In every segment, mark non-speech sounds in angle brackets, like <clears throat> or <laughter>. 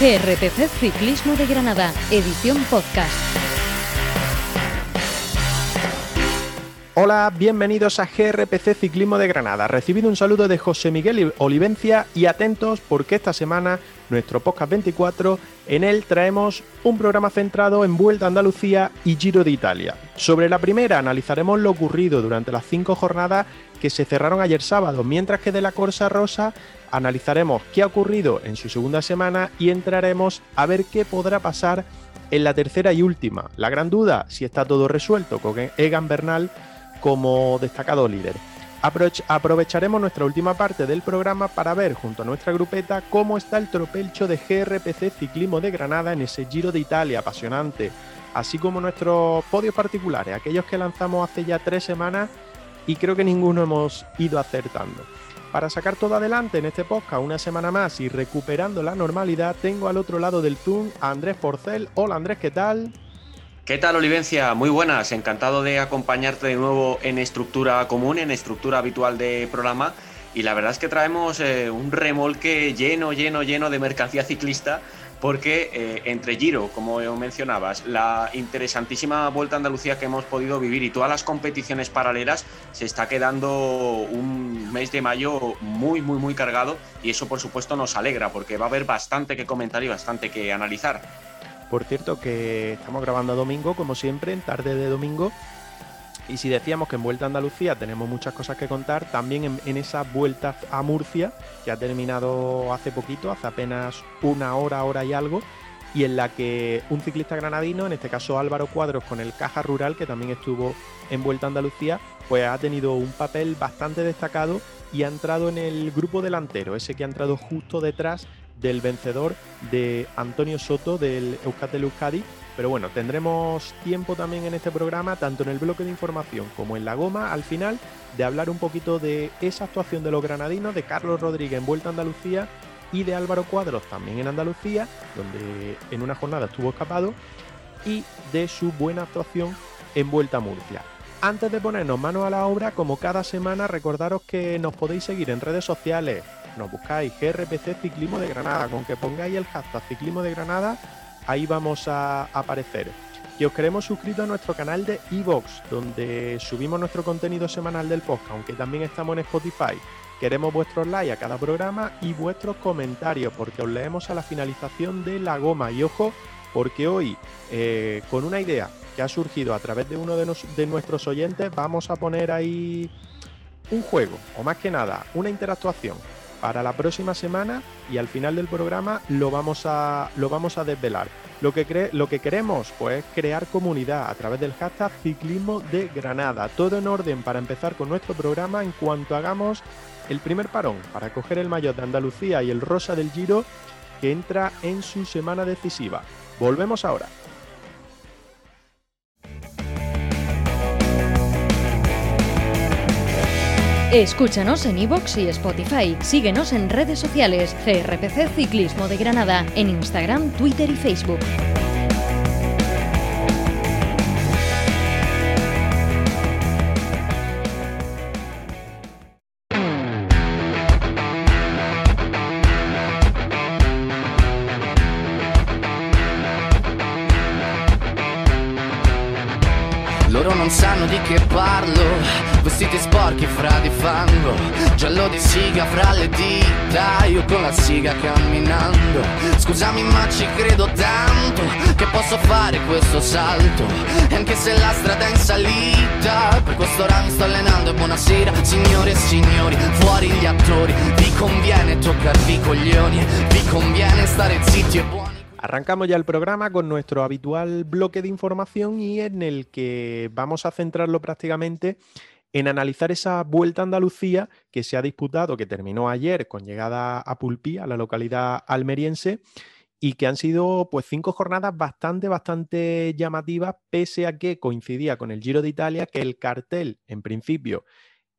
GRPC Ciclismo de Granada, edición podcast. Hola, bienvenidos a GRPC Ciclismo de Granada. Recibido un saludo de José Miguel Olivencia y atentos porque esta semana, nuestro podcast 24, en él traemos un programa centrado en Vuelta a Andalucía y Giro de Italia. Sobre la primera analizaremos lo ocurrido durante las cinco jornadas que se cerraron ayer sábado, mientras que de la Corsa Rosa analizaremos qué ha ocurrido en su segunda semana y entraremos a ver qué podrá pasar en la tercera y última. La gran duda, si está todo resuelto con Egan Bernal como destacado líder. aprovecharemos nuestra última parte del programa para ver junto a nuestra grupeta cómo está el tropelcho de GRPC Ciclismo de Granada en ese Giro de Italia apasionante, así como nuestros podios particulares, aquellos que lanzamos hace ya tres semanas y creo que ninguno hemos ido acertando. Para sacar todo adelante en este podcast una semana más y recuperando la normalidad, tengo al otro lado del Zoom a Andrés Porcel. Hola Andrés, ¿qué tal? ¿Qué tal, Olivencia? Muy buenas, encantado de acompañarte de nuevo en estructura común, en estructura habitual de programa. Y la verdad es que traemos eh, un remolque lleno, lleno, lleno de mercancía ciclista porque eh, entre Giro, como mencionabas, la interesantísima Vuelta a Andalucía que hemos podido vivir y todas las competiciones paralelas, se está quedando un mes de mayo muy, muy, muy cargado y eso por supuesto nos alegra porque va a haber bastante que comentar y bastante que analizar. Por cierto que estamos grabando domingo, como siempre, en tarde de domingo, y si decíamos que en Vuelta a Andalucía tenemos muchas cosas que contar, también en, esa vuelta a Murcia, que ha terminado hace poquito, hace apenas una hora, hora y algo, y en la que un ciclista granadino, en este caso Álvaro Cuadros con el Caja Rural, que también estuvo en Vuelta a Andalucía, pues ha tenido un papel bastante destacado y ha entrado en el grupo delantero, ese que ha entrado justo detrás del vencedor de Antonio Soto del Euskatel Euskadi, pero bueno, tendremos tiempo también en este programa, tanto en el bloque de información como en la goma, al final, de hablar un poquito de esa actuación de los granadinos, de Carlos Rodríguez en Vuelta a Andalucía y de Álvaro Cuadros también en Andalucía, donde en una jornada estuvo escapado, y de su buena actuación en Vuelta a Murcia. Antes de ponernos manos a la obra, como cada semana, recordaros que nos podéis seguir en redes sociales. Nos buscáis GRPC Ciclismo de Granada, con que pongáis el hashtag Ciclismo de Granada ahí vamos a aparecer. Que os queremos suscrito a nuestro canal de Evox, donde subimos nuestro contenido semanal del podcast, aunque también estamos en Spotify. Queremos vuestros likes a cada programa y vuestros comentarios, porque os leemos a la finalización de la goma. Y ojo, porque hoy, eh, con una idea que ha surgido a través de uno de, de nuestros oyentes, vamos a poner ahí un juego, o más que nada, una interactuación para la próxima semana y al final del programa lo vamos a, lo vamos a desvelar. Lo que, lo que queremos pues, es crear comunidad a través del hashtag Ciclismo de Granada. Todo en orden para empezar con nuestro programa en cuanto hagamos el primer parón para coger el maillot de Andalucía y el rosa del Giro que entra en su semana decisiva. Volvemos ahora. Escúchanos en iVoox y Spotify. Síguenos en redes sociales. CRPC Ciclismo de Granada. En Instagram, Twitter y Facebook. Loro non sanno di che parlo Vestiti sporchi fra di fango Giallo di siga fra le dita Io con la siga camminando. Scusami ma ci credo tanto Che posso fare questo salto. E anche se la strada è in salita Per questo ora mi sto allenando E buonasera signore e signori Fuori gli attori. Vi conviene toccarvi coglioni Vi conviene stare zitti e buoni. Arrancamos ya el programa con nuestro habitual bloque de información y en el que vamos a centrarlo prácticamente en analizar esa vuelta a Andalucía que se ha disputado, que terminó ayer con llegada a Pulpí, a la localidad almeriense, y que han sido pues cinco jornadas bastante, bastante llamativas, pese a que coincidía con el Giro de Italia, que el cartel en principio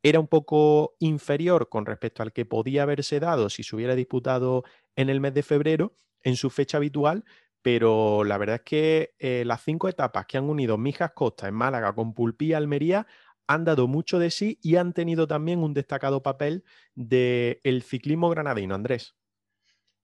era un poco inferior con respecto al que podía haberse dado si se hubiera disputado en el mes de febrero, en su fecha habitual, pero la verdad es que eh, las cinco etapas que han unido Mijas Costa en Málaga con Pulpí y Almería han dado mucho de sí y han tenido también un destacado papel del el ciclismo granadino, Andrés.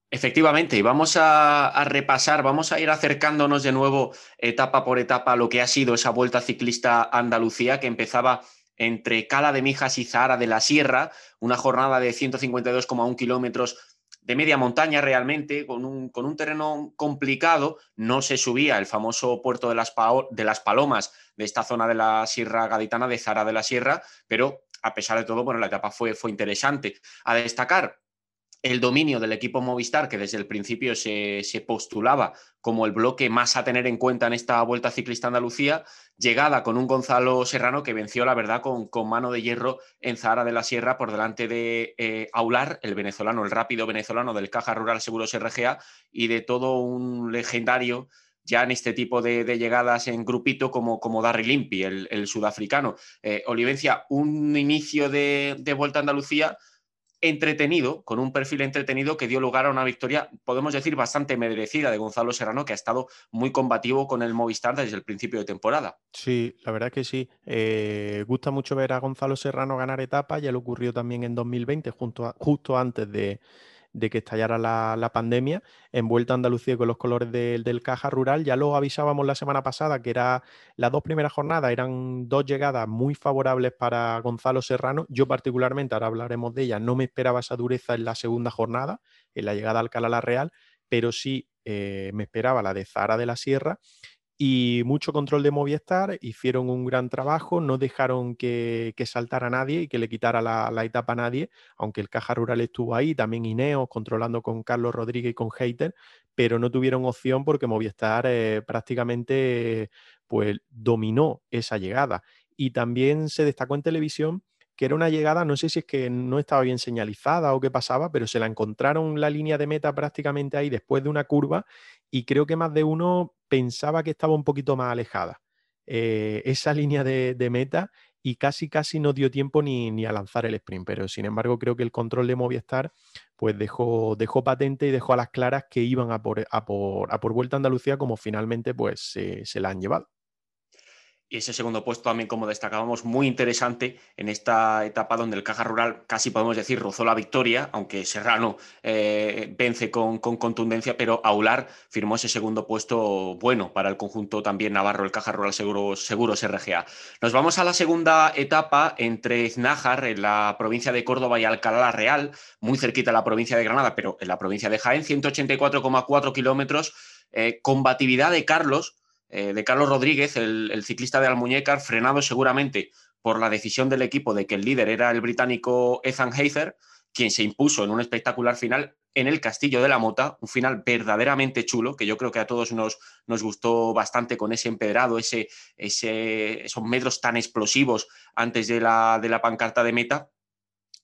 Efectivamente, y vamos a, repasar, vamos a ir acercándonos de nuevo etapa por etapa a lo que ha sido esa vuelta ciclista Andalucía que empezaba entre Cala de Mijas y Zahara de la Sierra, una jornada de 152,1 kilómetros de media montaña realmente, con un, con un, terreno complicado, no se subía el famoso puerto de las, de las, Palomas de esta zona de la Sierra Gaditana de Zara de la Sierra, pero a pesar de todo, bueno, la etapa fue, fue interesante. A destacar el dominio del equipo Movistar, que desde el principio se, postulaba como el bloque más a tener en cuenta en esta Vuelta Ciclista Andalucía, llegada con un Gonzalo Serrano que venció, la verdad, con, con mano de hierro en Zahara de la Sierra por delante de eh, Aular, el venezolano, el rápido venezolano del Caja Rural Seguros RGA y de todo un legendario ya en este tipo de, llegadas en grupito como, como Darry Limpi, el, sudafricano. Eh, Olivencia, un inicio de, de Vuelta a Andalucía entretenido, con un perfil entretenido que dio lugar a una victoria, podemos decir, bastante merecida de Gonzalo Serrano, que ha estado muy combativo con el Movistar desde el principio de temporada. Sí, la verdad que sí. Eh, gusta mucho ver a Gonzalo Serrano ganar etapas, ya lo ocurrió también en 2020, justo antes de, de que estallara la, pandemia, en Vuelta a Andalucía con los colores del Caja Rural. Ya lo avisábamos la semana pasada, que era las dos primeras jornadas, eran dos llegadas muy favorables para Gonzalo Serrano. Yo particularmente, ahora hablaremos de ella, no me esperaba esa dureza en la segunda jornada, en la llegada a Alcalá la Real, pero sí eh, me esperaba la de Zara de la Sierra y mucho control de Movistar, hicieron un gran trabajo, no dejaron que, saltara nadie y que le quitara la, etapa a nadie, aunque el Caja Rural estuvo ahí, también Ineos controlando con Carlos Rodríguez y con Heiter, pero no tuvieron opción porque Movistar eh, prácticamente pues, dominó esa llegada. Y también se destacó en televisión que era una llegada, no sé si es que no estaba bien señalizada o qué pasaba, pero se la encontraron la línea de meta prácticamente ahí después de una curva y creo que más de uno pensaba que estaba un poquito más alejada eh, esa <laughs> línea de, meta y casi casi no dio tiempo ni, a lanzar el sprint, pero sin embargo creo que el control de Movistar pues dejó, dejó patente y dejó a las claras que iban a por, a por, a por Vuelta a Andalucía como finalmente pues se la han llevado. Y ese segundo puesto también, como destacábamos, muy interesante en esta etapa donde el Caja Rural casi podemos decir rozó la victoria, aunque Serrano eh, vence con, contundencia, pero Aular firmó ese segundo puesto bueno para el conjunto también navarro, el Caja Rural Seguros, Seguros RGA. Nos vamos a la segunda etapa entre Iznájar, en la provincia de Córdoba, y Alcalá Real, muy cerquita de la provincia de Granada, pero en la provincia de Jaén, 184,4 kilómetros, eh, combatividad de Carlos eh, de Carlos Rodríguez, el, ciclista de Almuñécar, frenado seguramente por la decisión del equipo de que el líder era el británico Ethan Heifer, quien se impuso en un espectacular final en el Castillo de la Mota, un final verdaderamente chulo, que yo creo que a todos nos, nos gustó bastante con ese empedrado, ese, ese, esos metros tan explosivos antes de la, de la pancarta de meta.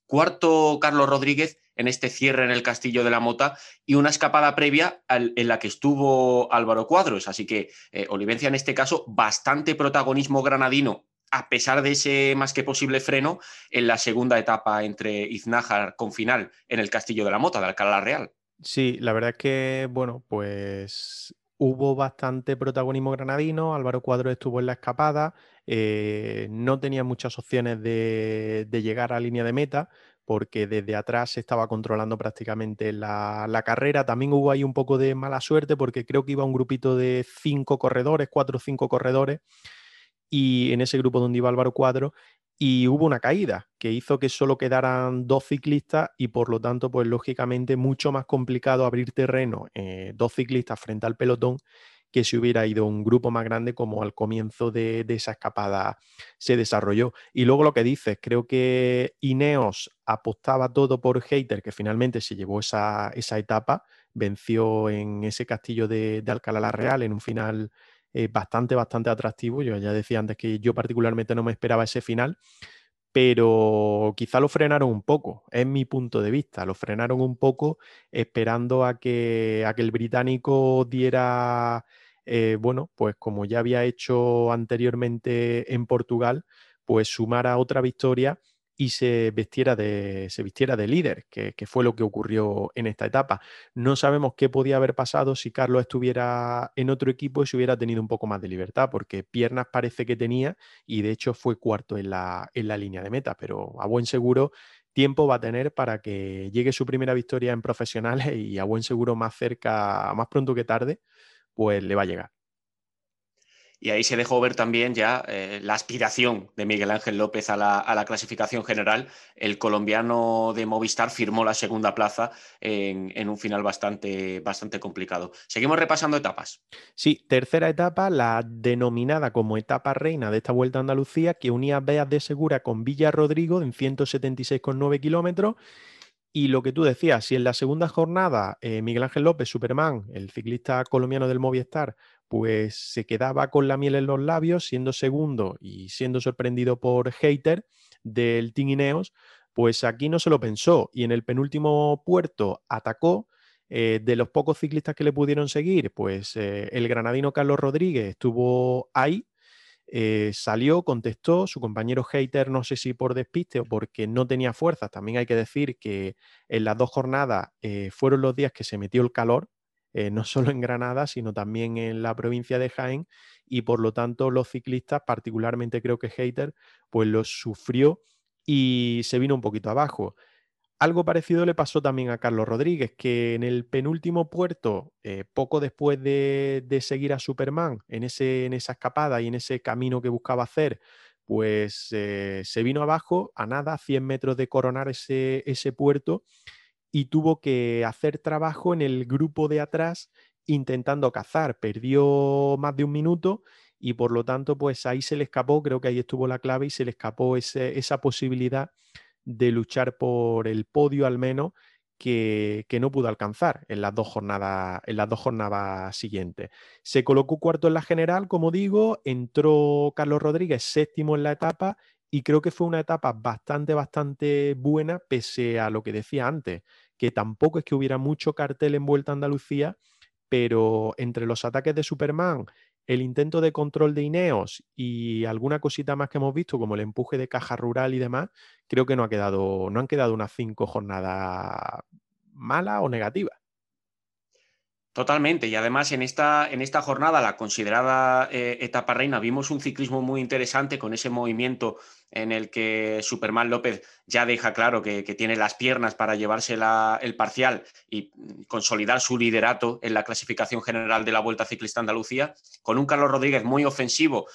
Cuarto, Carlos Rodríguez en este cierre en el Castillo de la Mota y una escapada previa en la que estuvo Álvaro Cuadros. Así que eh, Olivencia en este caso, bastante protagonismo granadino a pesar de ese más que posible freno en la segunda etapa entre Iznájar con final en el Castillo de la Mota de Alcalá Real. Sí, la verdad es que, bueno, pues hubo bastante protagonismo granadino, Álvaro Cuadros estuvo en la escapada, eh, no tenía muchas opciones de, llegar a línea de meta, porque desde atrás se estaba controlando prácticamente la, carrera. También hubo ahí un poco de mala suerte porque creo que iba un grupito de cinco corredores, cuatro o cinco corredores, y en ese grupo donde iba Álvaro Cuadro, y hubo una caída que hizo que solo quedaran dos ciclistas y por lo tanto, pues lógicamente mucho más complicado abrir terreno, eh, dos ciclistas frente al pelotón que si hubiera ido un grupo más grande como al comienzo de, esa escapada se desarrolló. Y luego lo que dices, creo que Ineos apostaba todo por Hater, que finalmente se llevó esa, etapa, venció en ese castillo de, Alcalá la Real en un final eh, bastante, bastante atractivo. Yo ya decía antes que yo particularmente no me esperaba ese final, pero quizá lo frenaron un poco, es mi punto de vista, lo frenaron un poco esperando a que, a que el británico diera eh, bueno, pues como ya había hecho anteriormente en Portugal, pues sumara otra victoria y se vistiera de, líder, que, fue lo que ocurrió en esta etapa. No sabemos qué podía haber pasado si Carlos estuviera en otro equipo y se hubiera tenido un poco más de libertad, porque piernas parece que tenía y de hecho fue cuarto en la, en la línea de meta, pero a buen seguro tiempo va a tener para que llegue su primera victoria en profesionales y a buen seguro más cerca, más pronto que tarde, pues le va a llegar. Y ahí se dejó ver también ya eh, la aspiración de Miguel Ángel López a la, clasificación general. El colombiano de Movistar firmó la segunda plaza en, un final bastante, bastante complicado. Seguimos repasando etapas. Sí, tercera etapa, la denominada como etapa reina de esta Vuelta a Andalucía, que unía Beas de Segura con Villa Rodrigo en 176,9 kilómetros. Y lo que tú decías, si en la segunda jornada eh, Miguel Ángel López, Superman, el ciclista colombiano del Movistar, pues se quedaba con la miel en los labios, siendo segundo y siendo sorprendido por Hater del Team Ineos, pues aquí no se lo pensó y en el penúltimo puerto atacó. Eh, de los pocos ciclistas que le pudieron seguir, pues eh, el granadino Carlos Rodríguez estuvo ahí, eh, salió, contestó, su compañero hater, no sé si por despiste o porque no tenía fuerzas, también hay que decir que en las dos jornadas fueron los días que se metió el calor, eh, no <laughs> solo en Granada, sino también en la provincia de Jaén, y por lo tanto los ciclistas, particularmente creo que Hater, pues los sufrió y se vino un poquito abajo. Algo parecido le pasó también a Carlos Rodríguez, que en el penúltimo puerto, eh, poco después de, seguir a Superman en, ese, esa escapada y en ese camino que buscaba hacer, pues eh, se vino abajo a nada, 100 metros de coronar ese, ese puerto y tuvo que hacer trabajo en el grupo de atrás intentando cazar. Perdió más de un minuto y por lo tanto, pues ahí se le escapó, creo que ahí estuvo la clave y se le escapó esa posibilidad de luchar por el podio al menos que, no pudo alcanzar en las dos jornadas, en las dos jornadas siguientes. Se colocó cuarto en la general, como digo, entró Carlos Rodríguez séptimo en la etapa y creo que fue una etapa bastante, bastante buena, pese a lo que decía antes que tampoco es que hubiera mucho cartel en Vuelta a Andalucía, pero entre los ataques de Superman, el intento de control de Ineos y alguna cosita más que hemos visto, como el empuje de caja rural y demás, creo que no, ha quedado, no han quedado unas cinco jornadas malas o negativas. Totalmente, y además en esta, en esta jornada, la considerada eh, etapa reina, vimos un ciclismo muy interesante con ese movimiento en el que Superman López ya deja claro que, tiene las piernas para llevarse el parcial y consolidar su liderato en la clasificación general de la Vuelta Ciclista Andalucía, con un Carlos Rodríguez muy ofensivo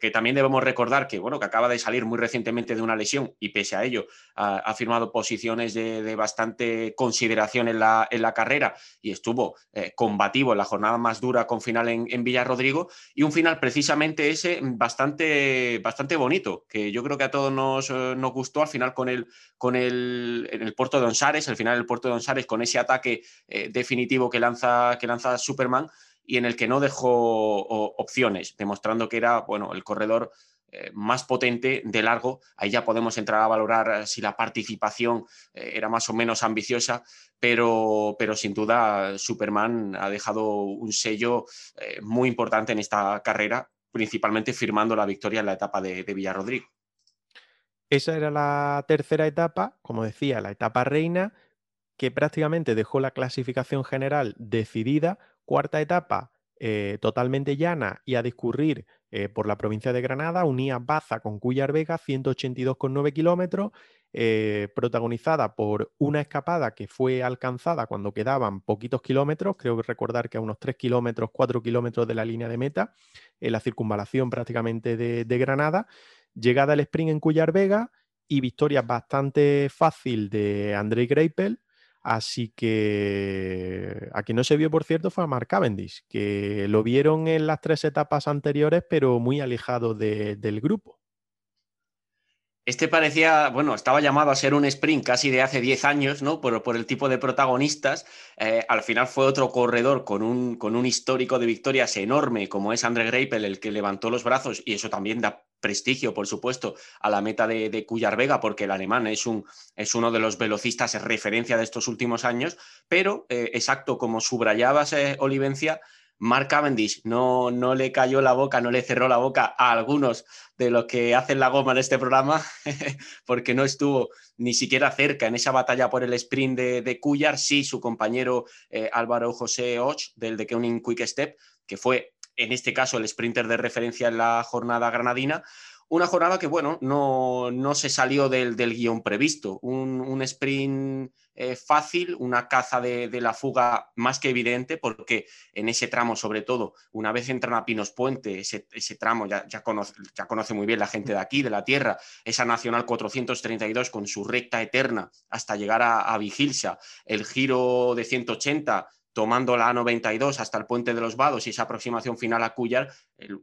que también debemos recordar que, bueno, que acaba de salir muy recientemente de una lesión y pese a ello ha, firmado posiciones de, bastante consideración en la, en la carrera y estuvo eh, combativo en la jornada más dura con final en, en Villarrodrigo y un final precisamente ese bastante, bastante bonito, que yo creo que a todos nos, eh, nos gustó al final con el, con el, en el puerto de Onsares, al final del puerto de Onsares con ese ataque eh, definitivo que lanza, que lanza Superman y en el que no dejó opciones, demostrando que era bueno, el corredor eh, más potente de largo. Ahí ya podemos entrar a valorar si la participación eh, era más o menos ambiciosa, pero, pero, sin duda Superman ha dejado un sello eh, muy importante en esta carrera, principalmente firmando la victoria en la etapa de, de Villarrodrigo. Esa era la tercera etapa, como decía, la etapa reina, que prácticamente dejó la clasificación general decidida Cuarta etapa, eh, totalmente llana y a discurrir eh, por la provincia de Granada, unía Baza con Cuyar Vega, 182,9 kilómetros, eh, protagonizada por una escapada que fue alcanzada cuando quedaban poquitos kilómetros, creo recordar que a unos 3 kilómetros, 4 kilómetros de la línea de meta, en la circunvalación prácticamente de, de Granada, llegada al sprint en Cuyar Vega y victoria bastante fácil de André Greipel, Así que a quien no se vio, por cierto, fue a Mark Cavendish, que lo vieron en las tres etapas anteriores, pero muy alejado del grupo. Este parecía, bueno, estaba llamado a ser un sprint casi de hace 10 años, ¿no? Por, por el tipo de protagonistas. Eh, al final fue otro corredor con un, con un histórico de victorias enorme, como es André Greipel, el que levantó los brazos, y eso también da prestigio, por supuesto, a la meta de, de Cuyar Vega, porque el alemán es, un, es uno de los velocistas referencia de estos últimos años, pero eh, exacto, como subrayabas, eh, Olivencia, Mark Cavendish no, no le cayó la boca, no le cerró la boca a algunos de los que hacen la goma en este programa, <laughs> porque no estuvo ni siquiera cerca en esa batalla por el sprint de, de Cuyar, sí su compañero eh, Álvaro José Och del de Keuning Quick Step, que fue en este caso el sprinter de referencia en la jornada granadina, una jornada que, bueno, no, no se salió del, del guion previsto. Un, un sprint eh, fácil, una caza de, de, la fuga más que evidente, porque en ese tramo, sobre todo, una vez entran a Pinos Puente, ese, ese tramo ya, ya, conoce, ya conoce muy bien la gente de aquí, de la tierra, esa Nacional 432 con su recta eterna hasta llegar a, a Vigilsa, el giro de 180 tomando la A92 hasta el puente de los Vados y esa aproximación final a Cuyar,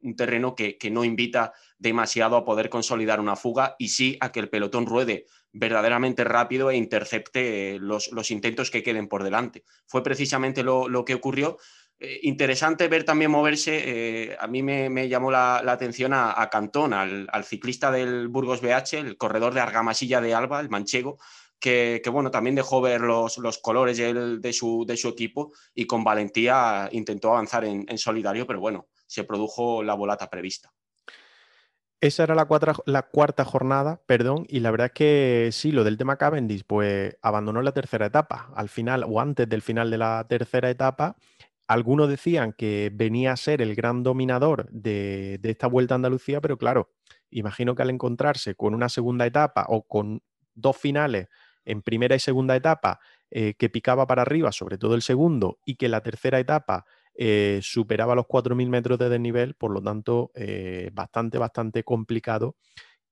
un terreno que, que, no invita demasiado a poder consolidar una fuga y sí a que el pelotón ruede verdaderamente rápido e intercepte los, los intentos que queden por delante. Fue precisamente lo, lo que ocurrió. Eh, interesante ver también moverse, eh, a mí me, me llamó la, la, atención a, a Cantón, al, al, ciclista del Burgos BH, el corredor de Argamasilla de Alba, el manchego, que, bueno, también dejó ver los, los colores de, de, su, de, su, equipo y con valentía intentó avanzar en, en, solidario, pero bueno, se produjo la volata prevista. Esa era la, cuatra, la, cuarta jornada, perdón, y la verdad es que sí, lo del tema Cavendish, pues abandonó la tercera etapa. Al final, o antes del final de la tercera etapa, algunos decían que venía a ser el gran dominador de, de esta vuelta a Andalucía, pero claro, imagino que al encontrarse con una segunda etapa o con dos finales en primera y segunda etapa eh, que picaba para arriba, sobre todo el segundo, y que la tercera etapa eh, superaba los 4.000 metros de desnivel, por lo tanto, eh, bastante, bastante complicado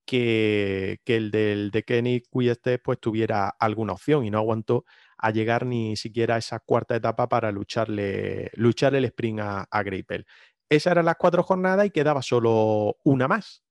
que, que, el del de Kenny Cuyeste pues tuviera alguna opción y no aguantó a llegar ni siquiera a esa cuarta etapa para lucharle, lucharle el sprint a, a Greipel. Esas eran las cuatro jornadas y quedaba solo una más.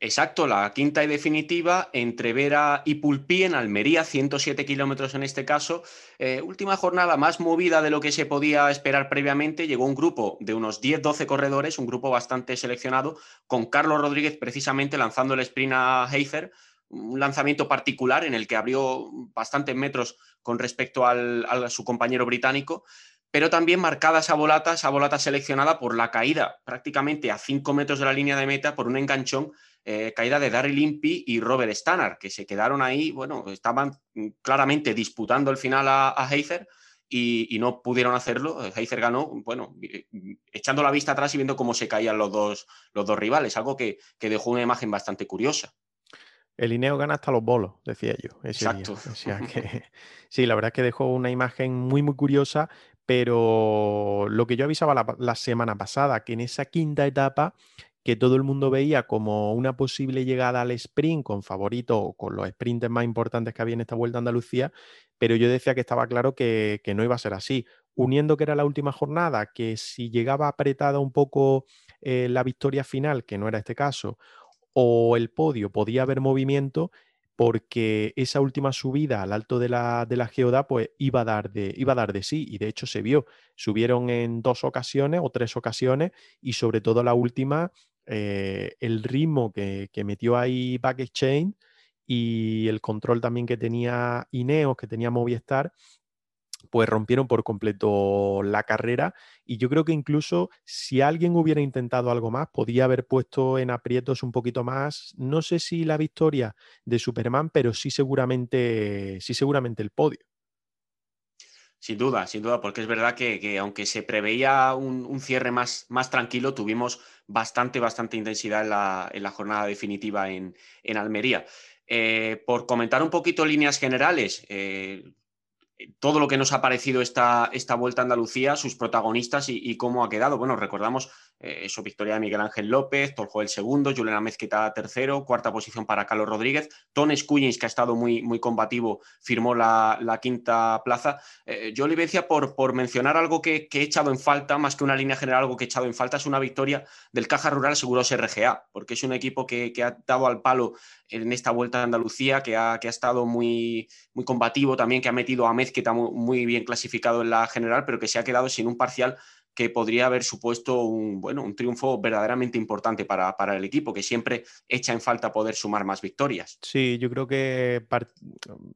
Exacto, la quinta y definitiva entre Vera y Pulpí en Almería, 107 kilómetros en este caso. Eh, última jornada más movida de lo que se podía esperar previamente. Llegó un grupo de unos 10-12 corredores, un grupo bastante seleccionado, con Carlos Rodríguez precisamente lanzando el sprint a Heifer, un lanzamiento particular en el que abrió bastantes metros con respecto al, a su compañero británico pero también marcada esa volata, esa volata seleccionada por la caída prácticamente a 5 metros de la línea de meta por un enganchón eh, caída de Daryl Impey y Robert Stannard, que se quedaron ahí, bueno, estaban claramente disputando el final a, a Heiser y, y, no pudieron hacerlo. Heiser ganó, bueno, echando la vista atrás y viendo cómo se caían los dos, los dos rivales, algo que, que dejó una imagen bastante curiosa. El Ineo gana hasta los bolos, decía yo. Ese Exacto. Día. O sea que, <laughs> sí, la verdad es que dejó una imagen muy, muy curiosa, pero lo que yo avisaba la, la semana pasada, que en esa quinta etapa que todo el mundo veía como una posible llegada al sprint con favorito o con los sprints más importantes que había en esta vuelta a Andalucía, pero yo decía que estaba claro que, no iba a ser así. Uniendo que era la última jornada, que si llegaba apretada un poco eh, la victoria final, que no era este caso, o el podio, podía haber movimiento, porque esa última subida al alto de la, de la geoda pues iba a, dar de, iba a dar de sí y de hecho se vio. Subieron en dos ocasiones o tres ocasiones y sobre todo la última eh, el ritmo que, metió ahí Back y el control también que tenía Ineos, que tenía Movistar, pues rompieron por completo la carrera y yo creo que incluso si alguien hubiera intentado algo más, podía haber puesto en aprietos un poquito más, no sé si la victoria de Superman, pero sí seguramente, sí seguramente el podio. Sin duda, sin duda, porque es verdad que, que aunque se preveía un, un, cierre más, más tranquilo, tuvimos bastante, bastante intensidad en la, en la jornada definitiva en, en Almería. Eh, por comentar un poquito líneas generales, eh, todo lo que nos ha parecido esta, esta vuelta a Andalucía, sus protagonistas y, y cómo ha quedado. Bueno, recordamos eh, eso, victoria de Miguel Ángel López, Torjo el segundo, Juliana Mezquita tercero, cuarta posición para Carlos Rodríguez, Ton Scullins, que ha estado muy, muy combativo, firmó la, quinta plaza. Eh, yo le por, por mencionar algo que, que, he echado en falta, más que una línea general, algo que he echado en falta, es una victoria del Caja Rural Seguros RGA, porque es un equipo que, que ha dado al palo en esta vuelta a Andalucía, que ha, que ha estado muy, muy combativo también, que ha metido a Mezquita muy, muy bien clasificado en la general, pero que se ha quedado sin un parcial que podría haber supuesto un, bueno, un triunfo verdaderamente importante para, para, el equipo, que siempre echa en falta poder sumar más victorias. Sí, yo creo que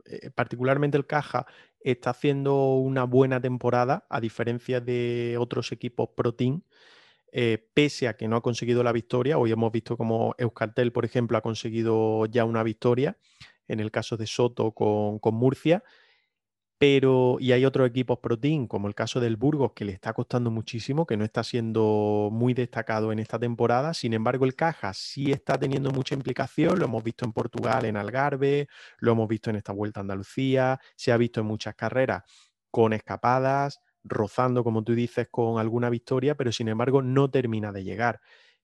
eh, particularmente el Caja está haciendo una buena temporada, a diferencia de otros equipos Pro Team, eh, pese a que no ha conseguido la victoria. Hoy hemos visto como Euskaltel, por ejemplo, ha conseguido ya una victoria, en el caso de Soto con, con Murcia pero, y hay otros equipos pro team, como el caso del Burgos, que le está costando muchísimo, que no está siendo muy destacado en esta temporada. Sin embargo, el Caja sí está teniendo mucha implicación. Lo hemos visto en Portugal, en Algarve, lo hemos visto en esta vuelta a Andalucía, se ha visto en muchas carreras con escapadas, rozando, como tú dices, con alguna victoria, pero sin embargo no termina de llegar.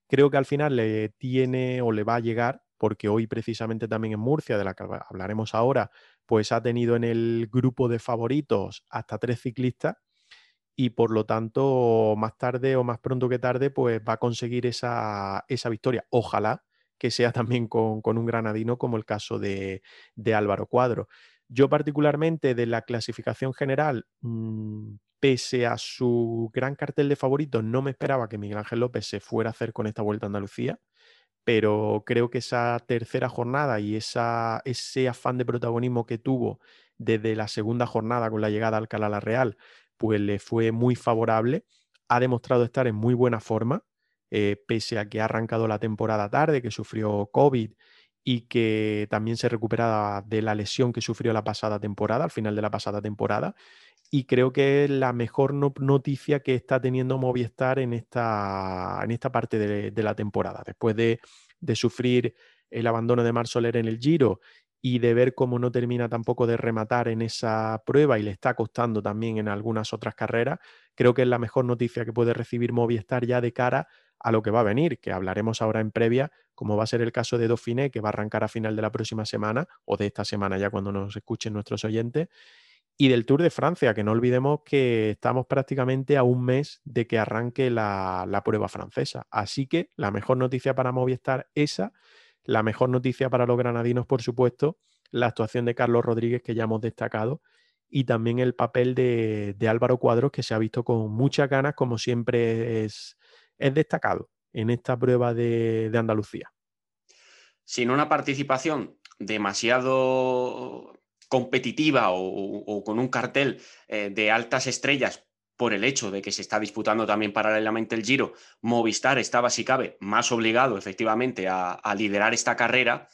Creo que al final le tiene o le va a llegar, porque hoy precisamente también en Murcia, de la que hablaremos ahora, pues ha tenido en el grupo de favoritos hasta tres ciclistas y por lo tanto más tarde o más pronto que tarde pues va a conseguir esa, victoria. Ojalá que sea también con, un granadino como el caso de, Álvaro Cuadro. Yo particularmente de la clasificación general, mm, pese a su gran cartel de favoritos, no me esperaba que Miguel Ángel López se fuera a hacer con esta vuelta a Andalucía pero creo que esa tercera jornada y esa, ese afán de protagonismo que tuvo desde la segunda jornada con la llegada al Alcalá Real, pues le fue muy favorable. Ha demostrado estar en muy buena forma, eh, pese a que ha arrancado la temporada tarde, que sufrió COVID y que también se recuperaba de la lesión que sufrió la pasada temporada, al final de la pasada temporada. Y creo que es la mejor noticia que está teniendo Movistar en esta, en esta parte de, la temporada. Después de, sufrir el abandono de Mar Soler en el Giro y de ver cómo no termina tampoco de rematar en esa prueba y le está costando también en algunas otras carreras, creo que es la mejor noticia que puede recibir Movistar ya de cara a lo que va a venir, que hablaremos ahora en previa, como va a ser el caso de Dauphiné, que va a arrancar a final de la próxima semana o de esta semana ya cuando nos escuchen nuestros oyentes, y del Tour de Francia, que no olvidemos que estamos prácticamente a un mes de que arranque la, la prueba francesa. Así que la mejor noticia para Movistar esa, la mejor noticia para los granadinos, por supuesto, la actuación de Carlos Rodríguez que ya hemos destacado y también el papel de, de Álvaro Cuadros que se ha visto con muchas ganas, como siempre es es destacado en esta prueba de, Andalucía. Sin una participación demasiado competitiva o, con un cartel eh, de altas estrellas por el hecho de que se está disputando también paralelamente el Giro, Movistar estaba, si cabe, más obligado efectivamente a liderar esta carrera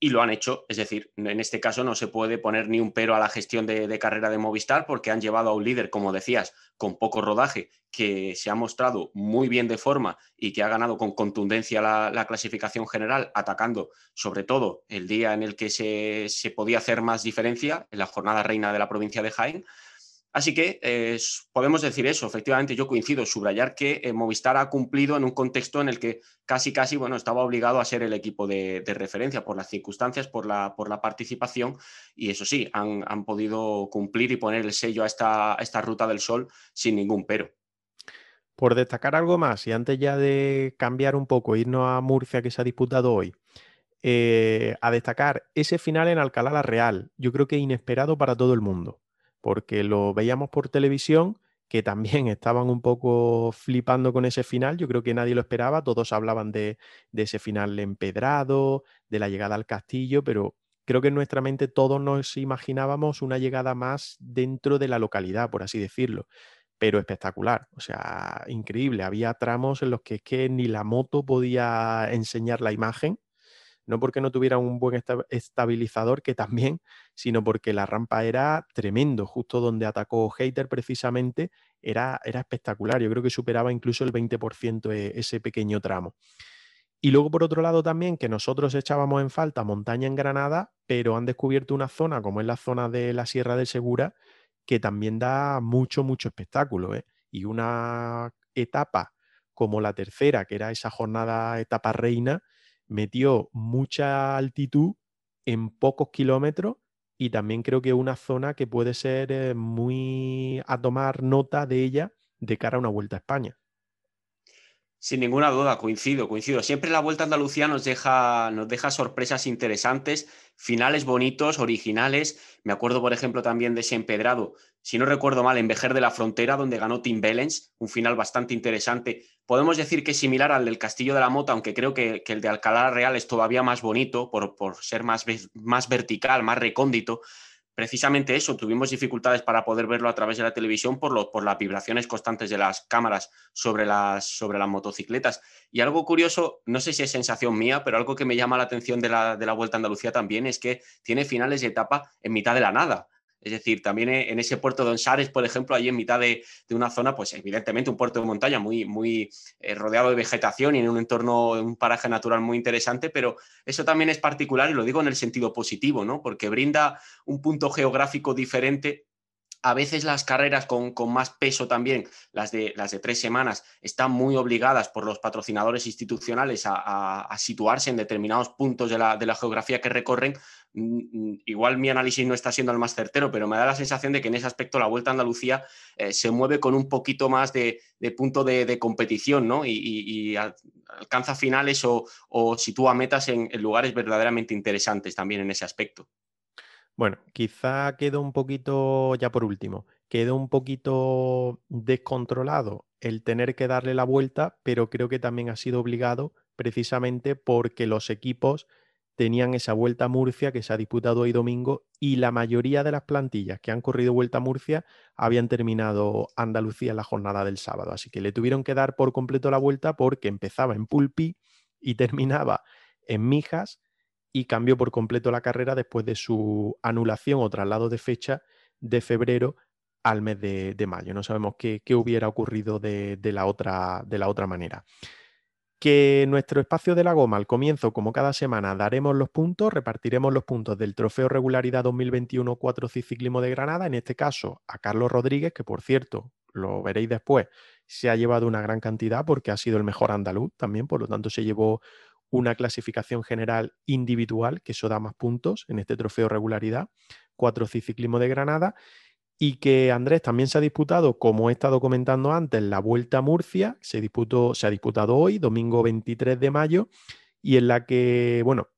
y lo han hecho. Es decir, en este caso no se puede poner ni un pero a la gestión de, carrera de Movistar porque han llevado a un líder, como decías, con poco rodaje, que se ha mostrado muy bien de forma y que ha ganado con contundencia la, clasificación general, atacando sobre todo el día en el que se, se podía hacer más diferencia, en la jornada reina de la provincia de Jaén. Así que eh, podemos decir eso, efectivamente yo coincido, subrayar que eh, Movistar ha cumplido en un contexto en el que casi casi bueno, estaba obligado a ser el equipo de, referencia por las circunstancias, por la, por la participación y eso sí, han, podido cumplir y poner el sello a esta, esta ruta del sol sin ningún pero. Por destacar algo más, y antes ya de cambiar un poco, irnos a Murcia que se ha disputado hoy, eh, a destacar ese final en Alcalá la Real, yo creo que inesperado para todo el mundo porque lo veíamos por televisión, que también <laughs> estaban un poco flipando con ese final. Yo creo que nadie lo esperaba, todos hablaban de, ese final empedrado, de la llegada al castillo, pero creo que en nuestra mente todos nos imaginábamos una llegada más dentro de la localidad, por así decirlo. Pero espectacular, o sea, increíble. Había tramos en los que que ni la moto podía enseñar la imagen no porque no tuviera un buen estabilizador, que también, sino porque la rampa era tremendo, justo donde atacó Hater precisamente, era, era espectacular, yo creo que superaba incluso el 20% e, ese pequeño tramo. Y luego, por otro lado, también que nosotros echábamos en falta montaña en Granada, pero han descubierto una zona, como es la zona de la Sierra del Segura, que también da mucho, mucho espectáculo. ¿eh? Y una etapa como la tercera, que era esa jornada etapa reina, metió mucha altitud en pocos kilómetros y también creo que una zona que puede ser eh, muy a tomar nota de ella de cara a una vuelta a España. Sin ninguna duda, coincido, coincido. Siempre la Vuelta a Andalucía nos deja, nos deja sorpresas interesantes, finales bonitos, originales. Me acuerdo, por ejemplo, también de ese empedrado, si no recuerdo mal, en Vejer de la Frontera, donde ganó Tim Bellens, un final bastante interesante. Podemos decir que es similar al del Castillo de la Mota, aunque creo que, el de Alcalá Real es todavía más bonito por, por ser más, más vertical, más recóndito precisamente eso, tuvimos dificultades para poder verlo a través de la televisión por, por las vibraciones constantes de las cámaras sobre las, sobre las motocicletas. Y algo curioso, no sé si es sensación mía, pero algo que me llama la atención de la, de la Vuelta a Andalucía también es que tiene finales de etapa en mitad de la nada. Es decir, también en ese puerto de Onsares, por ejemplo, ahí en mitad de, una zona, pues evidentemente un puerto de montaña muy, muy eh, rodeado de vegetación y en un entorno, un paraje natural muy interesante, pero eso también es particular y lo digo en el sentido positivo, ¿no? Porque brinda un punto geográfico diferente a veces las carreras con, más peso también, las de, las tres semanas, están muy obligadas por los patrocinadores institucionales a, situarse en determinados puntos de la, geografía que recorren. Mm, mm, igual mi análisis no está siendo el más certero, pero me da la sensación de que en ese aspecto la Vuelta a Andalucía eh, se mueve con un poquito más de, punto de, competición ¿no? y, alcanza finales o sitúa metas en lugares verdaderamente interesantes también en ese aspecto. Bueno, quizá quedó un poquito, ya por último, quedó un poquito descontrolado el tener que darle la vuelta, pero creo que también ha sido obligado precisamente porque los equipos tenían esa vuelta a Murcia que se ha disputado hoy domingo y la mayoría de las plantillas que han corrido vuelta a Murcia habían terminado Andalucía en la jornada del sábado. Así que le tuvieron que dar por completo la vuelta porque empezaba en Pulpi y <laughs> terminaba en Mijas y cambió por completo la carrera después de su anulación o traslado de fecha de febrero al mes de, mayo. No sabemos qué, hubiera ocurrido de, la otra, de la otra manera. Que nuestro espacio de la goma al comienzo, como cada semana, daremos los puntos, repartiremos los puntos del Trofeo Regularidad 2021 4 Ciclismo de Granada, en este caso a Carlos Rodríguez, que por cierto, lo veréis después, se ha llevado una gran cantidad porque ha sido el mejor andaluz también, por lo tanto se llevó una clasificación general individual, que eso da más puntos en este trofeo regularidad, cuatro ciclismo de Granada, y que Andrés también se ha disputado, como he estado comentando antes, la Vuelta a Murcia, se, disputó, se ha disputado hoy, domingo 23 de mayo, y en la que, bueno,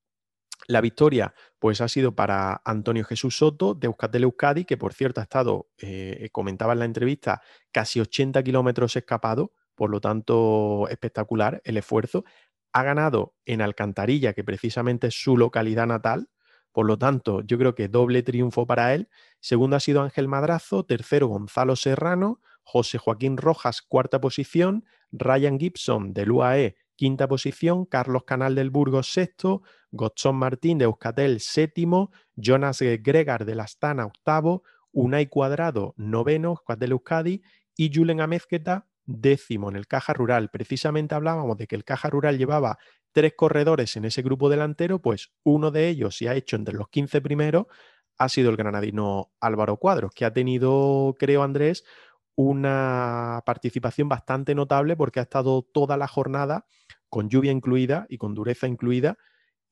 la victoria pues ha sido para Antonio Jesús Soto de Euskadi, que por cierto ha estado, eh, comentaba en la entrevista, casi 80 kilómetros escapado, por lo tanto espectacular el esfuerzo ha ganado en Alcantarilla, que precisamente es su localidad natal. Por lo tanto, yo creo que doble triunfo para él. Segundo ha sido Ángel Madrazo, tercero Gonzalo Serrano, José Joaquín Rojas, cuarta posición, Ryan Gibson del UAE, quinta posición, Carlos Canal del Burgos, sexto, Godson Martín de Euskatel, séptimo, Jonas Gregar de la Astana, octavo, Unai Cuadrado, noveno, Euskatel Euskadi, y Julen Amezqueta, décimo en el Caja Rural. Precisamente hablábamos de que el Caja Rural llevaba tres corredores en ese grupo delantero, pues uno de ellos se ha hecho entre los 15 primeros, ha sido el granadino Álvaro Cuadros, que ha tenido, creo Andrés, una participación bastante notable porque ha estado toda la jornada con lluvia incluida y con dureza incluida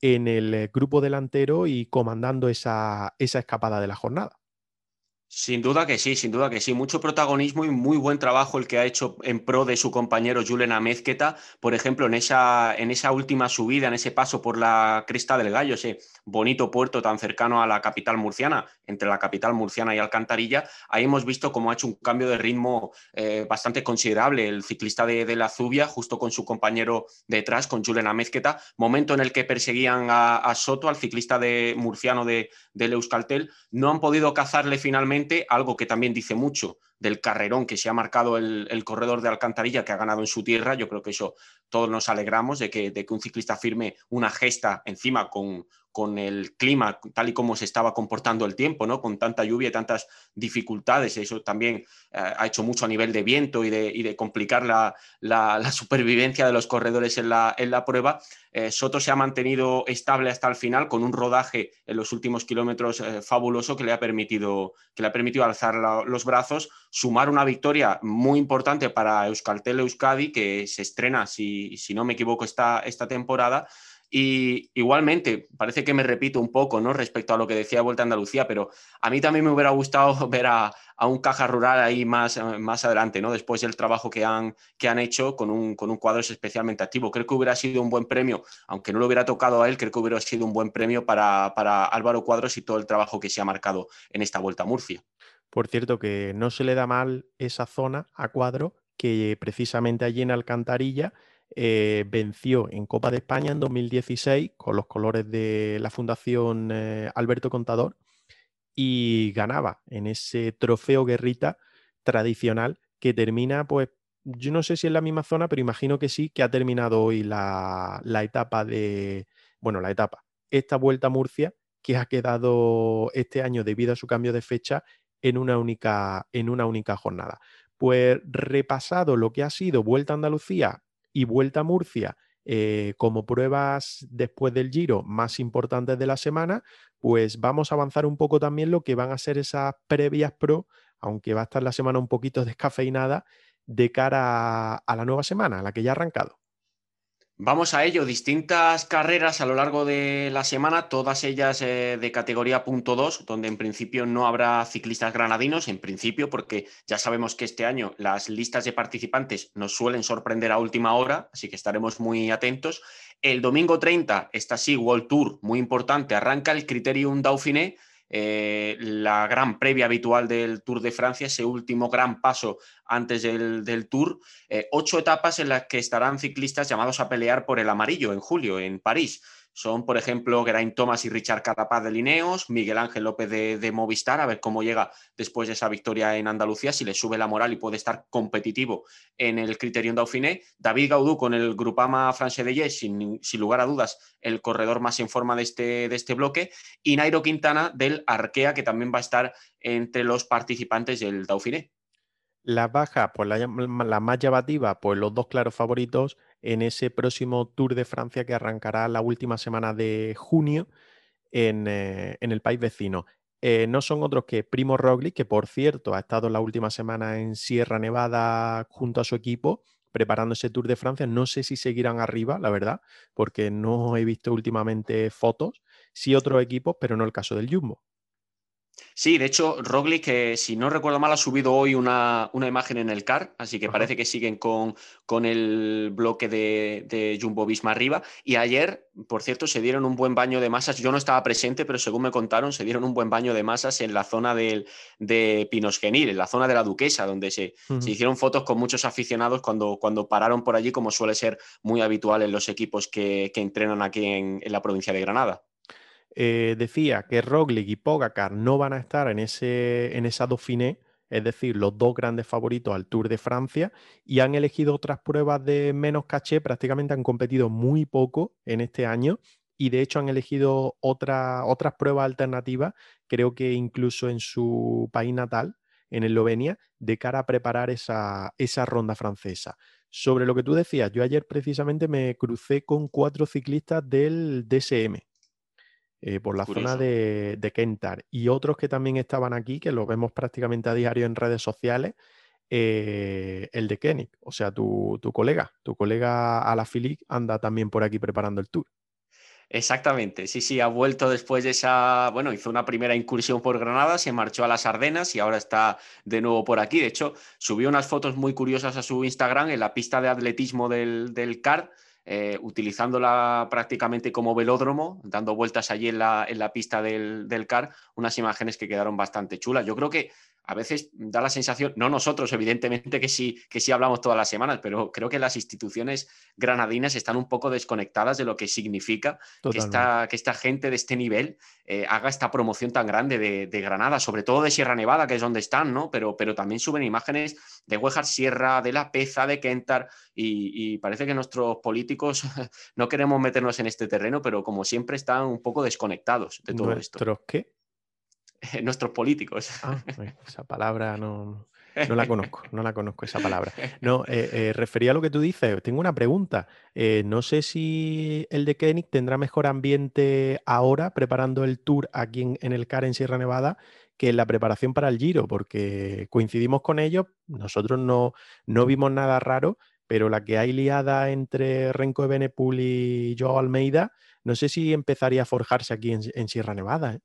en el eh, grupo delantero y comandando esa, esa escapada de la jornada. Sin duda que sí, sin duda que sí. Mucho protagonismo y muy buen trabajo el que ha hecho en pro de su compañero Julen Amezqueta. Por ejemplo, en esa, en esa última subida, en ese paso por la Cresta del Gallo, ese bonito puerto tan cercano a la capital murciana, entre la capital murciana y Alcantarilla, ahí hemos visto cómo ha hecho un cambio de ritmo eh, bastante considerable el ciclista de, la Zubia, justo con su compañero detrás, con Julen Amezqueta. Momento en el que perseguían a, Soto, al ciclista de, murciano de, del Euskaltel. No han podido cazarle finalmente algo que también dice mucho del carrerón que se ha marcado el, corredor de Alcantarilla que ha ganado en su tierra. Yo creo que eso todos nos alegramos de que, de que un ciclista firme una gesta encima con, con el clima, tal y como se estaba comportando el tiempo, ¿no? Con tanta lluvia y tantas dificultades. Eso también eh, ha hecho mucho a nivel de viento y de, complicar la, supervivencia de los corredores en la, en la prueba. Eh, Soto se ha mantenido estable hasta el final con un rodaje en los últimos kilómetros eh, fabuloso que le ha permitido, que le ha permitido alzar los brazos, sumar una victoria muy importante para Euskaltel Euskadi, que se estrena, si, si no me equivoco, esta, esta temporada. Y igualmente, parece que me repito un poco ¿no? respecto a lo que decía Vuelta a Andalucía, pero a mí también me hubiera gustado <laughs> ver a, un caja rural ahí más, más adelante, ¿no? después del trabajo que han, que han hecho con un, con un cuadro especialmente activo. Creo que hubiera sido un buen premio, aunque no lo hubiera tocado a él, creo que hubiera sido un buen premio para, para Álvaro Cuadros y todo el trabajo que se ha marcado en esta Vuelta a Murcia. Por cierto, que no se le da mal esa zona a Cuadro, que precisamente allí en Alcantarilla eh, venció en Copa de España en 2016 con los colores de la Fundación eh, Alberto Contador y ganaba en ese trofeo guerrita tradicional que termina, pues, yo no sé si en la misma zona, pero imagino que sí, que ha terminado hoy la, etapa de, bueno, la etapa, esta vuelta a Murcia que ha quedado este año debido a su cambio de fecha en una única, en una única jornada. Pues repasado lo que ha sido Vuelta a Andalucía y Vuelta a Murcia eh, como pruebas después del Giro más importantes de la semana, pues vamos a avanzar un poco también lo que van a ser esas previas pro, aunque va a estar la semana un poquito <laughs> descafeinada, de cara a la nueva semana, a la que ya ha arrancado. Vamos a ello, distintas carreras a lo largo de la semana, todas ellas eh, de categoría punto 2, donde en principio no habrá ciclistas granadinos, en principio, porque ya sabemos que este año las listas de participantes nos suelen sorprender a última hora, así que estaremos muy atentos. El domingo 30, esta sí, World Tour, muy importante, arranca el Criterium Dauphiné, eh, la gran previa habitual del Tour de Francia, ese último gran paso antes del, Tour, eh, ocho etapas en las que estarán ciclistas llamados a pelear por el amarillo en julio en París. Son, por ejemplo, Geraint Thomas y Richard Carapaz de Lineos, Miguel Ángel López de, Movistar, a ver cómo llega después de esa victoria en Andalucía, si le sube la moral y puede estar competitivo en el Criterium Dauphiné. David Gaudú con el Grupama France de Yes, sin, sin, lugar a dudas, el corredor más en forma de este, de este bloque. Y Nairo Quintana del Arkea, que también va a estar entre los participantes del Dauphiné. La baja, pues la, la, más llamativa, pues los dos claros favoritos en ese próximo Tour de Francia que arrancará la última semana de junio en, eh, el país vecino. Eh, no son otros que Primo Roglic, que por cierto ha estado la última semana en Sierra Nevada junto a su equipo preparando ese Tour de Francia. No sé si seguirán arriba, la verdad, porque no he visto últimamente fotos. Sí otros equipos, pero no el caso del Jumbo. Sí, de hecho, Roglic, que si no recuerdo mal, ha subido hoy una, imagen en el CAR, así que parece que siguen con, con el bloque de, Jumbo Visma arriba. Y ayer, por cierto, se dieron un buen baño de masas. Yo no estaba presente, pero según me contaron, se dieron un buen baño de masas en la zona del, de Pinos Genil, en la zona de la Duquesa, donde se, hicieron fotos con muchos aficionados cuando, cuando pararon por allí, como suele ser muy habitual en los equipos que, entrenan aquí en la provincia de Granada. Eh, decía que Roglic y Pogacar no van a estar en, ese, en esa Dauphiné, es decir, los dos grandes favoritos al Tour de Francia, y han elegido otras pruebas de menos caché, prácticamente han competido muy poco en este año, y de hecho han elegido otras pruebas alternativas, creo que incluso en su país natal, en Eslovenia, de cara a preparar esa, esa ronda francesa. Sobre lo que tú decías, yo ayer precisamente me crucé con cuatro ciclistas del DSM, eh, por la zona de, de, Kentar. Y otros que también estaban aquí, que los vemos prácticamente a diario en redes sociales, eh, el de Kenny, o sea, tu, tu colega, tu colega Alaphilippe anda también por aquí preparando el tour. Exactamente, sí, sí, ha vuelto después de esa, bueno, hizo una primera incursión por Granada, se marchó a las Ardenas y ahora está de nuevo por aquí. De hecho, subió unas fotos muy curiosas a su Instagram en la pista de atletismo del, del CAR eh, utilizándola prácticamente como velódromo, dando vueltas allí en la, en la pista del, del, CAR, unas imágenes que quedaron bastante chulas. Yo creo que a veces da la sensación, no nosotros, evidentemente que sí, que sí hablamos todas las semanas, pero creo que las instituciones granadinas están un poco desconectadas de lo que significa que esta, que esta, gente de este nivel eh, haga esta promoción tan grande de, Granada, sobre todo de Sierra Nevada, que es donde están, ¿no? Pero, pero también suben imágenes de Huejar Sierra, de La Peza, de Kentar, y, parece que nuestros políticos <laughs> no queremos meternos en este terreno, pero como siempre están un poco desconectados de todo esto. ¿Nuestros qué? <laughs> nuestros políticos. Ah, esa palabra no, no la <laughs> conozco, no la conozco esa palabra. No, eh, eh, refería a lo que tú dices. Tengo una pregunta. Eh, no sé si el de Koenig tendrá mejor ambiente ahora preparando el tour aquí en, el CAR en Sierra Nevada que en la preparación para el Giro, porque coincidimos con ellos. Nosotros no, no vimos nada raro, pero la que hay liada entre Renko de Benepul y Joao Almeida, no sé si empezaría a forjarse aquí en, Sierra Nevada.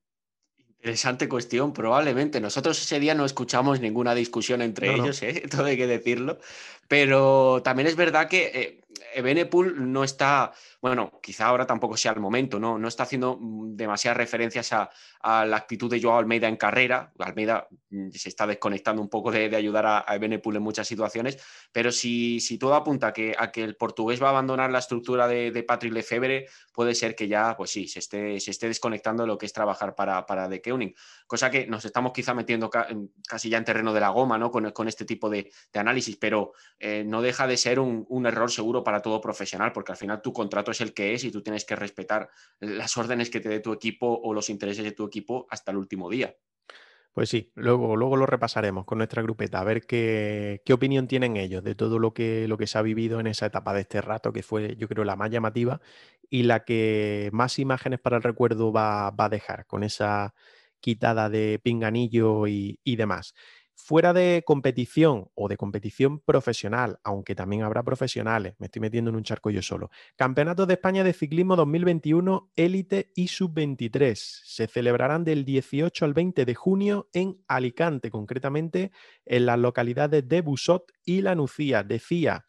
Interesante cuestión, probablemente. Nosotros ese día no escuchamos ninguna discusión entre ellos, ¿eh? <laughs> todo hay que decirlo. Pero también es verdad que eh, Benepool no está, bueno, quizá ahora tampoco sea el momento, ¿no? No está haciendo mm, demasiadas referencias a, la actitud de Joao Almeida en carrera. Almeida mm, se está desconectando un poco de, ayudar a, a Benepool en muchas situaciones, pero si, si todo apunta a que, a que, el portugués va a abandonar la estructura de, de Patrick Lefebvre, puede ser que ya, pues sí, se esté, se esté desconectando de lo que es trabajar para, para The Keuning. Cosa que nos estamos quizá metiendo casi ya en terreno de la goma, ¿no? Con, con este tipo de, de análisis, pero eh, no deja de ser un, error seguro para todo profesional, porque al final tu contrato es el que es y tú tienes que respetar las órdenes que te dé tu equipo o los intereses de tu equipo hasta el último día. Pues sí, luego, luego lo repasaremos con nuestra grupeta, a ver qué, qué, opinión tienen ellos de todo lo que, lo que se ha vivido en esa etapa de este rato, que fue yo creo la más llamativa y la que más imágenes para el recuerdo va, va a dejar, con esa quitada de pinganillo y, y demás. Fuera de competición o de competición profesional, aunque también habrá profesionales, me estoy metiendo en un charco yo solo. Campeonatos de España de Ciclismo 2021, élite y sub-23. Se celebrarán del 18 al 20 de junio en Alicante, concretamente en las localidades de Busot y La Nucía. Decía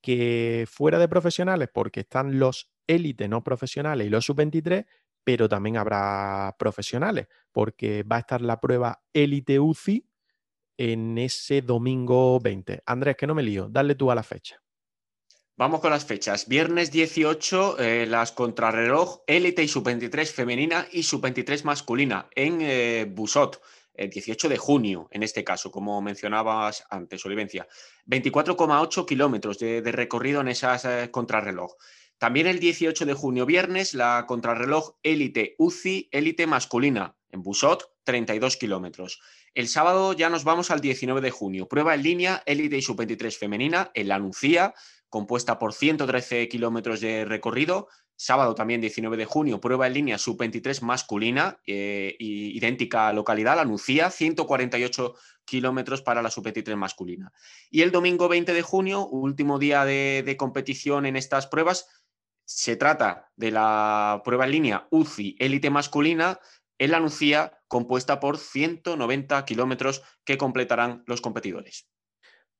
que fuera de profesionales, porque están los élite no profesionales y los sub-23, pero también habrá profesionales, porque va a estar la prueba élite UCI en ese domingo 20. Andrés, que no me lío, dale tú a la fecha. Vamos con las fechas. Viernes 18, eh, las contrarreloj élite y sub-23 femenina y sub-23 masculina en eh, Busot, el 18 de junio, en este caso, como mencionabas antes, Olivencia. 24,8 kilómetros de, recorrido en esas eh, contrarreloj. También el 18 de junio, viernes, la contrarreloj élite UCI élite masculina en Busot, 32 kilómetros. El sábado ya nos vamos al 19 de junio. Prueba en línea élite y sub-23 femenina en la Nucía, compuesta por 113 kilómetros de recorrido. Sábado también 19 de junio, prueba en línea sub-23 masculina, eh, idéntica localidad, la Nucía, 148 kilómetros para la sub-23 masculina. Y el domingo 20 de junio, último día de, de competición en estas pruebas, se trata de la prueba en línea UCI élite masculina, en la Nucía, compuesta por 190 kilómetros que completarán los competidores.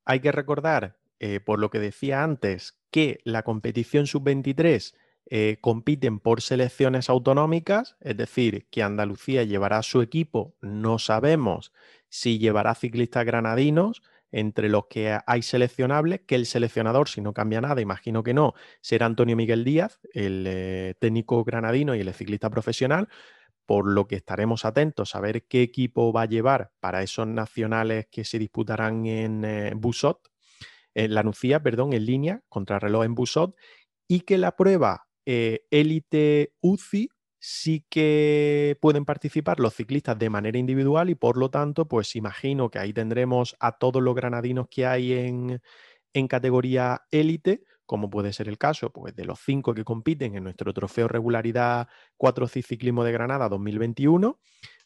Hay que recordar, eh, por lo que decía antes, que la competición sub-23 eh, compiten por selecciones autonómicas, es decir, que Andalucía llevará su equipo, no sabemos si llevará ciclistas granadinos, entre los que hay seleccionables, que el seleccionador, si no cambia nada, imagino que no, será Antonio Miguel Díaz, el eh, técnico granadino y el ciclista profesional, por lo que estaremos atentos a ver qué equipo va a llevar para esos nacionales que se disputarán en eh, Busot, en la Nucía, perdón, en línea, contra reloj en Busot, y que la prueba élite eh, UCI sí que pueden participar los ciclistas de manera individual y por lo tanto, pues imagino que ahí tendremos a todos los granadinos que hay en, en categoría élite como puede ser el caso pues, de los cinco que compiten en nuestro trofeo regularidad 4 Ciclismo de Granada 2021,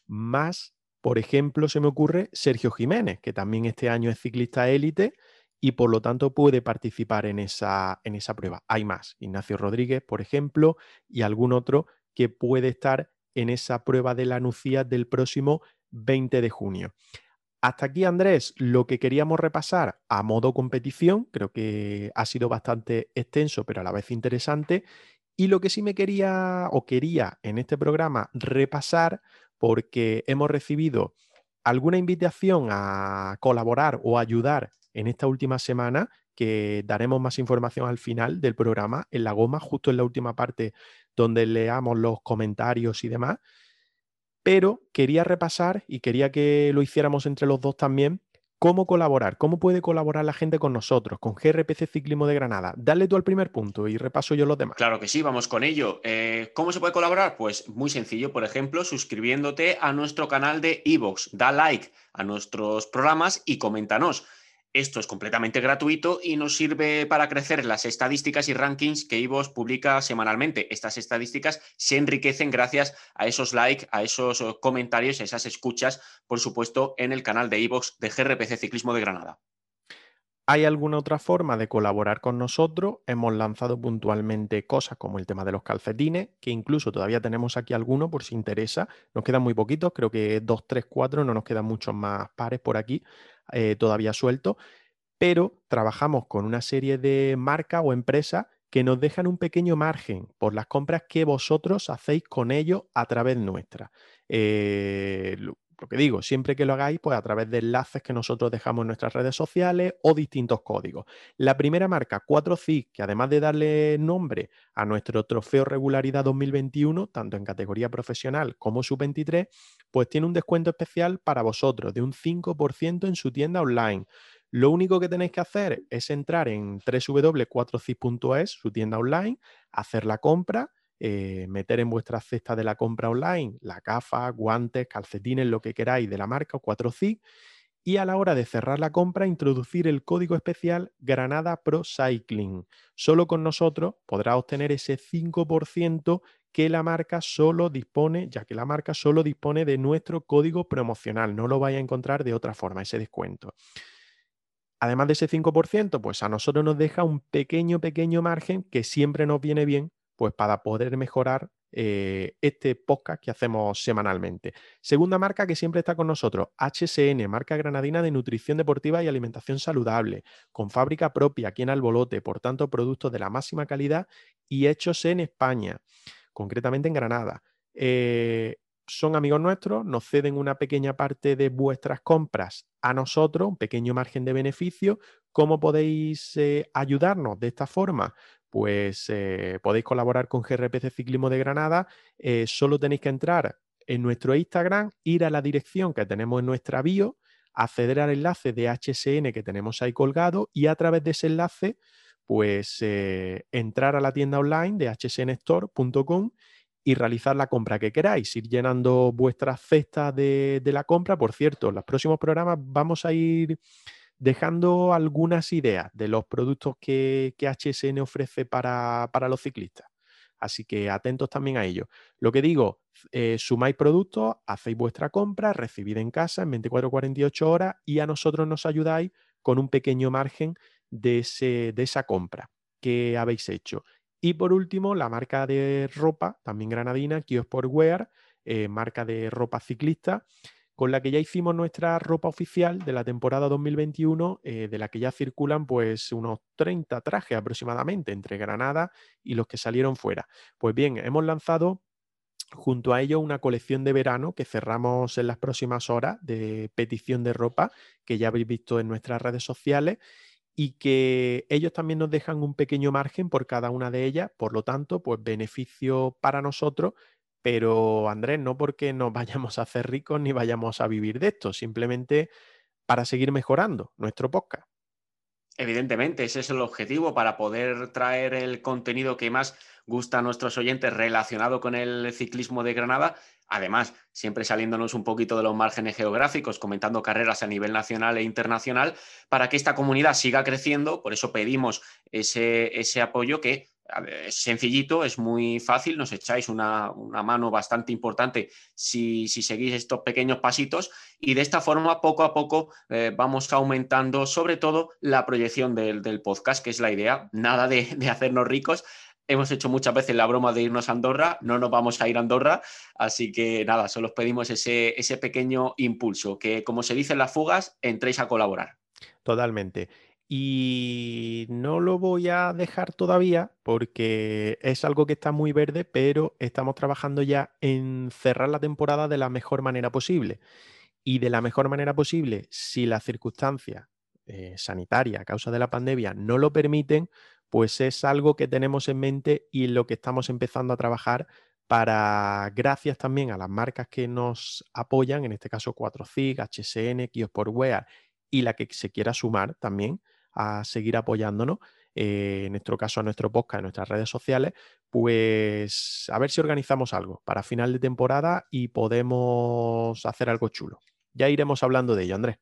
más, por ejemplo, se me ocurre Sergio Jiménez, que también este año es ciclista élite y por lo tanto puede participar en esa, en esa prueba. Hay más, Ignacio Rodríguez, por ejemplo, y algún otro que puede estar en esa prueba de la Nucía del próximo 20 de junio. Hasta aquí, Andrés, lo que queríamos repasar a modo competición, creo que ha sido bastante extenso, pero a la vez interesante. Y lo que sí me quería o quería en este programa repasar, porque hemos recibido alguna invitación a colaborar o ayudar en esta última semana, que daremos más información al final del programa, en la goma, justo en la última parte donde leamos los comentarios y demás pero quería repasar y quería que lo hiciéramos entre los dos también. ¿Cómo colaborar? ¿Cómo puede colaborar la gente con nosotros, con GRPC Ciclismo de Granada? Dale tú al primer punto y repaso yo los demás. Claro que sí, vamos con ello. Eh, ¿Cómo se puede colaborar? Pues muy sencillo, por ejemplo, suscribiéndote a nuestro canal de Evox. Da like a nuestros programas y coméntanos. Esto es completamente gratuito y nos sirve para crecer las estadísticas y rankings que Ivos publica semanalmente. Estas estadísticas se enriquecen gracias a esos likes, a esos eh, comentarios, a esas escuchas, por supuesto, en el canal de Ivox de GRPC Ciclismo de Granada. ¿Hay alguna otra forma de colaborar con nosotros? Hemos lanzado puntualmente cosas como el tema de los calcetines, que incluso todavía tenemos aquí alguno por si interesa. Nos quedan muy poquitos, creo que dos, tres, cuatro, no nos quedan muchos más pares por aquí. Eh, todavía suelto, pero trabajamos con una serie de marcas o empresas que nos dejan un pequeño margen por las compras que vosotros hacéis con ellos a través nuestra. Eh, lo, que digo, siempre que lo hagáis, pues a través de enlaces que nosotros dejamos en nuestras redes sociales o distintos códigos. La primera marca, 4CIC, que además de darle nombre a nuestro trofeo regularidad 2021, tanto en categoría profesional como sub-23, pues tiene un descuento especial para vosotros de un 5% en su tienda online. Lo único que tenéis que hacer es entrar en www.4CIS.es, su tienda online, hacer la compra, eh, meter en vuestra cesta de la compra online la gafa, guantes, calcetines, lo que queráis de la marca 4CIS y a la hora de cerrar la compra introducir el código especial Granada Pro Cycling. Solo con nosotros podrá obtener ese 5% que la marca solo dispone, ya que la marca solo dispone de nuestro código promocional, no lo vais a encontrar de otra forma, ese descuento. Además de ese 5%, pues a nosotros nos deja un pequeño, pequeño margen que siempre nos viene bien, pues para poder mejorar eh, este podcast que hacemos semanalmente. Segunda marca que siempre está con nosotros, HSN, marca granadina de nutrición deportiva y alimentación saludable, con fábrica propia aquí en Albolote, por tanto productos de la máxima calidad y hechos en España, concretamente en Granada. Eh, son amigos nuestros, nos ceden una pequeña parte de vuestras compras a nosotros, un pequeño margen de beneficio. ¿Cómo podéis eh, ayudarnos de esta forma? Pues eh, podéis colaborar con GRPC Ciclismo de Granada. Eh, solo tenéis que entrar en nuestro Instagram, ir a la dirección que tenemos en nuestra bio, acceder al enlace de HSN que tenemos ahí colgado y a través de ese enlace, pues eh, entrar a la tienda online de hsnstore.com y realizar la compra que queráis, ir llenando vuestras cestas de, de la compra. Por cierto, en los próximos programas vamos a ir dejando algunas ideas de los productos que, HSN ofrece para, los ciclistas. Así que atentos también a ello. Lo que digo, eh, sumáis productos, hacéis vuestra compra, recibid en casa en 24-48 horas y a nosotros nos ayudáis con un pequeño margen de, ese, de esa compra que habéis hecho. Y por último, la marca de ropa, también granadina, Kiosportwear, eh, marca de ropa ciclista, con la que ya hicimos nuestra ropa oficial de la temporada 2021, eh, de la que ya circulan pues unos 30 trajes aproximadamente entre Granada y los que salieron fuera. Pues bien, hemos lanzado junto a ello una colección de verano que cerramos en las próximas horas de petición de ropa que ya habéis visto en nuestras redes sociales y que ellos también nos dejan un pequeño margen por cada una de ellas, por lo tanto, pues beneficio para nosotros pero Andrés, no porque nos vayamos a hacer ricos ni vayamos a vivir de esto, simplemente para seguir mejorando nuestro podcast. Evidentemente, ese es el objetivo para poder traer el contenido que más gusta a nuestros oyentes relacionado con el ciclismo de Granada. Además, siempre saliéndonos un poquito de los márgenes geográficos, comentando carreras a nivel nacional e internacional, para que esta comunidad siga creciendo. Por eso pedimos ese, ese apoyo que es sencillito, es muy fácil, nos echáis una, mano bastante importante si, seguís estos pequeños pasitos y de esta forma poco a poco eh, vamos aumentando sobre todo la proyección del, podcast, que es la idea, nada de, hacernos ricos. Hemos hecho muchas veces la broma de irnos a Andorra, no nos vamos a ir a Andorra, así que nada, solo os pedimos ese, ese pequeño impulso, que como se dice en las fugas, entréis a colaborar. Totalmente. Y no lo voy a dejar todavía porque es algo que está muy verde, pero estamos trabajando ya en cerrar la temporada de la mejor manera posible. Y de la mejor manera posible, si las circunstancias eh, sanitarias a causa de la pandemia no lo permiten, pues es algo que tenemos en mente y en lo que estamos empezando a trabajar para, gracias también a las marcas que nos apoyan, en este caso 4CIG, HSN, Kiosportwear y la que se quiera sumar también, a seguir apoyándonos, eh, en nuestro caso a nuestro podcast, en nuestras redes sociales, pues a ver si organizamos algo para final de temporada y podemos hacer algo chulo. Ya iremos hablando de ello, Andrés.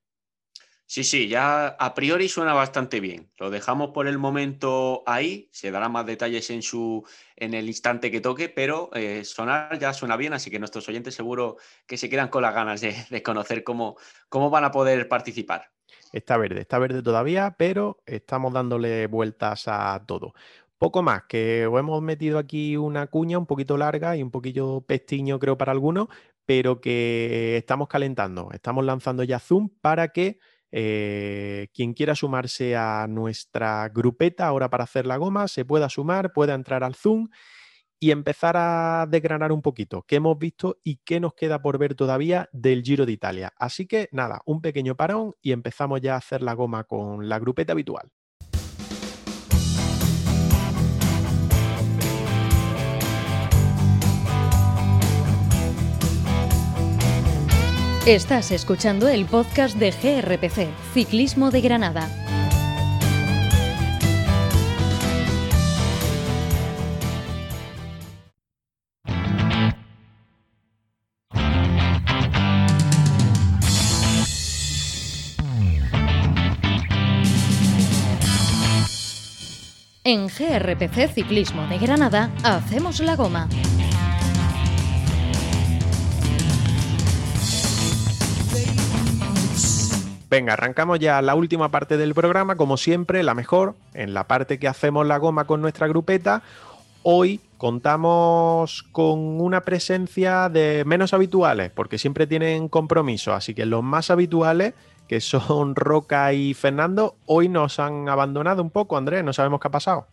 Sí, sí, ya a priori suena bastante bien. Lo dejamos por el momento ahí, se darán más detalles en su en el instante que toque, pero eh, sonar ya suena bien, así que nuestros oyentes seguro que se quedan con las ganas de, de conocer cómo, cómo van a poder participar. Está verde, está verde todavía, pero estamos dándole vueltas a todo. Poco más, que os hemos metido aquí una cuña un poquito larga y un poquillo pestiño creo para algunos, pero que estamos calentando. Estamos lanzando ya Zoom para que eh, quien quiera sumarse a nuestra grupeta ahora para hacer la goma se pueda sumar, pueda entrar al Zoom y empezar a desgranar un poquito qué hemos visto y qué nos queda por ver todavía del Giro de Italia. Así que nada, un pequeño parón y empezamos ya a hacer la goma con la grupeta habitual. Estás escuchando el podcast de GRPC, Ciclismo de Granada. En GRPC Ciclismo de Granada hacemos la goma. Venga, arrancamos ya la última parte del programa, como siempre, la mejor, en la parte que hacemos la goma con nuestra grupeta. Hoy contamos con una presencia de menos habituales, porque siempre tienen compromiso, así que los más habituales, que son <laughs> Roca y Fernando, hoy nos han abandonado un poco, Andrés, no sabemos qué ha pasado.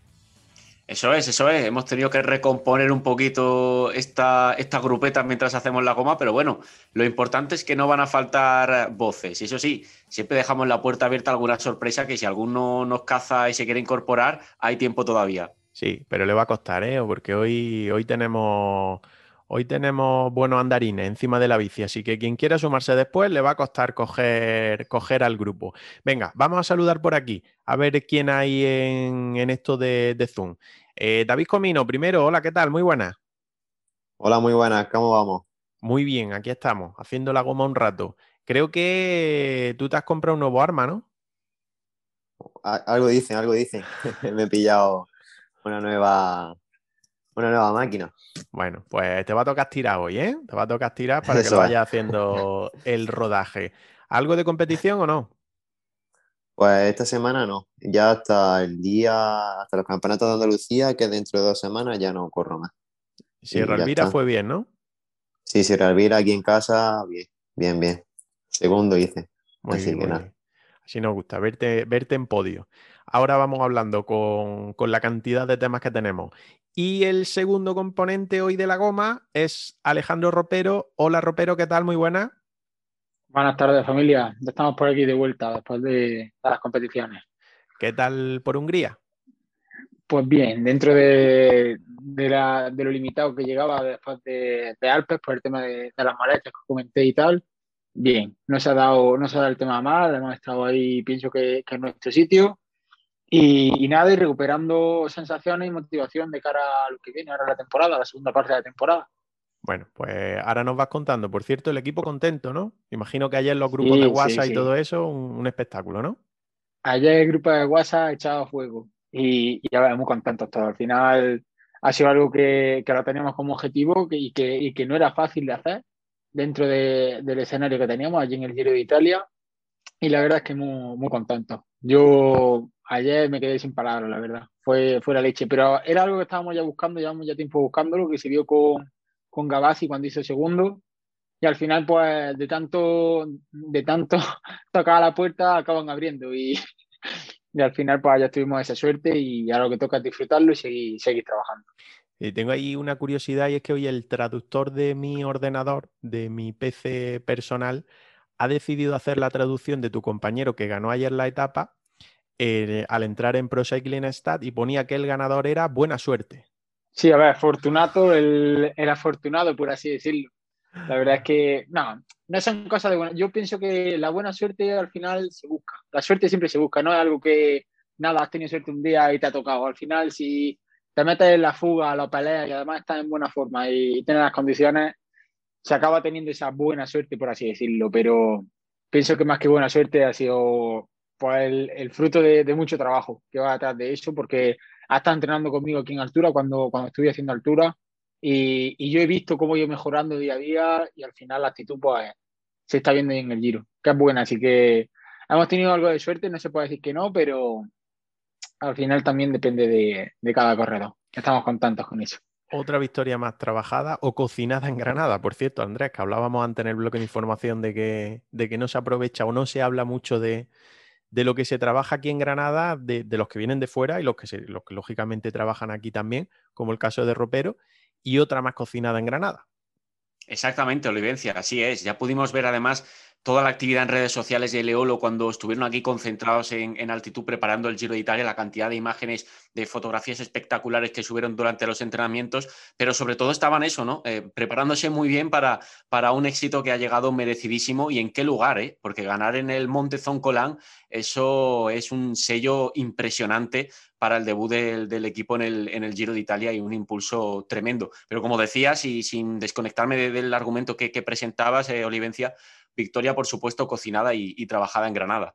Eso es, eso es. Hemos tenido que recomponer un poquito esta, esta grupeta mientras hacemos la goma, pero bueno, lo importante es que no van a faltar voces. Y eso sí, siempre dejamos la puerta abierta a alguna sorpresa que si alguno nos caza y se quiere incorporar, hay tiempo todavía. Sí, pero le va a costar, ¿eh? Porque hoy, hoy tenemos. Hoy tenemos buenos andarines encima de la bici, así que quien quiera sumarse después le va a costar coger, coger al grupo. Venga, vamos a saludar por aquí, a ver quién hay en, esto de, Zoom. Eh, David Comino, primero, hola, ¿qué tal? Muy buenas. Hola, muy buenas, ¿cómo vamos? Muy bien, aquí estamos, haciendo la goma un rato. Creo que tú te has comprado un nuevo arma, ¿no? Algo dicen, algo dicen. <laughs> Me he pillado una nueva, una nueva máquina. Bueno, pues te va a tocar tirar hoy, ¿eh? Te va a tocar tirar para que vaya haciendo el rodaje. ¿Algo de competición o no? Pues esta semana no. Ya hasta el día, hasta los campeonatos de Andalucía, que dentro de dos semanas ya no corro más. Sierra Elvira fue bien, ¿no? Sí, Sierra Elvira aquí en casa, bien, bien, bien. Segundo hice. Así que nada. Así nos gusta, verte, verte en podio. Ahora vamos hablando con, con, la cantidad de temas que tenemos. Y el segundo componente hoy de la goma es Alejandro Ropero. Hola Ropero, ¿qué tal? Muy buena. Buenas tardes familia, ya estamos por aquí de vuelta después de, las competiciones. ¿Qué tal por Hungría? Pues bien, dentro de, lo limitado que llegaba después de, Alpes por el tema de, las maletas que comenté y tal, bien, no se ha dado, no se ha dado el tema mal, hemos estado ahí, pienso que, que es nuestro sitio y, nada, y recuperando sensaciones y motivación de cara a lo que viene ahora la temporada, la segunda parte de la temporada. Bueno, pues ahora nos vas contando. Por cierto, el equipo contento, ¿no? Imagino que ayer los grupos de WhatsApp y todo eso, un, espectáculo, ¿no? Ayer el grupo de WhatsApp echado a fuego y, ya ver, muy contentos todos. Al final ha sido algo que, que lo teníamos como objetivo y, que, y que no era fácil de hacer dentro del escenario que teníamos allí en el Giro de Italia. Y la verdad es que muy, muy contento. Yo ayer me quedé sin palabras, la verdad. Fue, fue la leche, pero era algo que estábamos ya buscando, llevamos ya tiempo buscándolo, que se vio con, con Gavazzi cuando hizo segundo. Y al final, pues, de tanto, de tanto <laughs> tocar la puerta, acaban abriendo. Y, <laughs> y al final, pues, ya tuvimos esa suerte y ahora lo que toca es disfrutarlo y seguir, seguir trabajando. Y tengo ahí una curiosidad y es que hoy el traductor de mi ordenador, de mi PC personal, ha decidido hacer la traducción de tu compañero que ganó ayer la etapa eh, al entrar en Pro Cycling Stat y ponía que el ganador era buena suerte. Sí, a ver, Fortunato, el, el afortunado, por así decirlo. La verdad es que, no, no son cosas de buena. Yo pienso que la buena suerte al final se busca. La suerte siempre se busca, no es algo que, nada, has tenido suerte un día y te ha tocado. Al final, si te metes en la fuga, la pelea y además estás en buena forma y tienes las condiciones, se acaba teniendo esa buena suerte, por así decirlo. Pero pienso que más que buena suerte ha sido pues el, fruto de, mucho trabajo que va detrás de eso, porque ha estado entrenando conmigo aquí en altura cuando, cuando estuve haciendo altura y, yo he visto cómo yo mejorando día a día y al final la actitud pues se está viendo en el giro, que es buena, así que hemos tenido algo de suerte, no se puede decir que no, pero al final también depende de, cada corredor. Estamos contentos con eso. Otra victoria más trabajada o cocinada en Granada, por cierto, Andrés, que hablábamos antes en el bloque de información de que, de que no se aprovecha o no se habla mucho de, de lo que se trabaja aquí en Granada, de, los que vienen de fuera y los que, los que lógicamente trabajan aquí también, como el caso de Ropero, y otra más cocinada en Granada. Exactamente, Olivencia, así es. Ya pudimos ver además toda la actividad en redes sociales de Leolo cuando estuvieron aquí concentrados en, altitud preparando el Giro de Italia, la cantidad de imágenes, de fotografías espectaculares que subieron durante los entrenamientos, pero sobre todo estaban eso, ¿no? Eh, preparándose muy bien para, para un éxito que ha llegado merecidísimo y en qué lugar, ¿eh? Porque ganar en el Monte Zoncolán, eso es un sello impresionante para el debut del, equipo en el, en el, Giro de Italia y un impulso tremendo. Pero como decías, y sin desconectarme del argumento que, presentabas, eh, Olivencia, victoria, por supuesto, cocinada y, trabajada en Granada.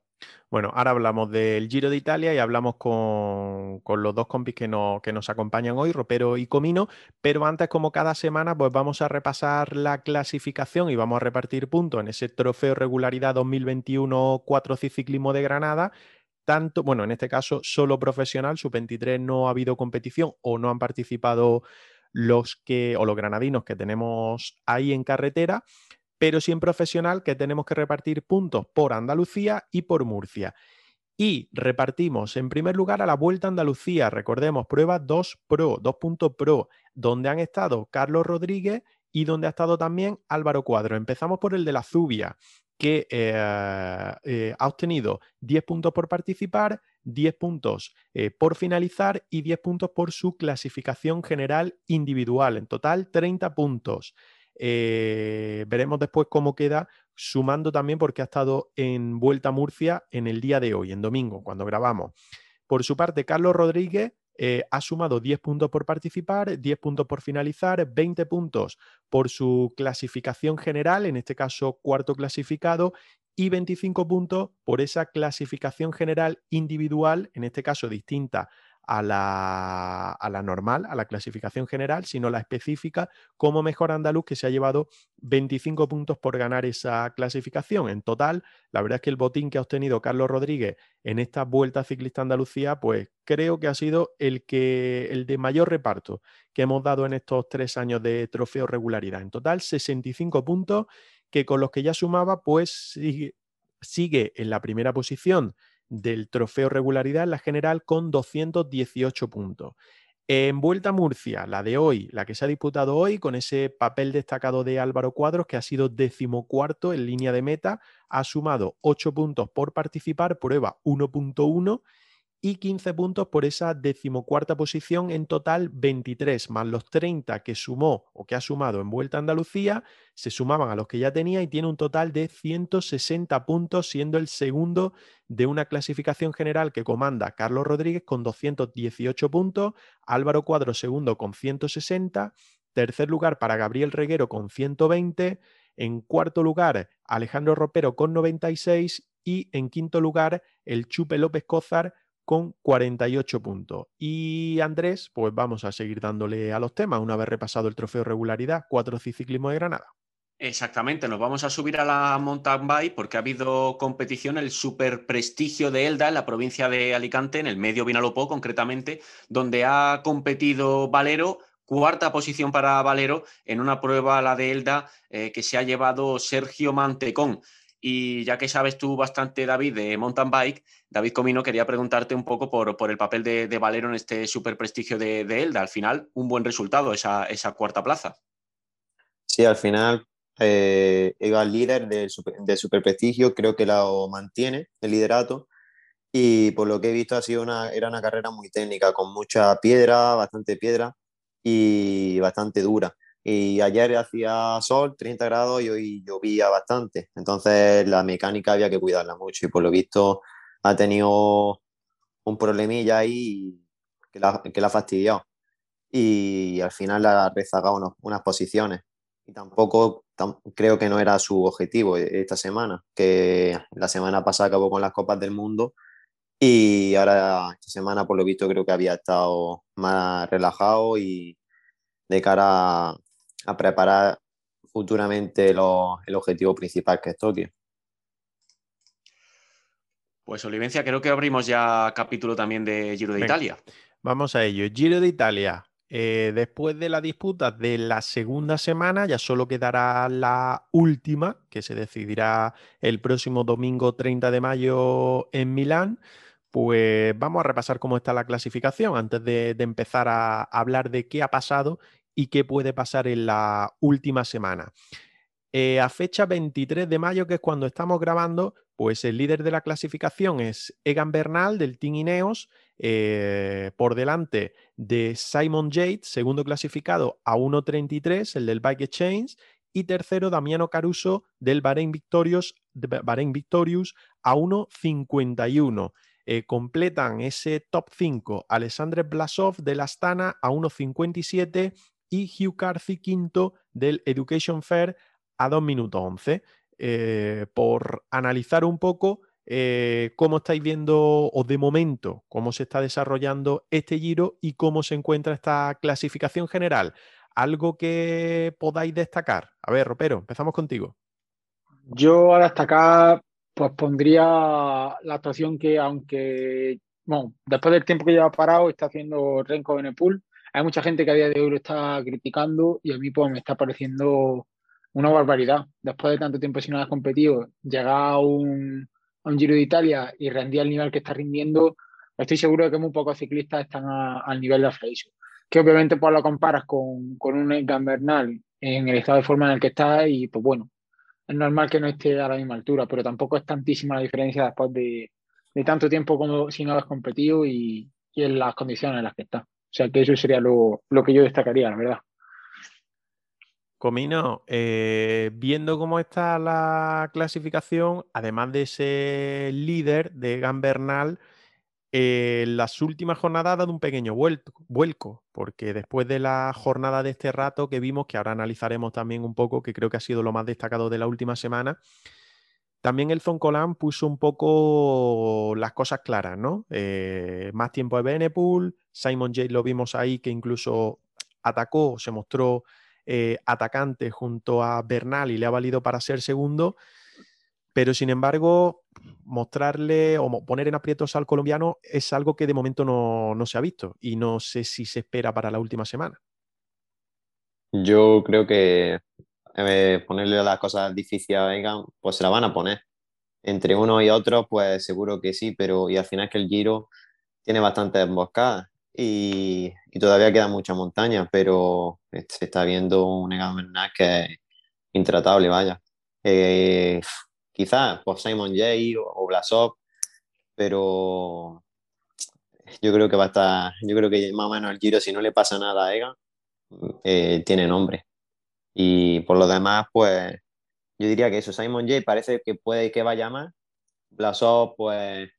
Bueno, ahora hablamos del Giro de Italia y hablamos con, los dos compis que, que, nos acompañan hoy, Ropero y Comino, pero antes, como cada semana, pues vamos a repasar la clasificación y vamos a repartir puntos en ese trofeo regularidad 2021 4 Ciclismo de Granada. Tanto, bueno, en este caso solo profesional, sub-23 no ha habido competición o no han participado los que, o los granadinos que tenemos ahí en carretera pero sí en profesional que tenemos que repartir puntos por Andalucía y por Murcia. Y repartimos en primer lugar a la Vuelta a Andalucía, recordemos, prueba 2 Pro, 2 Pro, donde han estado Carlos Rodríguez y donde ha estado también Álvaro Cuadro. Empezamos por el de la Zubia, que eh, eh, ha obtenido 10 puntos por participar, 10 puntos eh, por finalizar y 10 puntos por su clasificación general individual. En total, 30 puntos. Eh, veremos después cómo queda, sumando también porque ha estado en Vuelta a Murcia en el día de hoy, en domingo, cuando grabamos. Por su parte, Carlos Rodríguez eh, ha sumado 10 puntos por participar, 10 puntos por finalizar, 20 puntos por su clasificación general, en este caso cuarto clasificado, y 25 puntos por esa clasificación general individual, en este caso distinta a la, normal, a la clasificación general, sino la específica como mejor andaluz que se ha llevado 25 puntos por ganar esa clasificación. En total, la verdad es que el botín que ha obtenido Carlos Rodríguez en esta Vuelta Ciclista Andalucía, pues creo que ha sido el, que, el de mayor reparto que hemos dado en estos tres años de trofeo regularidad. En total, 65 puntos que con los que ya sumaba, pues sigue en la primera posición del trofeo regularidad la general con 218 puntos. En Vuelta a Murcia, la de hoy, la que se ha disputado hoy, con ese papel destacado de Álvaro Cuadros, que ha sido decimocuarto en línea de meta, ha sumado 8 puntos por participar, prueba 1.1 y 15 puntos por esa decimocuarta posición, en total 23, más los 30 que sumó o que ha sumado en Vuelta a Andalucía, se sumaban a los que ya tenía y tiene un total de 160 puntos, siendo el segundo de una clasificación general que comanda Carlos Rodríguez con 218 puntos, Álvaro Cuadro segundo con 160, tercer lugar para Gabriel Reguero con 120, en cuarto lugar Alejandro Ropero con 96 y en quinto lugar el Chupe López Cózar con 48 puntos. Y Andrés, pues vamos a seguir dándole a los temas una vez repasado el trofeo regularidad, cuatro ciclismo de Granada. Exactamente, nos vamos a subir a la mountain bike porque ha habido competición, el super prestigio de Elda en la provincia de Alicante, en el medio Vinalopó concretamente, donde ha competido Valero, cuarta posición para Valero en una prueba, la de Elda, eh, que se ha llevado Sergio Mantecón. Y ya que sabes tú bastante, David, de mountain bike, David Comino quería preguntarte un poco por, por el papel de, Valero en este super prestigio de, Elda. Al final, un buen resultado esa, esa cuarta plaza. Sí, al final eh, al líder del super, super, prestigio, creo que lo mantiene, el liderato. Y por lo que he visto, ha sido una, era una carrera muy técnica, con mucha piedra, bastante piedra y bastante dura. Y ayer hacía sol, 30 grados, y hoy llovía bastante. Entonces la mecánica había que cuidarla mucho y por lo visto ha tenido un problemilla ahí que la, que la ha fastidiado. Y al final ha rezagado unas posiciones. Y tampoco creo que no era su objetivo e, esta semana, que la semana pasada acabó con las Copas del Mundo y ahora esta semana por lo visto creo que había estado más relajado y de cara a preparar futuramente el objetivo principal que es Tokio. Pues Olivencia, creo que abrimos ya capítulo también de Giro de Italia. Vamos a ello. Giro de Italia. Eh, después de la disputa de la segunda semana, ya solo quedará la última, que se decidirá el próximo domingo 30 de mayo en Milán. Pues vamos a repasar cómo está la clasificación antes de empezar a hablar de qué ha pasado y qué puede pasar en la última semana. Eh, a fecha 23 de mayo, que es cuando estamos grabando, pues el líder de la clasificación es Egan Bernal del Team Ineos, eh, por delante de Simon Yates, segundo clasificado a 1.33, el del Bike Exchange, y tercero Damiano Caruso del Bahrain Victorious, Bahrain Victorious a 1.51. Eh, completan ese top 5 Alexandre Blasov del Astana a 1.57 y Hugh Carthy quinto del Education Fair a 2 minutos 11. Eh, por analizar un poco eh, cómo estáis viendo o de momento cómo se está desarrollando este giro y cómo se encuentra esta clasificación general. ¿Algo que podáis destacar? A ver, Ropero, empezamos contigo. Yo a destacar, pues pondría la actuación que, aunque, bueno, después del tiempo que lleva parado, está haciendo Renko Benepul. Hay mucha gente que a día de hoy lo está criticando y a mí pues me está pareciendo una barbaridad. Después de tanto tiempo sin haber competido, llegar a un, Giro de Italia y rendir al nivel que está rindiendo, estoy seguro de que muy pocos ciclistas están al nivel de Alfredo que obviamente pues lo comparas con, con un Egan Bernal en el estado de forma en el que está y pues bueno, es normal que no esté a la misma altura, pero tampoco es tantísima la diferencia después de, tanto tiempo como si no has competido y, en las condiciones en las que está. O sea que eso sería lo, que yo destacaría, la verdad. Comino, eh, viendo cómo está la clasificación, además de ese líder de Egan Bernal, eh, las últimas jornadas ha dado un pequeño vuelco, porque después de la jornada de este rato que vimos, que ahora analizaremos también un poco, que creo que ha sido lo más destacado de la última semana, también el Zoncolan puso un poco las cosas claras, ¿no? Eh, más tiempo de Benepool, Simon J lo vimos ahí que incluso atacó, se mostró eh, atacante junto a Bernal y le ha valido para ser segundo pero sin embargo, mostrarle o poner en aprietos al colombiano es algo que de momento no, se ha visto y no sé si se espera para la última semana. Yo creo que ponerle las cosas difíciles a Egan, pues se la van a poner. Entre uno y otro, pues seguro que sí, pero y al final es que el Giro tiene bastantes emboscadas y, todavía queda mucha montaña, pero se está viendo un Egan que es intratable, vaya. Eh, quizás por Simon Jay o, Blasov, pero yo creo que va a estar, yo creo que más o menos el Giro, si no le pasa nada a Egan, eh, tiene nombre. Y por lo demás, pues yo diría que eso, Simon Jay parece que puede que vaya más. Blasov, pues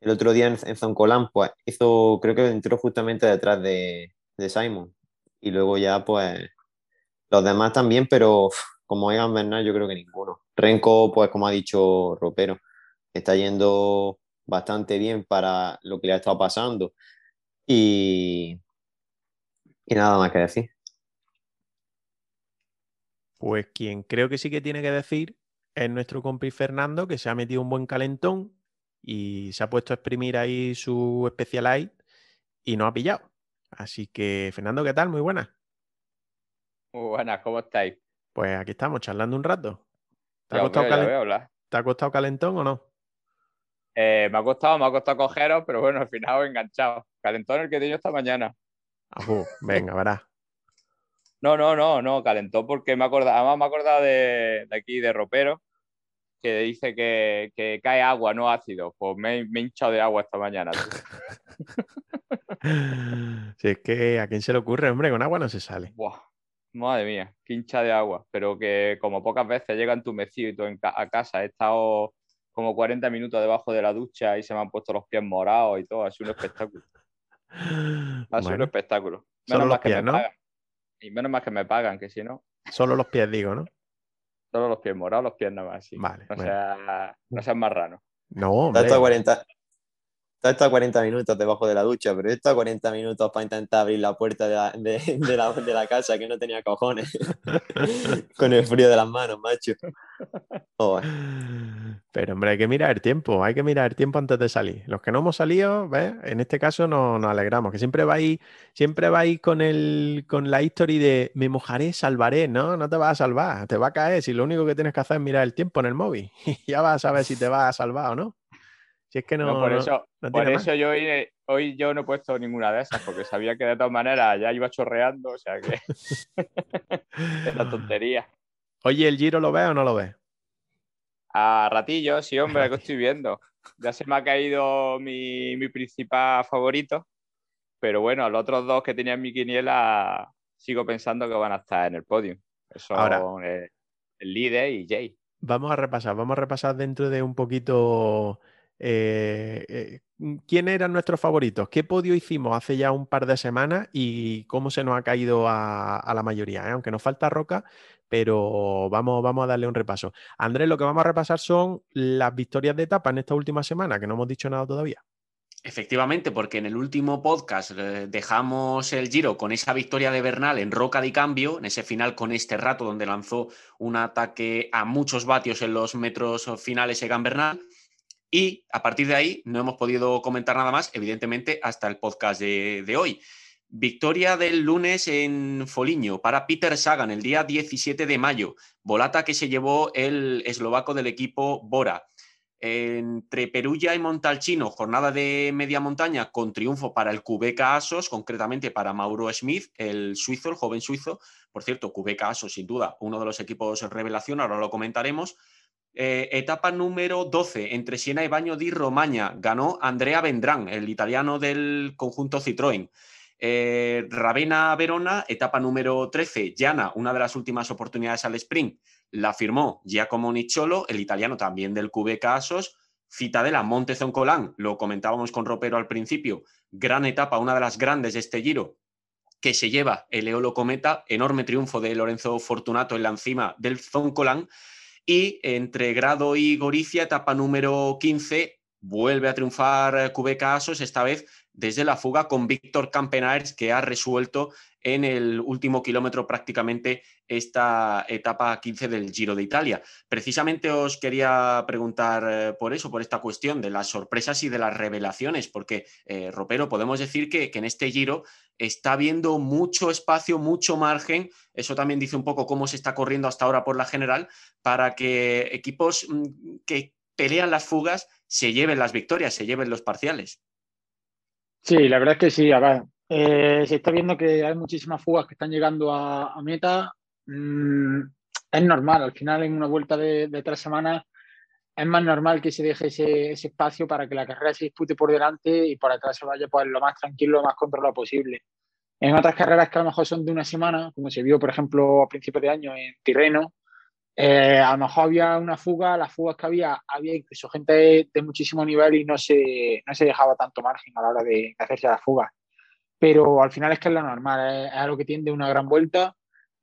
el otro día en, Zoncolan, pues hizo, creo que entró justamente detrás de, de Simon. Y luego ya, pues los demás también, pero como Egan Bernal, yo creo que ninguno. Renko, pues como ha dicho Ropero, está yendo bastante bien para lo que le ha estado pasando. Y, y nada más que decir. Pues quien creo que sí que tiene que decir es nuestro compi Fernando, que se ha metido un buen calentón y se ha puesto a exprimir ahí su Specialized y no ha pillado. Así que, Fernando, ¿qué tal? Muy buenas. Muy buenas, ¿cómo estáis? Pues aquí estamos, charlando un rato. ¿Te, ha, costado calentón o no? Eh, me ha costado, me ha costado cogeros, pero bueno, al final he enganchado. Calentón el que tengo esta mañana. venga, verás. No, no, no, no, calentó porque me acordado, además me he acordado de, aquí, de ropero, que dice que, cae agua, no ácido. Pues me, he hinchado de agua esta mañana. <laughs> si es que a quién se le ocurre, hombre, con agua no se sale. Buah. Madre mía, quincha de agua, pero que como pocas veces llega entumecido y todo a casa. He estado como 40 minutos debajo de la ducha y se me han puesto los pies morados y todo. Ha sido un espectáculo. Ha sido un espectáculo. Menos más que me pagan. Y menos más que me pagan, que si no. Solo los pies, digo, ¿no? Solo los pies morados, los pies nada más. Sí. Vale. No, sea, no seas marrano. No, hombre. 40, Está estado 40 minutos debajo de la ducha, pero he estado 40 minutos para intentar abrir la puerta de la, de, la, casa que no tenía cojones. <laughs> Con el frío de las manos, macho. Pero hombre, hay que mirar el tiempo, hay que mirar el tiempo antes de salir. Los que no hemos salido, ¿ves? En este caso nos, alegramos, que siempre vais, siempre vais con el con la historia de me mojaré, salvaré, ¿no? No te vas a salvar, te va a caer si lo único que tienes que hacer es mirar el tiempo en el móvil <laughs> ya vas a saber si te vas a salvar o no. Si es que no. por eso, por eso yo hoy, hoy, yo no he puesto ninguna de esas, porque sabía que de todas maneras ya iba chorreando, o sea que. <laughs> es la tontería. Oye, ¿el Giro lo ves o no lo ves? A ratillo, sí, hombre, que <laughs> estoy viendo. Ya se me ha caído mi, mi principal favorito, pero bueno, los otros dos que tenía en mi quiniela sigo pensando que van a estar en el podio. Son Ahora. eh, el líder y Jay. Vamos a repasar, vamos a repasar dentro de un poquito eh, eh, quién eran nuestros favoritos, qué podio hicimos hace ya un par de semanas y cómo se nos ha caído a, a la mayoría, ¿eh? aunque nos falta Roca, pero vamos, vamos a darle un repaso. Andrés, lo que vamos a repasar son las victorias de etapa en esta última semana, que no hemos dicho nada todavía. Efectivamente, porque en el último podcast eh, dejamos el Giro con esa victoria de Bernal en Roca de Cambio, en ese final con este rato donde lanzó un ataque a muchos vatios en los metros finales Egan Bernal. Y a partir de ahí no hemos podido comentar nada más, evidentemente, hasta el podcast de, hoy. Victoria del lunes en Foliño para Peter Sagan el día 17 de mayo. Volata que se llevó el eslovaco del equipo Bora. Entre Perugia y Montalcino, jornada de media montaña con triunfo para el Cubeca Asos, concretamente para Mauro Smith, el suizo, el joven suizo. Por cierto, Cubeca Asos, sin duda, uno de los equipos revelación, ahora lo comentaremos. Eh, etapa número 12, entre Siena y Baño di Romagna, ganó Andrea Vendrán, el italiano del conjunto Citroën. Eh, Ravenna Verona, etapa número 13, Llana, una de las últimas oportunidades al sprint, la firmó Giacomo Nicciolo, el italiano también del Cubeca Asos. Citadela Monte Zoncolán, lo comentábamos con Ropero al principio, gran etapa, una de las grandes de este giro, que se lleva el Eolo Cometa, enorme triunfo de Lorenzo Fortunato en la encima del Zoncolán. Y entre Grado y Goricia, etapa número 15, vuelve a triunfar Cubeca Asos, esta vez desde la fuga con Víctor Campenaers, que ha resuelto en el último kilómetro prácticamente esta etapa 15 del Giro de Italia. Precisamente os quería preguntar eh, por eso, por esta cuestión de las sorpresas y de las revelaciones, porque, eh, Ropero, podemos decir que, que en este Giro está habiendo mucho espacio, mucho margen, eso también dice un poco cómo se está corriendo hasta ahora por la general, para que equipos mm, que pelean las fugas se lleven las victorias, se lleven los parciales. Sí, la verdad es que sí. Eh, se está viendo que hay muchísimas fugas que están llegando a, meta. Mm, es normal, al final en una vuelta de, tres semanas es más normal que se deje ese, espacio para que la carrera se dispute por delante y por atrás se vaya pues, lo más tranquilo, lo más controlado posible. En otras carreras que a lo mejor son de una semana, como se vio, por ejemplo, a principios de año en Tirreno, eh, a lo mejor había una fuga, las fugas que había, había incluso gente de, de, muchísimo nivel y no se, no se dejaba tanto margen a la hora de, de hacerse las fugas. Pero al final es que es lo normal, es, es algo que tiende una gran vuelta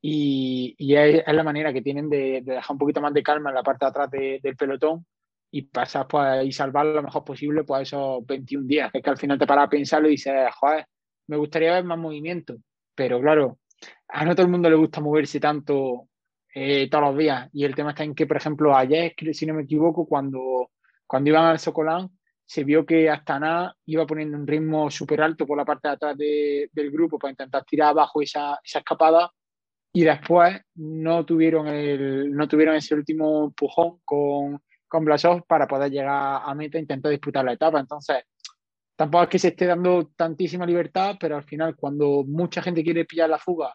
y, y es, es, la manera que tienen de, de, dejar un poquito más de calma en la parte de atrás de, del pelotón y pasar pues, y salvar lo mejor posible pues, esos 21 días. Es que al final te paras a pensarlo y dices, joder, me gustaría ver más movimiento. Pero claro, a no todo el mundo le gusta moverse tanto eh, todos los días. Y el tema está en que, por ejemplo, ayer, si no me equivoco, cuando, cuando iban al Socolán, se vio que Astana iba poniendo un ritmo súper alto por la parte de atrás de, del grupo para intentar tirar abajo esa, esa escapada y después no tuvieron, el, no tuvieron ese último empujón con, con Blasov para poder llegar a meta e intentar disputar la etapa. Entonces, tampoco es que se esté dando tantísima libertad, pero al final cuando mucha gente quiere pillar la fuga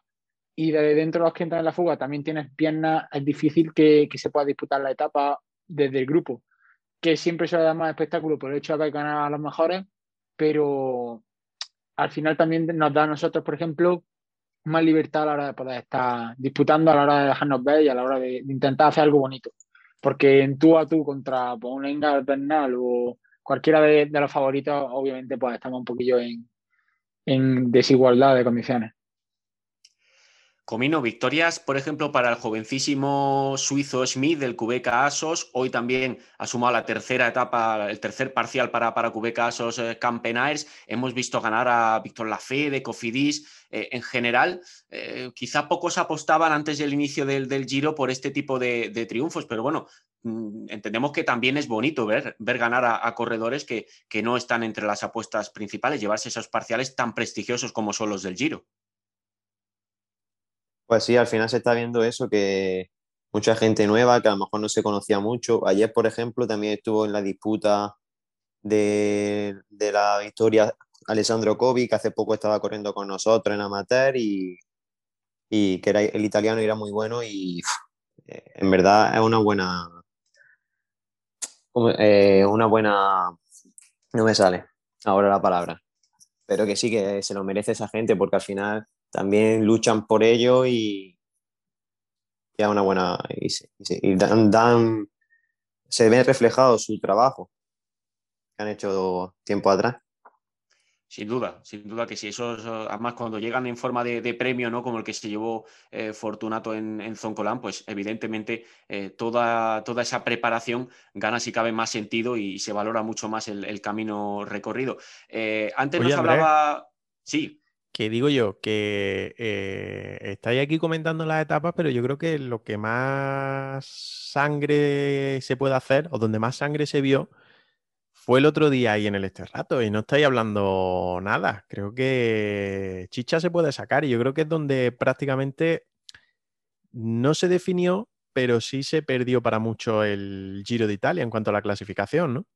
y de dentro de los que entran en la fuga también tienes piernas, es difícil que, que se pueda disputar la etapa desde el grupo, que siempre suele dar más espectáculo por el hecho de haber ganado a los mejores, pero al final también nos da a nosotros, por ejemplo, más libertad a la hora de poder estar disputando, a la hora de dejarnos ver y a la hora de, intentar hacer algo bonito. Porque en tú a tú contra pues, un Engar Bernal o cualquiera de, los favoritos, obviamente, pues estamos un poquillo en desigualdad de condiciones. Comino, victorias, por ejemplo, para el jovencísimo suizo Schmidt del Cubeca Asos. Hoy también ha sumado la tercera etapa, el tercer parcial para, para Cubeca Asos eh. Hemos visto ganar a Víctor Lafé de Cofidis. Eh, en general, eh, quizá pocos apostaban antes del inicio del, del Giro por este tipo de, de, triunfos, pero bueno, mm, entendemos que también es bonito ver, ver ganar a, a corredores que, que no están entre las apuestas principales, llevarse esos parciales tan prestigiosos como son los del Giro. Pues sí, al final se está viendo eso, que mucha gente nueva que a lo mejor no se conocía mucho. Ayer, por ejemplo, también estuvo en la disputa de, de la victoria Alessandro Covi, que hace poco estaba corriendo con nosotros en amateur y, y que era, el italiano era muy bueno y eh, en verdad es una buena, eh, una buena, no me sale ahora la palabra, pero que sí que se lo merece esa gente porque al final también luchan por ello y, y una buena, y, dan, se ve reflejado su trabajo que han hecho tiempo atrás. Sin duda, sin duda que sí. Eso, además, cuando llegan en forma de, premio, ¿no? Como el que se llevó eh, Fortunato en, en Zoncolán, pues evidentemente eh, toda, toda esa preparación gana si cabe más sentido y se valora mucho más el, camino recorrido. Eh, antes nos hablaba. Sí. Que digo yo, que estáis aquí comentando las etapas, pero yo creo que lo que más sangre se puede hacer, o donde más sangre se vio, fue el otro día ahí en el este rato y no estáis hablando nada. Creo que Chicha se puede sacar y yo creo que es donde prácticamente no se definió, pero sí se perdió para mucho el Giro de Italia en cuanto a la clasificación, ¿no?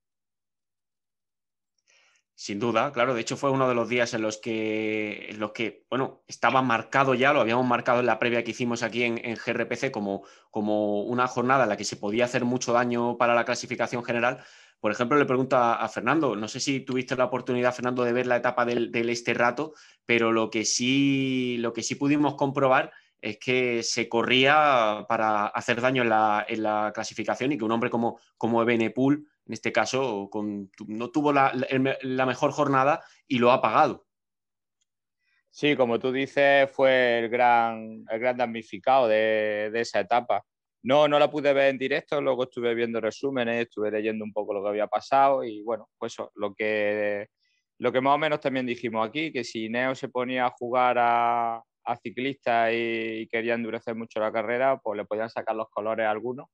Sin duda, claro. De hecho, fue uno de los días en los que, en los que bueno, estaba marcado ya, lo habíamos marcado en la previa que hicimos aquí en, en, GRPC como, como una jornada en la que se podía hacer mucho daño para la clasificación general, por ejemplo, le pregunto a, Fernando, no sé si tuviste la oportunidad, Fernando, de ver la etapa del, este rato, pero lo que, sí, lo que sí pudimos comprobar es que se corría para hacer daño en la, clasificación y que un hombre como, como Ebenepul, en este caso, no tuvo la, mejor jornada y lo ha pagado. Sí, como tú dices, fue el gran, el gran damnificado de esa etapa. No, no la pude ver en directo, luego estuve viendo resúmenes, estuve leyendo un poco lo que había pasado y bueno, pues eso, lo que, lo que más o menos también dijimos aquí, que si Neo se ponía a jugar a, ciclistas y, quería endurecer mucho la carrera, pues le podían sacar los colores a algunos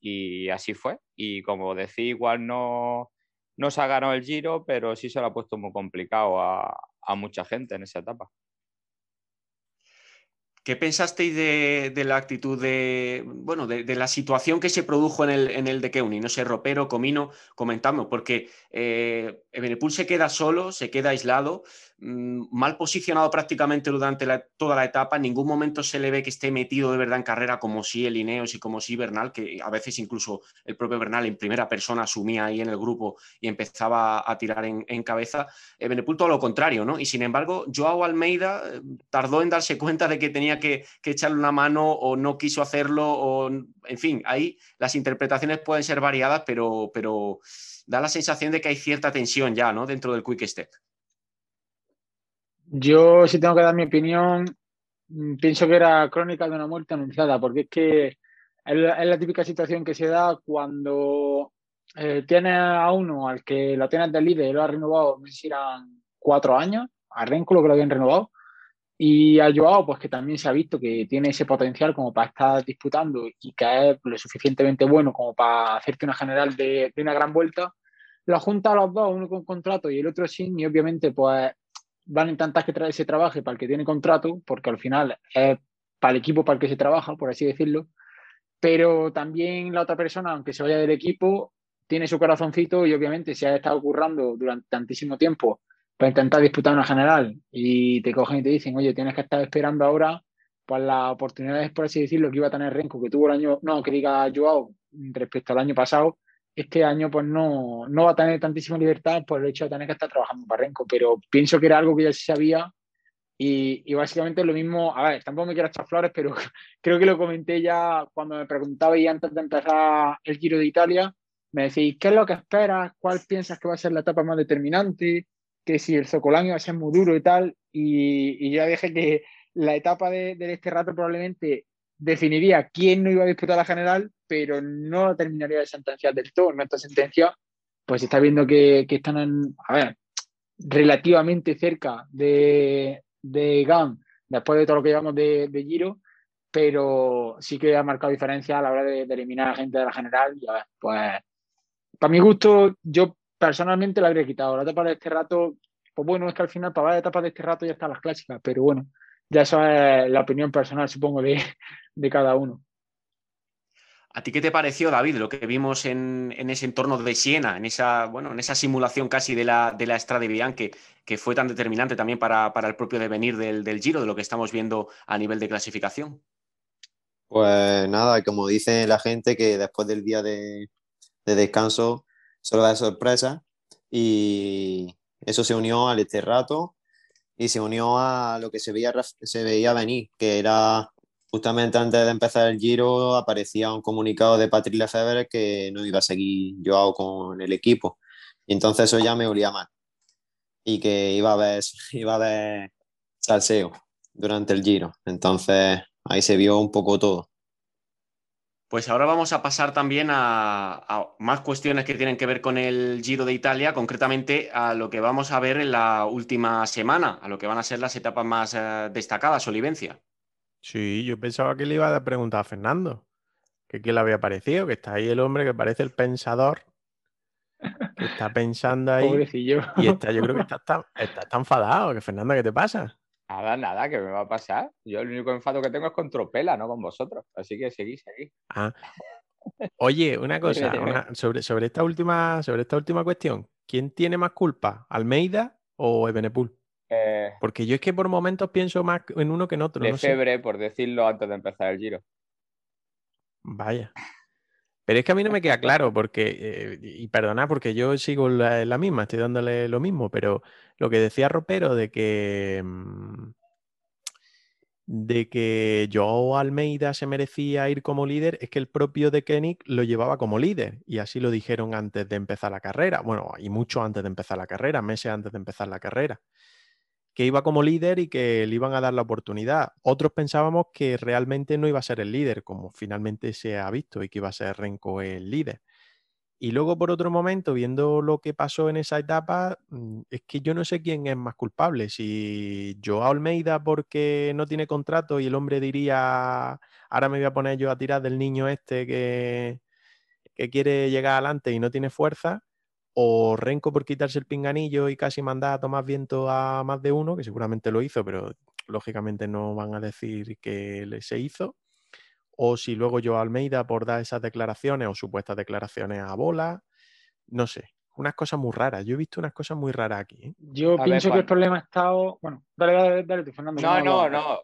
y así fue. Y como decía, igual no, no sacaron el giro, pero sí se lo ha puesto muy complicado a mucha gente en esa etapa. ¿Qué pensasteis de, la actitud de, bueno, de, la situación que se produjo en el, en el de Keuni? No sé, Ropero, Comino, comentamos, porque eh, se queda solo, se queda aislado, mal posicionado prácticamente durante toda la etapa, en ningún momento se le ve que esté metido de verdad en carrera como si el Ineos y como si Bernal, que a veces incluso el propio Bernal en primera persona asumía ahí en el grupo y empezaba a tirar en, cabeza. Eh, Benepul todo lo contrario, ¿no? Y sin embargo, Joao Almeida eh, tardó en darse cuenta de que tenía que, echarle una mano o no quiso hacerlo, o en fin, ahí las interpretaciones pueden ser variadas, pero, pero da la sensación de que hay cierta tensión ya, ¿no? Dentro del Quick Step. Yo, si tengo que dar mi opinión, mm, pienso que era crónica de una muerte anunciada, porque es que es la, típica situación que se da cuando eh, tienes a uno al que lo tienes de líder y lo ha renovado, no sé si eran cuatro años, a Renko lo que lo habían renovado, y a Joao, pues que también se ha visto que tiene ese potencial como para estar disputando y que es lo suficientemente bueno como para hacerte una general de, de una gran vuelta, lo junta a los dos, uno con contrato y el otro sin, y obviamente pues van a intentar que se trabaje para el que tiene contrato, porque al final es para el equipo para el que se trabaja, por así decirlo, pero también la otra persona, aunque se vaya del equipo, tiene su corazoncito y obviamente si ha estado currando durante tantísimo tiempo para intentar disputar una general y te cogen y te dicen, oye, tienes que estar esperando ahora pues las oportunidades, por así decirlo, que iba a tener Renko, que tuvo el año, no, que diga Joao respecto al año pasado, este año pues no, no va a tener tantísima libertad por el hecho de tener que estar trabajando en Barrenco, pero pienso que era algo que ya se sabía y, y, básicamente lo mismo, a ver, tampoco me quiero echar flores, pero <laughs> creo que lo comenté ya cuando me preguntabais antes de empezar el Giro de Italia, me decís, ¿qué es lo que esperas? ¿Cuál piensas que va a ser la etapa más determinante? Que si el Socolán va a ser muy duro y tal, y, y ya dije que la etapa de, de este rato probablemente definiría quién no iba a disputar la general, pero no terminaría de sentenciar del todo. En esta sentencia, pues está viendo que, están, a ver, relativamente cerca de, de GAN después de todo lo que llevamos de, Giro, pero sí que ha marcado diferencia a la hora de, eliminar a gente de la general. Y a pues, para mi gusto, yo personalmente la habría quitado. La etapa de este rato, pues bueno, es que al final para la etapa de este rato ya están las clásicas, pero bueno, ya eso es la opinión personal, supongo, de, de cada uno. ¿A ti qué te pareció, David, lo que vimos en, ese entorno de Siena, en esa, bueno, en esa simulación casi de la, de la Estrada que, que fue tan determinante también para, el propio devenir del, Giro, de lo que estamos viendo a nivel de clasificación? Pues nada, como dice la gente, que después del día de, de descanso solo da sorpresa y eso se unió al este rato y se unió a lo que se veía, se veía venir, que era justamente antes de empezar el Giro aparecía un comunicado de Patrick Lefebvre que no iba a seguir Joao con el equipo. Y entonces eso ya me olía mal. Y que iba a haber, <laughs> iba a salseo durante el Giro. Entonces ahí se vio un poco todo. Pues ahora vamos a pasar también a, más cuestiones que tienen que ver con el Giro de Italia, concretamente a lo que vamos a ver en la última semana, a lo que van a ser las etapas más eh, destacadas, Olivencia. Sí, yo pensaba que le iba a preguntar a Fernando, que qué le había parecido, que está ahí el hombre que parece el pensador, que está <laughs> pensando ahí. Pobrecillo. Y está, yo creo que <laughs> está, está, enfadado, que Fernando, ¿qué te pasa? Nada, nada, que me va a pasar. Yo el único enfado que tengo es con Tropela, no con vosotros. Así que seguís, seguís. Ah. Oye, una <laughs> cosa, sobre, sobre, esta última, sobre esta última cuestión, ¿quién tiene más culpa? ¿Almeida o Ebenepul? Eh, Porque yo es que por momentos pienso más en uno que en otro. De febre, por decirlo antes de empezar el giro. Vaya. Pero es que a mí no me queda claro, porque, eh, y perdonad, porque yo sigo la, la, misma, estoy dándole lo mismo, pero lo que decía Ropero de que, mm, de que Joao Almeida se merecía ir como líder, es que el propio de Koenig lo llevaba como líder, y así lo dijeron antes de empezar la carrera, bueno, y mucho antes de empezar la carrera, meses antes de empezar la carrera que iba como líder y que le iban a dar la oportunidad. Otros pensábamos que realmente no iba a ser el líder, como finalmente se ha visto, y que iba a ser Renko el líder. Y luego, por otro momento, viendo lo que pasó en esa etapa, mm, es que yo no sé quién es más culpable. Si Joao Almeida porque no tiene contrato y el hombre diría, ahora me voy a poner yo a tirar del niño este que, que quiere llegar adelante y no tiene fuerza, o Renko por quitarse el pinganillo y casi mandar a tomar viento a más de uno, que seguramente lo hizo, pero lógicamente no van a decir que se hizo, o si luego yo Almeida por dar esas declaraciones o supuestas declaraciones a bola, no sé, unas cosas muy raras. Yo he visto unas cosas muy raras aquí. ¿eh? Yo pienso que el problema ha estado. Bueno, dale, dale, dale, Fernando. No, no, no.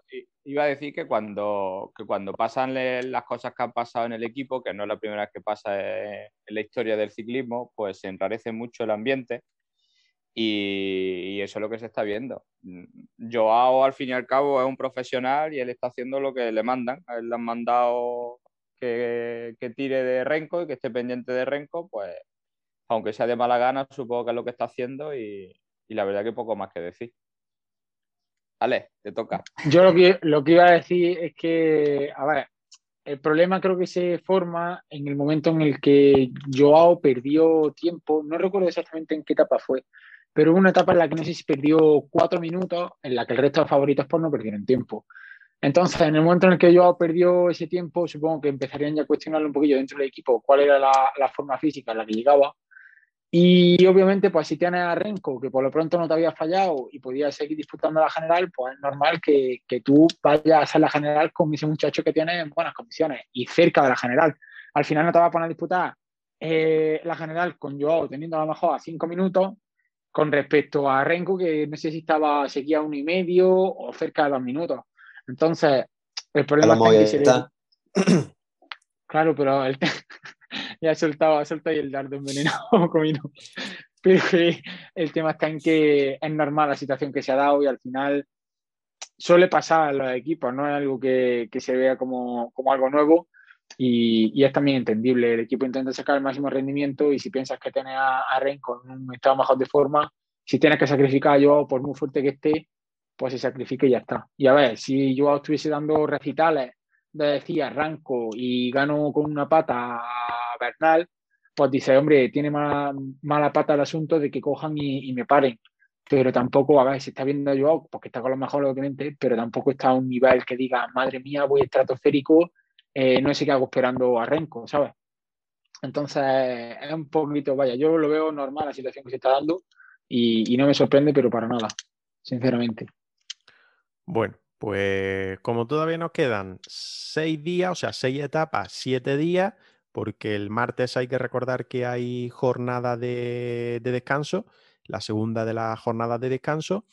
Iba a decir que cuando, que cuando pasan las cosas que han pasado en el equipo, que no es la primera vez que pasa en la historia del ciclismo, pues se enrarece mucho el ambiente. Y, eso es lo que se está viendo. Joao, al fin y al cabo, es un profesional y él está haciendo lo que le mandan. A él le han mandado que, que tire de Renko y que esté pendiente de Renko, pues aunque sea de mala gana, supongo que es lo que está haciendo y, la verdad que poco más que decir. Vale, te toca. Yo lo que, lo que iba a decir es que, a ver, el problema creo que se forma en el momento en el que Joao perdió tiempo, no recuerdo exactamente en qué etapa fue, pero hubo una etapa en la que no sé si perdió cuatro minutos, en la que el resto de favoritos pues no perdieron tiempo. Entonces, en el momento en el que Joao perdió ese tiempo, supongo que empezarían ya a cuestionarlo un poquillo dentro del equipo cuál era la, la forma física en la que llegaba y obviamente, pues si tienes a Renko, que por lo pronto no te había fallado y podías seguir disputando la general, pues es normal que, que tú vayas a hacer la general con ese muchacho que tiene en buenas condiciones y cerca de la general. Al final no te vas a poner a disputar eh, la general con Joao teniendo a lo mejor a cinco minutos con respecto a Renko, que no sé si estaba, seguía uno y medio o cerca de dos minutos. Entonces, el problema es que Claro, pero el, <laughs> ya ha soltado, ha soltado el dardo envenenado <laughs> comino. Pero el tema está en que es normal la situación que se ha dado y al final suele pasar a los equipos, no es algo que, que se vea como, como, algo nuevo y, y, es también entendible. El equipo intenta sacar el máximo rendimiento y si piensas que tienes a, a Ren con un estado mejor de forma, si tienes que sacrificar a Joao por muy fuerte que esté, pues se sacrifique y ya está. Y a ver, si Joao estuviese dando recitales decía arranco y gano con una pata Bernal, pues dice, hombre, tiene mala, pata el asunto de que cojan y, me paren. Pero tampoco, a ver, se está viendo yo, porque está con lo mejor, obviamente, pero tampoco está a un nivel que diga, madre mía, voy estratosférico, eh, no sé qué hago esperando a Renko, ¿sabes? Entonces, es un poquito, vaya, yo lo veo normal la situación que se está dando y no me sorprende, pero para nada, sinceramente. Bueno, pues como todavía nos quedan seis días, o sea, seis etapas, siete días, porque el martes hay que recordar que hay jornada de, descanso, la segunda de las jornadas de descanso.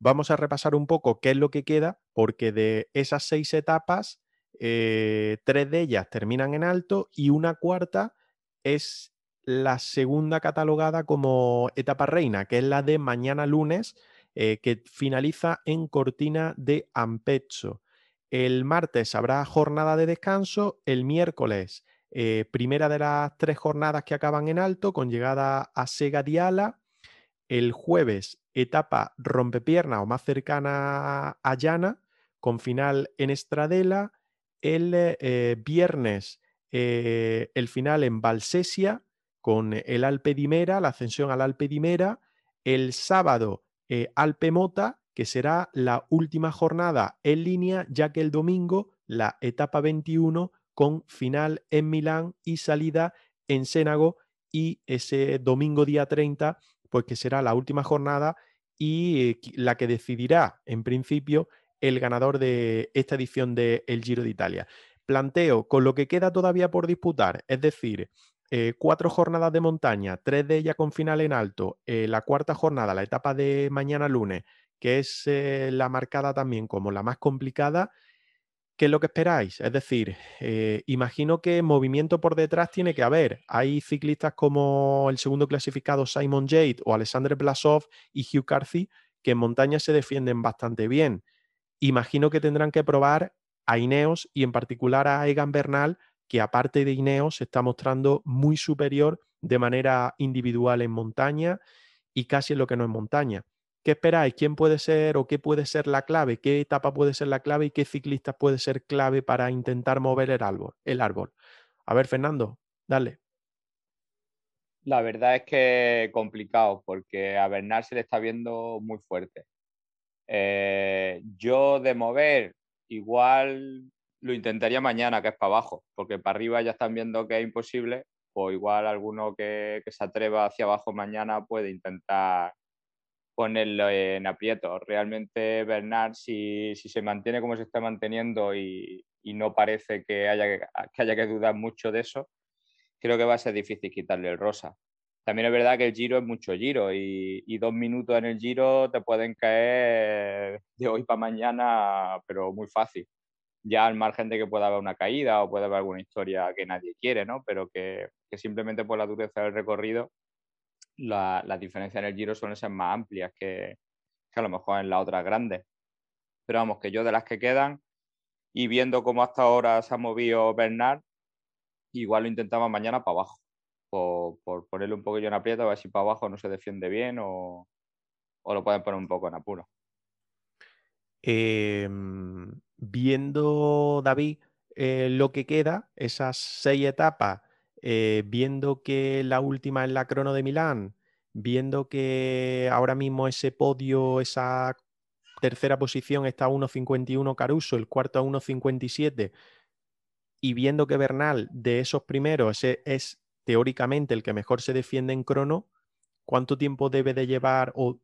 Vamos a repasar un poco qué es lo que queda, porque de esas seis etapas, eh, tres de ellas terminan en alto y una cuarta es la segunda catalogada como etapa reina, que es la de mañana lunes, eh, que finaliza en Cortina de Ampezzo. El martes habrá jornada de descanso, el miércoles eh, primera de las tres jornadas que acaban en alto, con llegada a Sega Diala. El jueves, etapa rompepierna o más cercana a Llana, con final en Estradela. El eh, viernes, eh, el final en Valsesia, con el Alpe Dimera, la ascensión al Alpe Dimera. El sábado, Alpe Mota, que será la última jornada en línea, ya que el domingo, la etapa 21, con final en Milán y salida en Sénago y ese domingo día 30, pues que será la última jornada y eh, la que decidirá en principio el ganador de esta edición del Giro de Italia. Planteo con lo que queda todavía por disputar, es decir, eh, cuatro jornadas de montaña, tres de ellas con final en alto, eh, la cuarta jornada, la etapa de mañana lunes, que es la marcada también como la más complicada, ¿Qué es lo que esperáis? Es decir, eh, imagino que movimiento por detrás tiene que haber. Hay ciclistas como el segundo clasificado Simon Jade o Alexander Blasov y Hugh Carthy que en montaña se defienden bastante bien. Imagino que tendrán que probar a Ineos y en particular a Egan Bernal, que aparte de Ineos se está mostrando muy superior de manera individual en montaña y casi en lo que no es montaña. ¿Qué esperáis? ¿Quién puede ser o qué puede ser la clave? ¿Qué etapa puede ser la clave y qué ciclista puede ser clave para intentar mover el árbol? El árbol. A ver, Fernando, dale. La verdad es que complicado porque a Bernal se le está viendo muy fuerte. Eh, yo de mover igual lo intentaría mañana, que es para abajo, porque para arriba ya están viendo que es imposible, o igual alguno que se atreva hacia abajo mañana puede intentar ponerlo en aprieto. Realmente Bernard, si, se mantiene como se está manteniendo y, no parece que haya que, haya que dudar mucho de eso, creo que va a ser difícil quitarle el rosa. También es verdad que el giro es mucho giro y, y dos minutos en el giro te pueden caer de hoy para mañana, pero muy fácil. Ya al margen de que pueda haber una caída o pueda haber alguna historia que nadie quiere, ¿no? Pero que simplemente por la dureza del recorrido las diferencias en el giro suelen ser más amplias que, a lo mejor en las otras grandes. Pero vamos, que yo de las que quedan y viendo cómo hasta ahora se ha movido Bernard, igual lo intentaba mañana para abajo, por, por, ponerle un poquillo en aprieto, a ver si para abajo no se defiende bien o, lo pueden poner un poco en apuro. Em, viendo, David, eh, lo que queda, esas seis etapas eh, viendo que la última es la crono de Milán, viendo que ahora mismo ese podio, esa tercera posición está a 1.51 Caruso, el cuarto a 1.57, y viendo que Bernal de esos primeros es, teóricamente el que mejor se defiende en crono, ¿cuánto tiempo debe de llevar o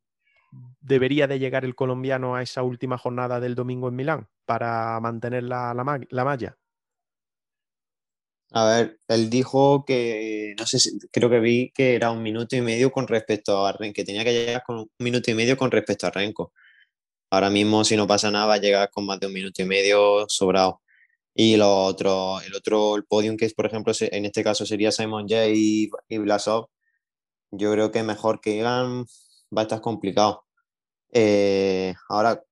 debería de llegar el colombiano a esa última jornada del domingo en Milán para mantener la malla? A ver, él dijo que, no sé, si, creo que vi que era un minuto y medio con respecto a Renko, que tenía que llegar con un minuto y medio con respecto a Renko. Ahora mismo, si no pasa nada, va a llegar con más de un minuto y medio sobrado. Y lo otro, el otro, el podium, que es, por ejemplo, en este caso sería Simon J y, Blasov, yo creo que mejor que Egan va a estar complicado. Eh, ahora,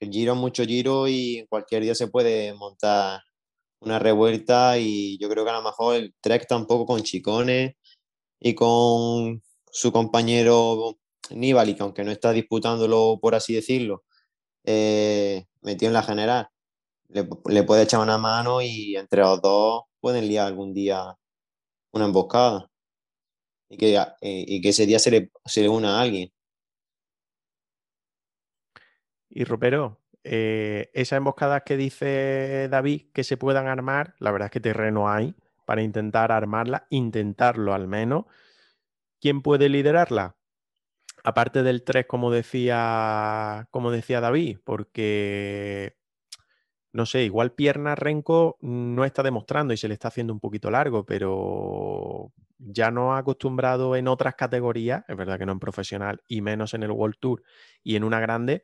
el giro mucho giro y cualquier día se puede montar una revuelta y yo creo que a lo mejor el Trek está un poco con Chicone y con su compañero Nibali, que aunque no está disputándolo, por así decirlo, eh, metido en la general, le, puede echar una mano y entre los dos pueden liar algún día una emboscada y que, eh, y que ese día se le, se le una a alguien. Y Ropero, eh, esas emboscadas que dice David que se puedan armar, la verdad es que terreno hay para intentar armarla, intentarlo al menos. ¿Quién puede liderarla? Aparte del 3, como decía, como decía David, porque no sé, igual pierna Renko no está demostrando y se le está haciendo un poquito largo, pero ya no ha acostumbrado en otras categorías, es verdad que no en profesional y menos en el World Tour y en una grande,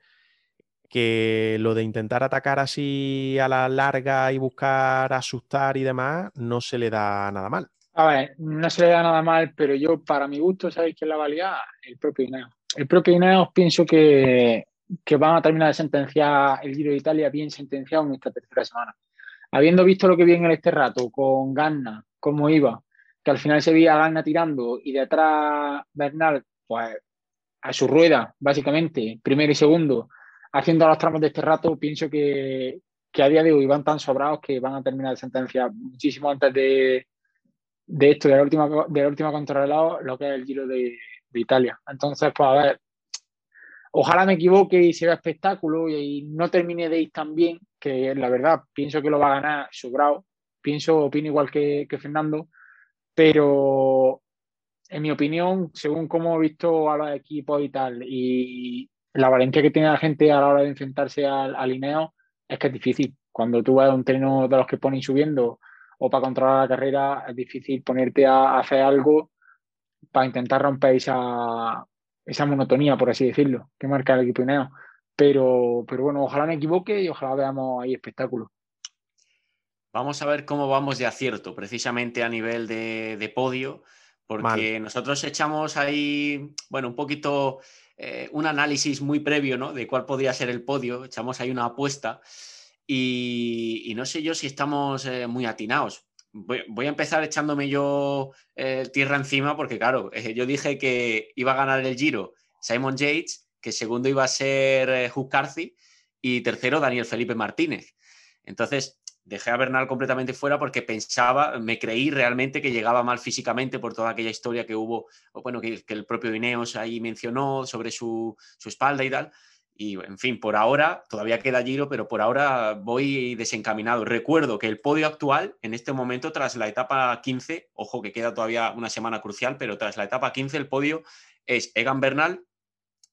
que lo de intentar atacar así a la larga y buscar asustar y demás no se le da nada mal. A ver, no se le da nada mal, pero yo, para mi gusto, ¿sabéis quién la valía? El propio Ineos. El propio Ineos pienso que, que van a terminar de sentenciar el Giro de Italia bien sentenciado en esta tercera semana. Habiendo visto lo que vi en este rato con Ganna, cómo iba, que al final se veía Ganna tirando y detrás Bernal, pues a su rueda, básicamente, primero y segundo, haciendo los tramos de este rato, pienso que, que a día de hoy van tan sobrados que van a terminar de sentenciar muchísimo antes de, de esto, de la última, de la última lo que es el Giro de, de Italia. Entonces, pues a ver, ojalá me equivoque y sea espectáculo y, no termine de ir tan bien, que la verdad pienso que lo va a ganar sobrado. Pienso, opino igual que, que Fernando, pero en mi opinión, según cómo he visto a los equipos y tal, y la valentía que tiene la gente a la hora de enfrentarse al, al Ineo, es que es difícil. Cuando tú vas a un treno de los que ponen subiendo o para controlar la carrera, es difícil ponerte a, hacer algo para intentar romper esa, esa monotonía, por así decirlo, que marca el equipo Ineo. Pero, pero bueno, ojalá me equivoque y ojalá veamos ahí espectáculo. Vamos a ver cómo vamos de acierto, precisamente a nivel de, de podio porque nosotros echamos ahí, bueno, un poquito eh, un análisis muy previo, ¿no? De cuál podría ser el podio, echamos ahí una apuesta y, no sé yo si estamos eh, muy atinados. Voy, a empezar echándome yo eh, tierra encima porque, claro, yo dije que iba a ganar el Giro Simon Yates, que segundo iba a ser Hugh y tercero Daniel Felipe Martínez. Entonces, dejé a Bernal completamente fuera porque pensaba, me creí realmente que llegaba mal físicamente por toda aquella historia que hubo, bueno, que, el propio Ineos ahí mencionó sobre su, espalda y tal. Y en fin, por ahora todavía queda Giro, pero por ahora voy desencaminado. Recuerdo que el podio actual, en este momento, tras la etapa 15, ojo que queda todavía una semana crucial, pero tras la etapa 15, el podio es Egan Bernal,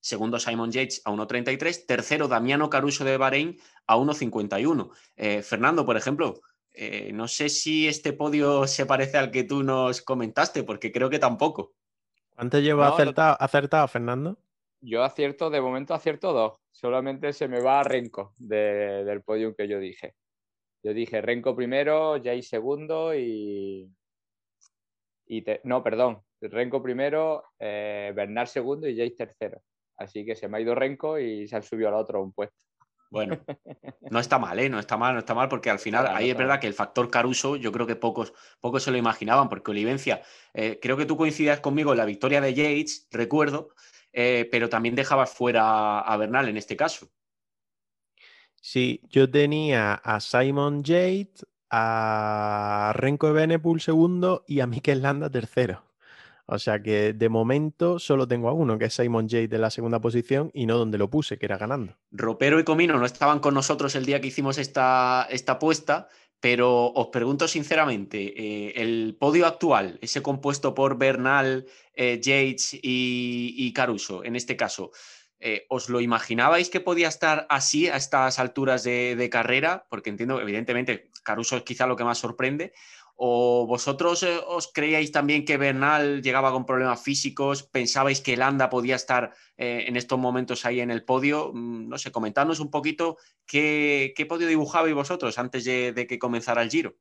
segundo Simon Yates a 1.33, tercero Damiano Caruso de Bahrein a 1.51. Eh, Fernando, por ejemplo, eh, no sé si este podio se parece al que tú nos comentaste, porque creo que tampoco. ¿Cuánto lleva acertado, Fernando? Yo acierto, de momento acierto dos. Solamente se me va a Renko del podio que yo dije. Yo dije Renko primero, Jay segundo y. y No, perdón. Renko primero, eh, Bernard segundo y Jay tercero. Así que se me ha ido Renko y se han subido al otro un puesto. Bueno, <laughs> no está mal, ¿eh? No está mal, no está mal, porque al final ahí es verdad que el factor Caruso, yo creo que pocos, pocos se lo imaginaban, porque Olivencia, eh, creo que tú coincidas conmigo en la victoria de Yates, recuerdo, eh, pero también dejabas fuera a Bernal en este caso. Sí, yo tenía a Simon Yates, a Renko Benepul segundo y a Mikel Landa tercero. O sea que de momento solo tengo a uno, que es Simon Jade de la segunda posición y no donde lo puse, que era ganando. Ropero y Comino no estaban con nosotros el día que hicimos esta, esta apuesta, pero os pregunto sinceramente, eh, el podio actual, ese compuesto por Bernal, eh, Yates y, Caruso, en este caso, eh, ¿os lo imaginabais que podía estar así a estas alturas de, de carrera? Porque entiendo, evidentemente, Caruso es quizá lo que más sorprende, ¿O vosotros eh, os creíais también que Bernal llegaba con problemas físicos? ¿Pensabais que Landa podía estar eh, en estos momentos ahí en el podio? Mm, no sé, comentadnos un poquito qué, podio dibujabais vosotros antes de, que comenzara el giro.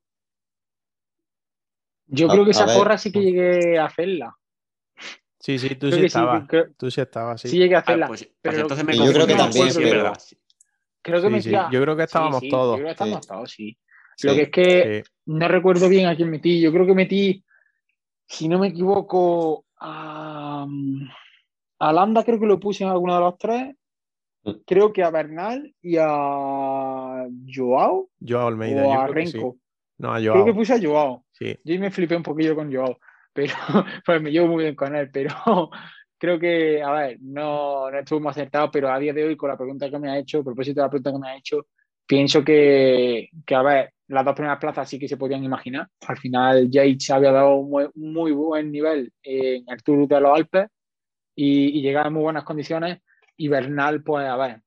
Yo creo que esa porra sí que llegué a hacerla. Sí, sí, tú sí estabas. Tú sí estabas, sí. Sí llegué a hacerla. Ah, pues, pues pero entonces me yo creo que también, sí, verdad. Creo que me Yo creo que estábamos todos. Yo creo que estábamos todos, sí. Lo que es que no recuerdo bien a quién metí. Yo creo que metí, si no me equivoco, a, a Landa creo que lo puse en alguno de los tres. Mm. Creo que a Bernal y a Joao. Joao Almeida. O a Renko. No, a Joao. Creo que puse a Joao. Sí. Yo me flipé un poquillo con Joao. Pero <laughs> pues me llevo muy bien con él. Pero <laughs> creo que, a ver, no, no estuvo muy acertado. Pero a día de hoy, con la pregunta que me ha hecho, a propósito de la pregunta que me ha hecho, pienso que, que a ver, las dos primeras plazas sí que se podían imaginar. Al final, Yates había dado un muy, buen nivel en el Tour de los Alpes y, llegaba en muy buenas condiciones. Y Bernal, pues a ver,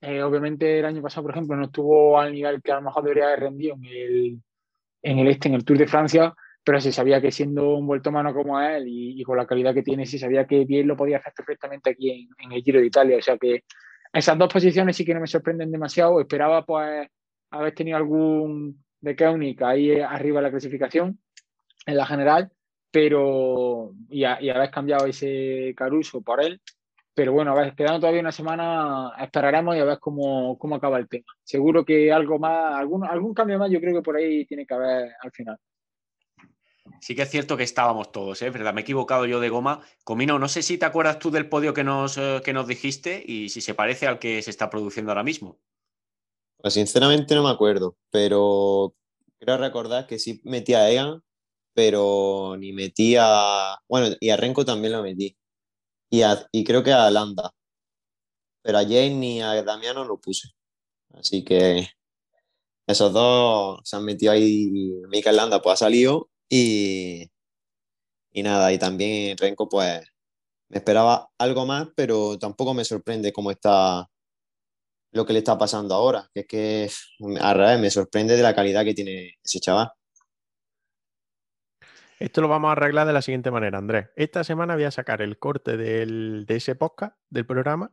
eh, obviamente el año pasado, por ejemplo, no estuvo al nivel que a lo mejor debería haber rendido en el, en el este, en el Tour de Francia, pero se sabía que siendo un vuelto mano como él y, con la calidad que tiene, se sabía que bien lo podía hacer perfectamente aquí en, en el Giro de Italia. O sea que esas dos posiciones sí que no me sorprenden demasiado. Esperaba pues haber tenido algún de Koenig ahí arriba de la clasificación en la general, pero y, haber cambiado ese Caruso por él. Pero bueno, a ver, quedando todavía una semana, esperaremos y a ver cómo, cómo acaba el tema. Seguro que algo más, algún, algún cambio más, yo creo que por ahí tiene que haber al final. Sí que es cierto que estábamos todos, ¿eh? ¿Verdad? Me he equivocado yo de goma. Comino, no sé si te acuerdas tú del podio que nos, eh, que nos dijiste y si se parece al que se está produciendo ahora mismo. Pues sinceramente no me acuerdo, pero quiero recordar que sí metía a Egan, pero ni metía. Bueno, y a Renko también lo metí. Y, y creo que a Landa. Pero a Jane ni a Damiano lo puse. Así que esos dos se han metido ahí. Mikel Landa pues ha salido y, y nada, y también Renko pues me esperaba algo más, pero tampoco me sorprende cómo está lo que le está pasando ahora, que es que a revés, me sorprende de la calidad que tiene ese chaval. Esto lo vamos a arreglar de la siguiente manera, Andrés. Esta semana voy a sacar el corte de ese podcast, del programa,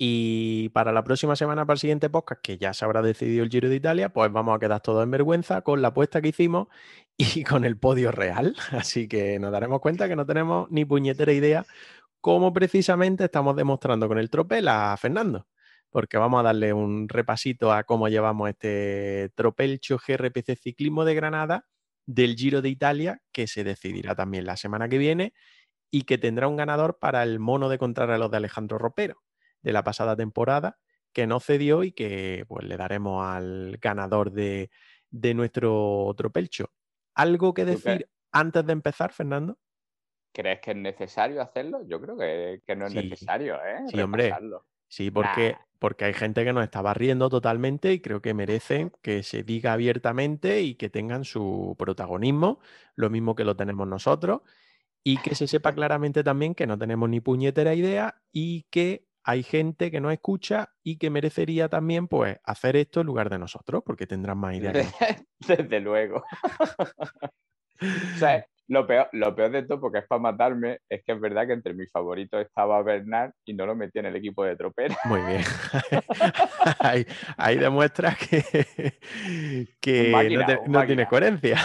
y para la próxima semana, para el siguiente podcast, que ya se habrá decidido el Giro de Italia, pues vamos a quedar todos en vergüenza con la apuesta que hicimos y <laughs> con el podio real. Así que nos daremos cuenta que no tenemos ni puñetera idea cómo precisamente estamos demostrando con el tropel a Fernando. Porque vamos a darle un repasito a cómo llevamos este tropelcho GRPC Ciclismo de Granada del Giro de Italia, que se decidirá también la semana que viene y que tendrá un ganador para el mono de contrarreloj de Alejandro Ropero de la pasada temporada, que no cedió y que pues le daremos al ganador de, nuestro tropelcho. ¿Algo que decir antes de empezar, Fernando? ¿Crees que es necesario hacerlo? Yo creo que, no es necesario, ¿eh? Sí, hombre. Sí, porque, porque hay gente que nos está barriendo totalmente y creo que merecen que se diga abiertamente y que tengan su protagonismo, lo mismo que lo tenemos nosotros, y que se sepa claramente también que no tenemos ni puñetera idea y que hay gente que no escucha y que merecería también pues hacer esto en lugar de nosotros, porque tendrán más ideas. <laughs> Desde luego. <laughs> o sea, lo peor, lo peor de todo, porque es para matarme, es que es verdad que entre mis favoritos estaba Bernard y no lo metí en el equipo de tropera. <laughs> Muy bien. <laughs> ahí, demuestras que, que no, tienes coherencia.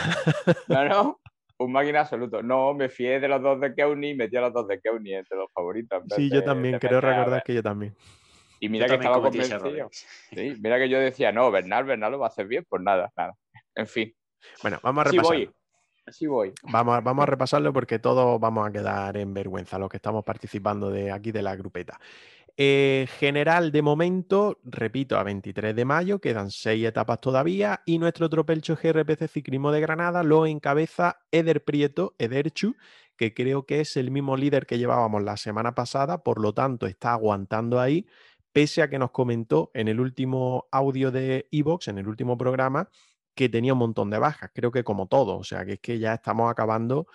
no, no, <laughs> un máquina absoluto. No, me fié de los dos de Kewney y metí a los dos de Kewney entre los favoritos. Sí, yo también, creo recordar que yo también. Y mira que estaba convencido. Sí, mira que yo decía, no, Bernal, Bernal lo va a hacer bien, pues nada, nada. En fin. Bueno, vamos a repasar. Así voy. Así voy. Vamos, vamos a repasarlo porque todos vamos a quedar en vergüenza los que estamos participando de aquí de la grupeta. Eh, general de momento, repito, a 23 de mayo, quedan seis etapas todavía y nuestro tropelcho GRPC Ciclismo de Granada lo encabeza Eder Prieto, Ederchu, que creo que es el mismo líder que llevábamos la semana pasada, por lo tanto está aguantando ahí, pese a que nos comentó en el último audio de Evox, en el último programa, que tenía un montón de bajas, creo que como todo, o sea que es que ya estamos acabando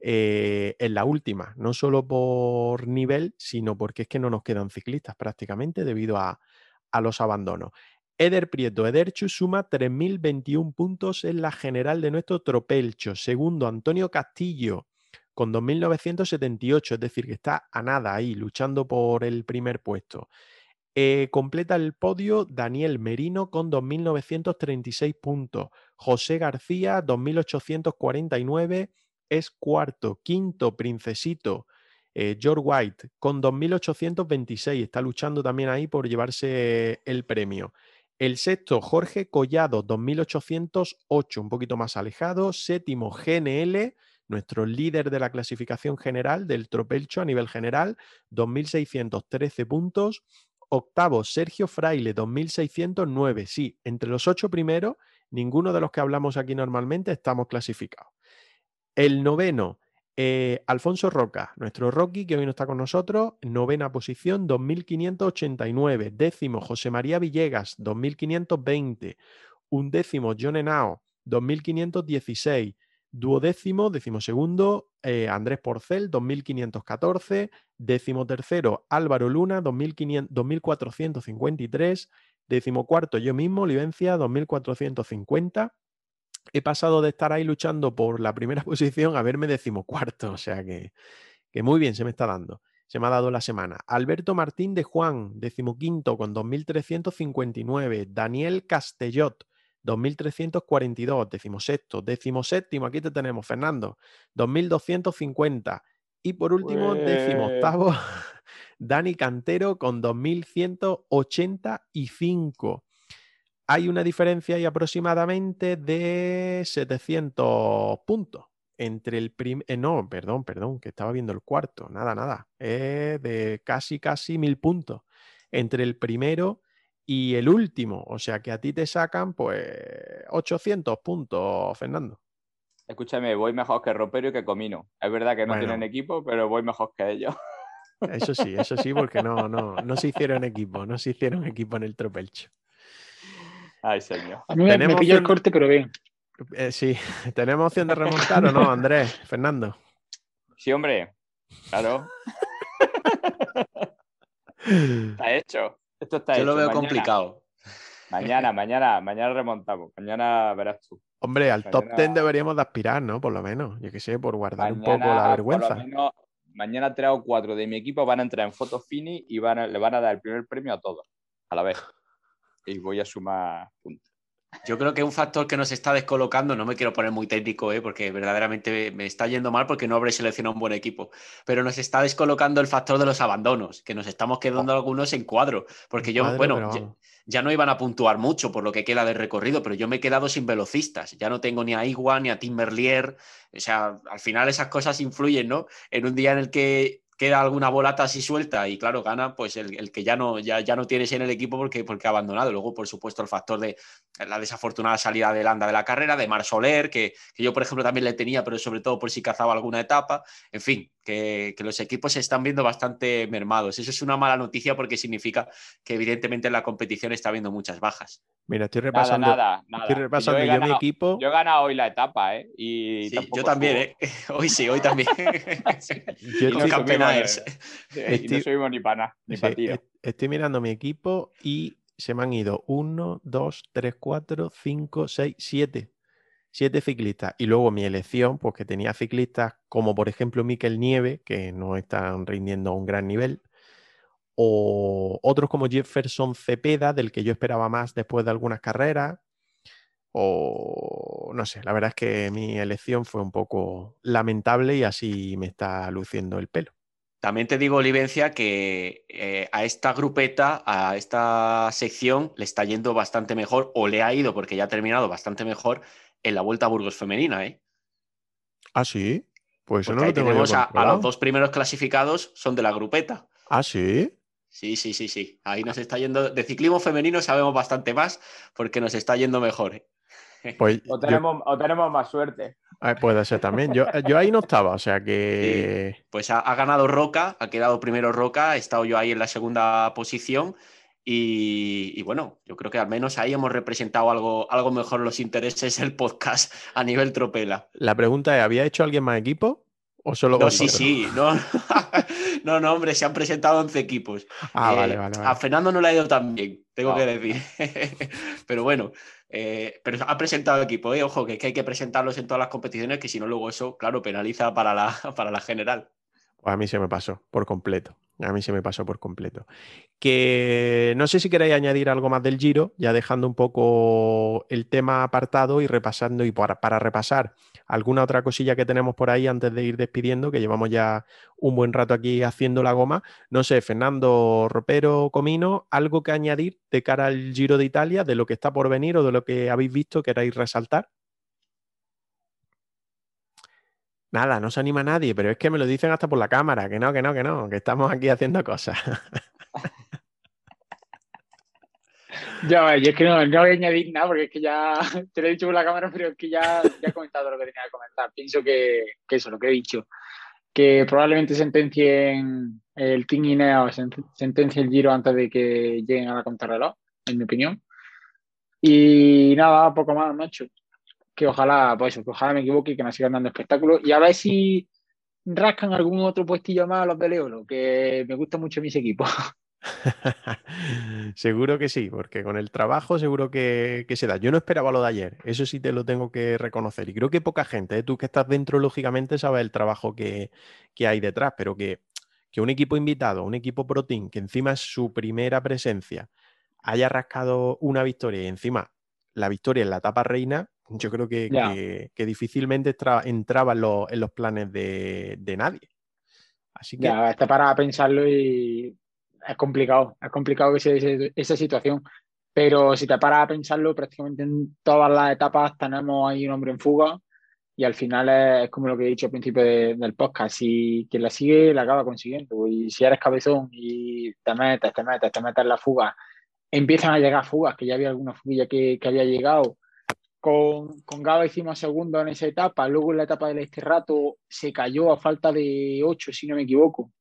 eh, en la última, no solo por nivel, sino porque es que no nos quedan ciclistas prácticamente debido a, los abandonos. Eder Prieto, Ederchu suma 3.021 puntos en la general de nuestro tropelcho. Segundo, Antonio Castillo con 2.978, es decir, que está a nada ahí, luchando por el primer puesto. Eh, completa el podio Daniel Merino con 2.936 puntos. José García, 2.849 es cuarto. Quinto, Princesito, eh, George White, con 2.826. Está luchando también ahí por llevarse el premio. El sexto, Jorge Collado, 2.808, un poquito más alejado. Séptimo, GNL, nuestro líder de la clasificación general del Tropelcho a nivel general, 2.613 puntos. Octavo, Sergio Fraile, 2.609. Sí, entre los ocho primeros, ninguno de los que hablamos aquí normalmente estamos clasificados. El noveno, eh, Alfonso Roca, nuestro Rocky, que hoy no está con nosotros, novena posición, 2589. Décimo, José María Villegas, 2520. Undécimo, John Henao, 2516. Duodécimo, decimosegundo, eh, Andrés Porcel, 2514. Décimo tercero, Álvaro Luna, 2453. Décimo cuarto, yo mismo, Olivencia, 2450 he pasado de estar ahí luchando por la primera <laughs> posición a verme decimocuarto, o sea que, que muy bien se me está dando. Se me ha dado la semana. Alberto Martín de Juan, decimoquinto con 2.359. Daniel Castellot, 2.342, decimosexto. Decimoséptimo, aquí te tenemos, Fernando, 2.250. Y por último, Pues- decimoctavo, <laughs> Dani Cantero con 2.185. Hay una diferencia ahí aproximadamente de 700 puntos entre el primer... no, perdón, perdón, que estaba viendo el cuarto. Nada, nada. Es de casi, casi mil puntos entre el primero y el último. O sea que a ti te sacan pues 800 puntos, Fernando. Escúchame, voy mejor que Ropero y que Comino. Es verdad que no Bueno. tienen equipo, pero voy mejor que ellos. Eso sí, eso sí, porque <laughs> no, no, no se hicieron equipo, no se hicieron equipo en el tropelcho. Ay, señor. A mí me, me Tenemos pilló el un- corte, pero bien. Eh, sí, <laughs> ¿tenemos opción de remontar o no, Andrés? Fernando. Sí, hombre. Claro, <laughs> está hecho. Esto está Yo hecho. lo veo Mañana- complicado. Mañana, <laughs> mañana, mañana remontamos. Mañana verás tú. Hombre, al top Mañana- 10 deberíamos de aspirar, ¿no? Por lo menos, yo qué sé, por guardar un poco Mañana, la por lo vergüenza. menos, mañana tres o cuatro de mi equipo van a entrar en Fotos Fini y van a- le van a dar el primer premio a todos, a la vez. Y voy a sumar puntos. Yo creo que un factor que nos está descolocando, no me quiero poner muy técnico, ¿eh? porque verdaderamente me está yendo mal porque no habré seleccionado un buen equipo, pero nos está descolocando el factor de los abandonos, que nos estamos quedando algunos en cuadro, porque yo, Cuadro, bueno, ya, no iban a puntuar mucho por lo que queda de recorrido, pero yo me he quedado sin velocistas, ya no tengo ni a Igua ni a Tim Merlier, o sea, al final esas cosas influyen, ¿no? En un día en el que queda alguna bolata así suelta y claro, gana pues el, que ya no, ya, ya no tienes en el equipo porque, porque ha abandonado. Luego, por supuesto, el factor de la desafortunada salida de Landa de la carrera, de Mar Soler, que yo, por ejemplo, también le tenía, pero sobre todo por si cazaba alguna etapa. En fin, que, que los equipos se están viendo bastante mermados. Eso es una mala noticia porque significa que evidentemente en la competición está habiendo muchas bajas. Mira, estoy Nada, repasando, nada, nada. estoy repasando yo, he yo, mi ganado, equipo. yo he ganado hoy la etapa, ¿eh? Y Sí, yo también, subo. ¿eh? <laughs> Hoy sí, hoy también. <laughs> <laughs> Yo Y no Los estoy-. Y no Estoy- subimos ni para nada, ni sí, para tiro. est- estoy mirando mi equipo y se me han ido 1, 2, 3, 4, 5, 6, 7. Siete ciclistas. Y luego mi elección, pues que tenía ciclistas como por ejemplo Miquel Nieve, que no están rindiendo a un gran nivel. O otros como Jefferson Cepeda, del que yo esperaba más después de algunas carreras. O no sé, la verdad es que mi elección fue un poco lamentable y así me está luciendo el pelo. También te digo, Olivencia, que eh, a esta grupeta, a esta sección, le está yendo bastante mejor, o le ha ido, porque ya ha terminado bastante mejor, en la Vuelta a Burgos femenina, ¿eh? Ah, sí. Pues eso no ahí lo tengo yo tenemos a, los dos primeros clasificados, son de la grupeta. Ah, sí. Sí, sí, sí, sí. Ahí nos está yendo. De ciclismo femenino sabemos bastante más porque nos está yendo mejor. ¿eh? <laughs> Pues O yo- tenemos, o tenemos más suerte. ah, puede ser también. Yo, yo ahí no estaba, o sea que. Pues ha, ha ganado Roca, ha quedado primero Roca, he estado yo ahí en la segunda posición. Y, y bueno, yo creo que al menos ahí hemos representado algo, algo mejor los intereses del podcast a nivel tropela. La pregunta es: ¿había hecho alguien más equipo? ¿O solo No, sí, sí, no, <laughs> no, no, hombre, se han presentado 11 equipos. Ah, Eh, vale, vale, A vale. Fernando no le ha ido tan bien, tengo No. que decir. <laughs> pero bueno, eh, pero ha presentado equipo, ¿eh? ojo, que, es que hay que presentarlos en todas las competiciones, que si no, luego eso, claro, penaliza para la, <laughs> para la general. Pues a mí se me pasó por completo. A mí se me pasó por completo. Que no sé si queréis añadir algo más del Giro, ya dejando un poco el tema apartado y repasando, y para, para repasar alguna otra cosilla que tenemos por ahí antes de ir despidiendo, que llevamos ya un buen rato aquí haciendo la goma. No sé, Fernando, Ropero, Comino, algo que añadir de cara al Giro de Italia, de lo que está por venir o de lo que habéis visto, queráis resaltar. Nada, no se anima nadie, pero es que me lo dicen hasta por la cámara, que no, que no, que no, que estamos aquí haciendo cosas. <laughs> Ya, yo es que no, voy a añadir nada porque es que ya <laughs> te lo he dicho por la cámara, pero es que ya, he comentado lo que tenía que comentar. Pienso que, que eso, lo que he dicho, que probablemente sentencien el Team Ineo, sen- sentencia el Giro antes de que lleguen a la contrarreloj, en mi opinión. Y nada, poco más, macho. Que ojalá, pues ojalá me equivoque y que nos sigan dando espectáculos. Y a ver si rascan algún otro puestillo más a los de Leolo, que me gusta mucho mis equipos. <laughs> <laughs> seguro que sí, porque con el trabajo seguro que, que se da. Yo no esperaba lo de ayer, eso sí te lo tengo que reconocer. Y creo que poca gente, ¿eh? tú que estás dentro, lógicamente, sabes el trabajo que, que hay detrás, pero que, que un equipo invitado, un equipo pro team, que encima es su primera presencia, haya rascado una victoria y encima la victoria en la etapa reina, yo creo que, que- que difícilmente entraba en los, en los planes de, de nadie. Así que Ya, está para pensarlo y es complicado, es complicado que se dé esa situación. Pero si te paras a pensarlo, prácticamente en todas las etapas tenemos ahí un hombre en fuga y al final es, como lo que he dicho al principio de- del podcast, si quien la sigue la acaba consiguiendo y si eres cabezón y te metes, te metes, te metes en la fuga, empiezan a llegar fugas, que ya había alguna fuguilla que, que había llegado. Con, con Gaba hicimos segundo en esa etapa, luego en la etapa del este rato se cayó a falta de 8, si no me equivoco.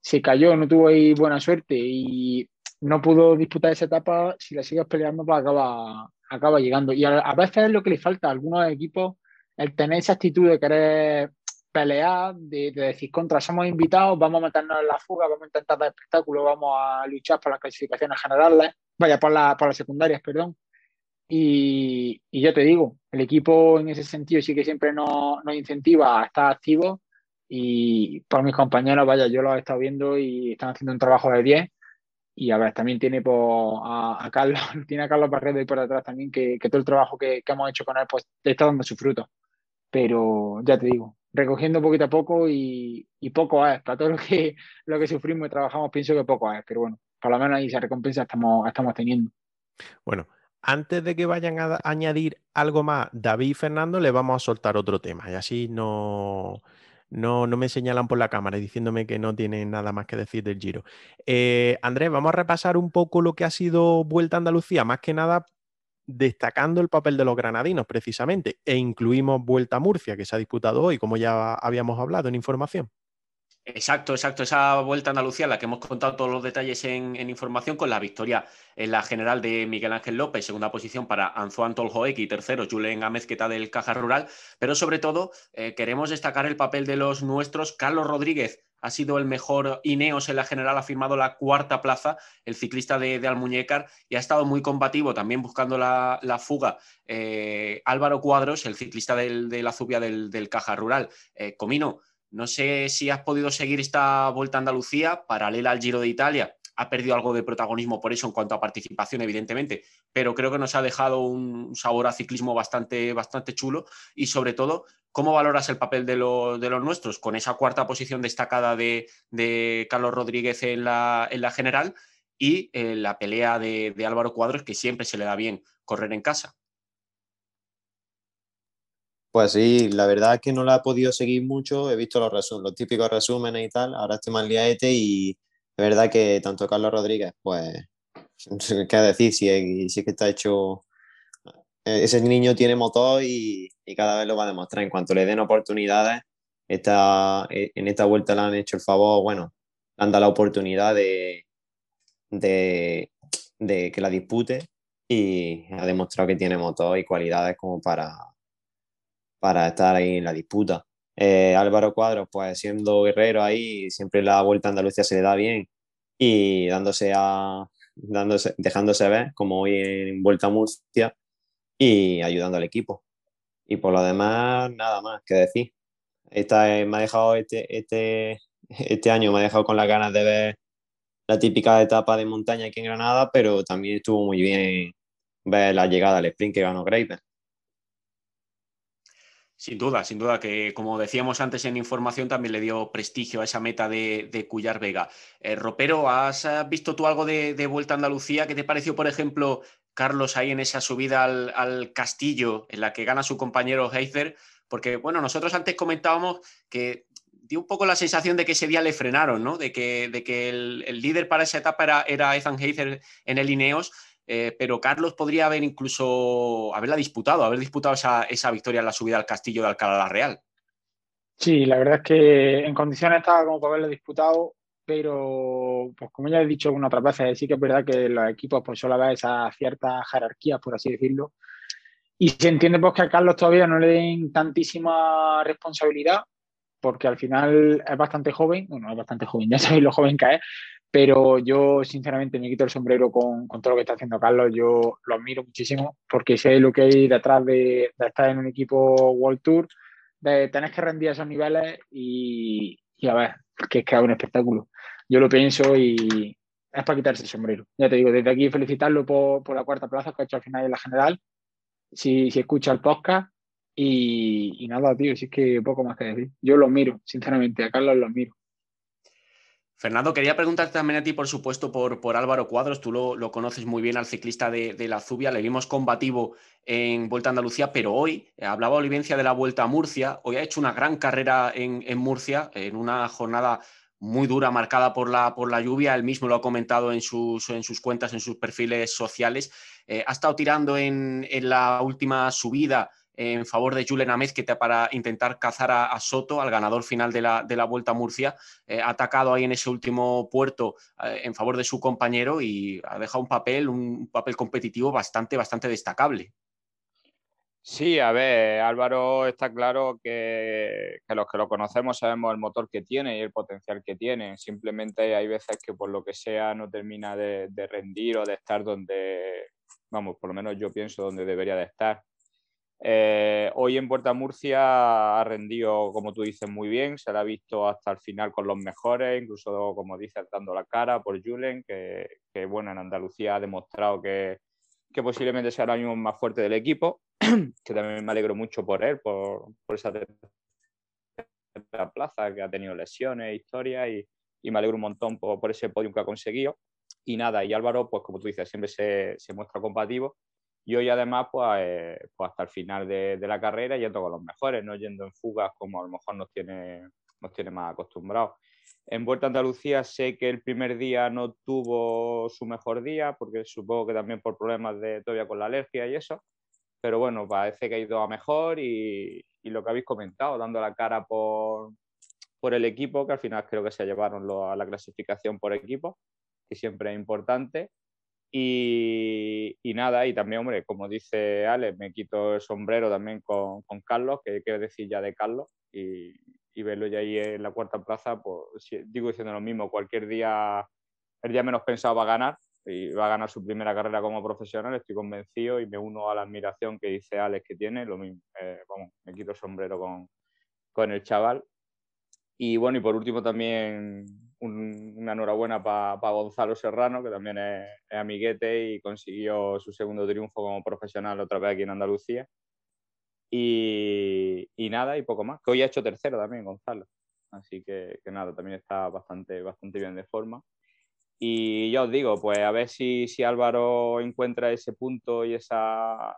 Se cayó, no tuvo ahí buena suerte y no pudo disputar esa etapa. Si la sigues peleando, pues acaba, acaba llegando. Y a, veces es lo que le falta a algunos equipos, el tener esa actitud de querer pelear, de, de decir, contra, somos invitados, vamos a meternos en la fuga, vamos a intentar dar espectáculo, vamos a luchar por las clasificaciones generales, vaya, por, la, por las secundarias, perdón. Y, y yo te digo, el equipo en ese sentido sí que siempre nos, nos incentiva a estar activos y por mis compañeros, vaya, yo los he estado viendo y están haciendo un trabajo de 10 y a ver, también tiene por, a, a Carlos, <laughs> tiene a Carlos Barredo ahí por detrás también, que, que todo el trabajo que, que hemos hecho con él pues está dando su fruto. Pero ya te digo, recogiendo poquito a poco y, y poco es, para todo lo que, <laughs> lo que sufrimos y trabajamos pienso que poco es, pero bueno, por lo menos ahí esa recompensa estamos, estamos teniendo. Bueno, antes de que vayan a añadir algo más David y Fernando, le vamos a soltar otro tema y así no, no, no me señalan por la cámara diciéndome que no tienen nada más que decir del Giro. Eh, Andrés, vamos a repasar un poco lo que ha sido Vuelta a Andalucía, más que nada destacando el papel de los granadinos precisamente, e incluimos Vuelta a Murcia, que se ha disputado hoy, como ya habíamos hablado en información. Exacto, exacto. Esa vuelta a Andalucía, la que hemos contado todos los detalles en, información, con la victoria en la general de Miguel Ángel López, segunda posición para Antoine Toljoek y tercero Julen Amezqueta del Caja Rural. Pero sobre todo, eh, queremos destacar el papel de los nuestros. Carlos Rodríguez ha sido el mejor Ineos en la general, ha firmado la cuarta plaza, el ciclista de, de Almuñécar, y ha estado muy combativo, también buscando la, fuga. Eh, Álvaro Cuadros, el ciclista del- de la Zubia del, del Caja Rural. Eh, Comino, no sé si has podido seguir esta vuelta a Andalucía, paralela al Giro de Italia. Ha perdido algo de protagonismo por eso en cuanto a participación, evidentemente, pero creo que nos ha dejado un sabor a ciclismo bastante, bastante chulo y sobre todo, ¿cómo valoras el papel de, lo- de los nuestros con esa cuarta posición destacada de, Carlos Rodríguez en la, en la general y eh, la pelea de, de Álvaro Cuadros, que siempre se le da bien correr en casa? Pues sí, la verdad es que no la he podido seguir mucho, he visto los, resum- los típicos resúmenes y tal, ahora estoy más liaete y de verdad que tanto Carlos Rodríguez, pues, <laughs> qué decir, si es, si es que está hecho, eh, ese niño tiene motor y, y cada vez lo va a demostrar, en cuanto le den oportunidades, esta, eh, en esta vuelta le han hecho el favor, bueno, le han dado la oportunidad de, de, de que la dispute y ha demostrado que tiene motor y cualidades como para para estar ahí en la disputa. Eh, Álvaro Cuadros, pues siendo guerrero ahí, siempre la vuelta a Andalucía se le da bien y dándose a, dándose, dejándose ver, como hoy en Vuelta a Murcia, y ayudando al equipo. Y por lo demás, nada más que decir. Esta, eh, me ha dejado este, este, este año, me ha dejado con las ganas de ver la típica etapa de montaña aquí en Granada, pero también estuvo muy bien ver la llegada al sprint que ganó Graeber. Sin duda, sin duda, que como decíamos antes en información, también le dio prestigio a esa meta de, de Cuyar Vega. Eh, Ropero, ¿has eh, visto tú algo de, Vuelta a Andalucía? ¿Qué te pareció, por ejemplo, Carlos ahí en esa subida al, castillo en la que gana su compañero Heizer? Porque, bueno, nosotros antes comentábamos que dio un poco la sensación de que ese día le frenaron, ¿no? De que, de que el, el líder para esa etapa era, era Ethan Heizer en el Ineos. Eh, pero Carlos podría haber incluso haberla disputado, haber disputado esa, victoria en la subida al castillo de Alcalá la Real. Sí, la verdad es que en condiciones estaba como para haberlo disputado, pero pues como ya he dicho algunas otras veces, sí que es verdad que los equipos pues suele haber esa cierta jerarquía, por así decirlo, y se entiende pues que a Carlos todavía no le den tantísima responsabilidad, porque al final es bastante joven, bueno, es bastante joven, <laughs> ya sabéis lo joven que es, pero yo sinceramente me quito el sombrero con, con, todo lo que está haciendo Carlos, yo lo admiro muchísimo porque sé lo que hay detrás de, estar en un equipo World Tour, de que rendir esos niveles y, a ver, que es que es un espectáculo. Yo lo pienso y es para quitarse el sombrero. Ya te digo, desde aquí felicitarlo por, por la cuarta plaza que ha hecho al final de la general. Si, si escucha el podcast, y, nada, tío, si es que poco más que decir. Yo los miro, sinceramente, a Carlos los miro. Fernando, quería preguntarte también a ti, por supuesto, por, por Álvaro Cuadros. Tú lo, conoces muy bien al ciclista de, la Zubia. Le vimos combativo en Vuelta a Andalucía, pero hoy eh, hablaba Olivencia de la Vuelta a Murcia. Hoy ha hecho una gran carrera en, Murcia, en una jornada muy dura, marcada por la, por la lluvia. Él mismo lo ha comentado en sus, en sus cuentas, en sus perfiles sociales. Eh, ha estado tirando en, en la última subida en favor de Julen Amezquita para intentar cazar a, Soto, al ganador final de la, de la Vuelta a Murcia. Eh, ha atacado ahí en ese último puerto eh, en favor de su compañero y ha dejado un papel, un papel competitivo bastante, bastante destacable. Sí, a ver, Álvaro está claro que, los que lo conocemos sabemos el motor que tiene y el potencial que tiene. Simplemente hay veces que por lo que sea no termina de, de rendir o de estar donde, vamos, por lo menos yo pienso donde debería de estar. Eh, hoy en Puerta Murcia ha rendido, como tú dices, muy bien. Se la ha visto hasta el final con los mejores, incluso, como dices, dando la cara por Julen, que, bueno, en Andalucía ha demostrado que, posiblemente sea ahora mismo más fuerte del equipo, <clears throat> que también me alegro mucho por él, por, por esa plaza, que ha tenido lesiones, historias, y, me alegro un montón por, ese podio que ha conseguido. Y nada, y Álvaro, pues como tú dices, siempre se, se muestra compatible y hoy además, pues, eh, pues hasta el final de, la carrera yendo con los mejores, no yendo en fugas como a lo mejor nos tiene, nos tiene más acostumbrados. En Vuelta a Andalucía sé que el primer día no tuvo su mejor día, porque supongo que también por problemas de todavía con la alergia y eso, pero bueno, parece que ha ido a mejor y, lo que habéis comentado, dando la cara por, por el equipo, que al final creo que se llevaron a la clasificación por equipo, que siempre es importante. Y, nada, y también, hombre, como dice Ale, me quito el sombrero también con, Carlos, que quiero decir ya de Carlos, y, verlo ya ahí en la cuarta plaza, pues digo diciendo lo mismo, cualquier día, el día menos pensado va a ganar, y va a ganar su primera carrera como profesional, estoy convencido y me uno a la admiración que dice Alex que tiene, lo mismo, eh, vamos, me quito el sombrero con, con el chaval. Y bueno, y por último también una enhorabuena para Gonzalo Serrano, que también es, amiguete y consiguió su segundo triunfo como profesional otra vez aquí en Andalucía. Y, nada, y poco más. Que hoy ha hecho tercero también Gonzalo. Así que, nada, también está bastante, bastante bien de forma. Y ya os digo, pues a ver si, si Álvaro encuentra ese punto y, esa,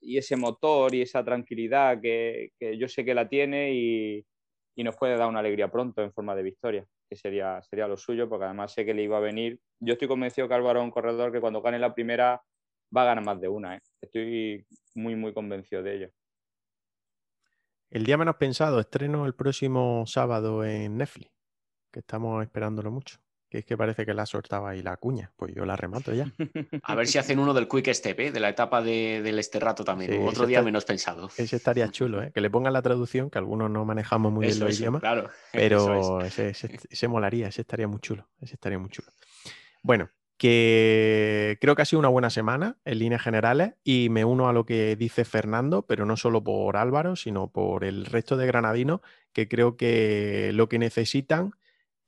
y ese motor y esa tranquilidad que, que yo sé que la tiene y, y nos puede dar una alegría pronto en forma de victoria que sería, sería lo suyo, porque además sé que le iba a venir. Yo estoy convencido que Álvaro es corredor que cuando gane la primera va a ganar más de una. ¿eh? Estoy muy, muy convencido de ello. El día menos pensado, estreno el próximo sábado en Netflix, que estamos esperándolo mucho que es que parece que la soltaba ahí la cuña. Pues yo la remato ya. <laughs> A ver si hacen uno del Quick Step, ¿eh? de la etapa del Esterrato también. otro día menos pensado. Ese estaría <laughs> chulo, ¿eh? que le pongan la traducción, que algunos no manejamos muy bien los idiomas. Claro. <laughs> Pero ese, molaría, ese estaría muy chulo. Ese estaría muy chulo. Bueno, que creo que ha sido una buena semana en líneas generales y me uno a lo que dice Fernando, pero no solo por Álvaro, sino por el resto de granadinos, que creo que lo que necesitan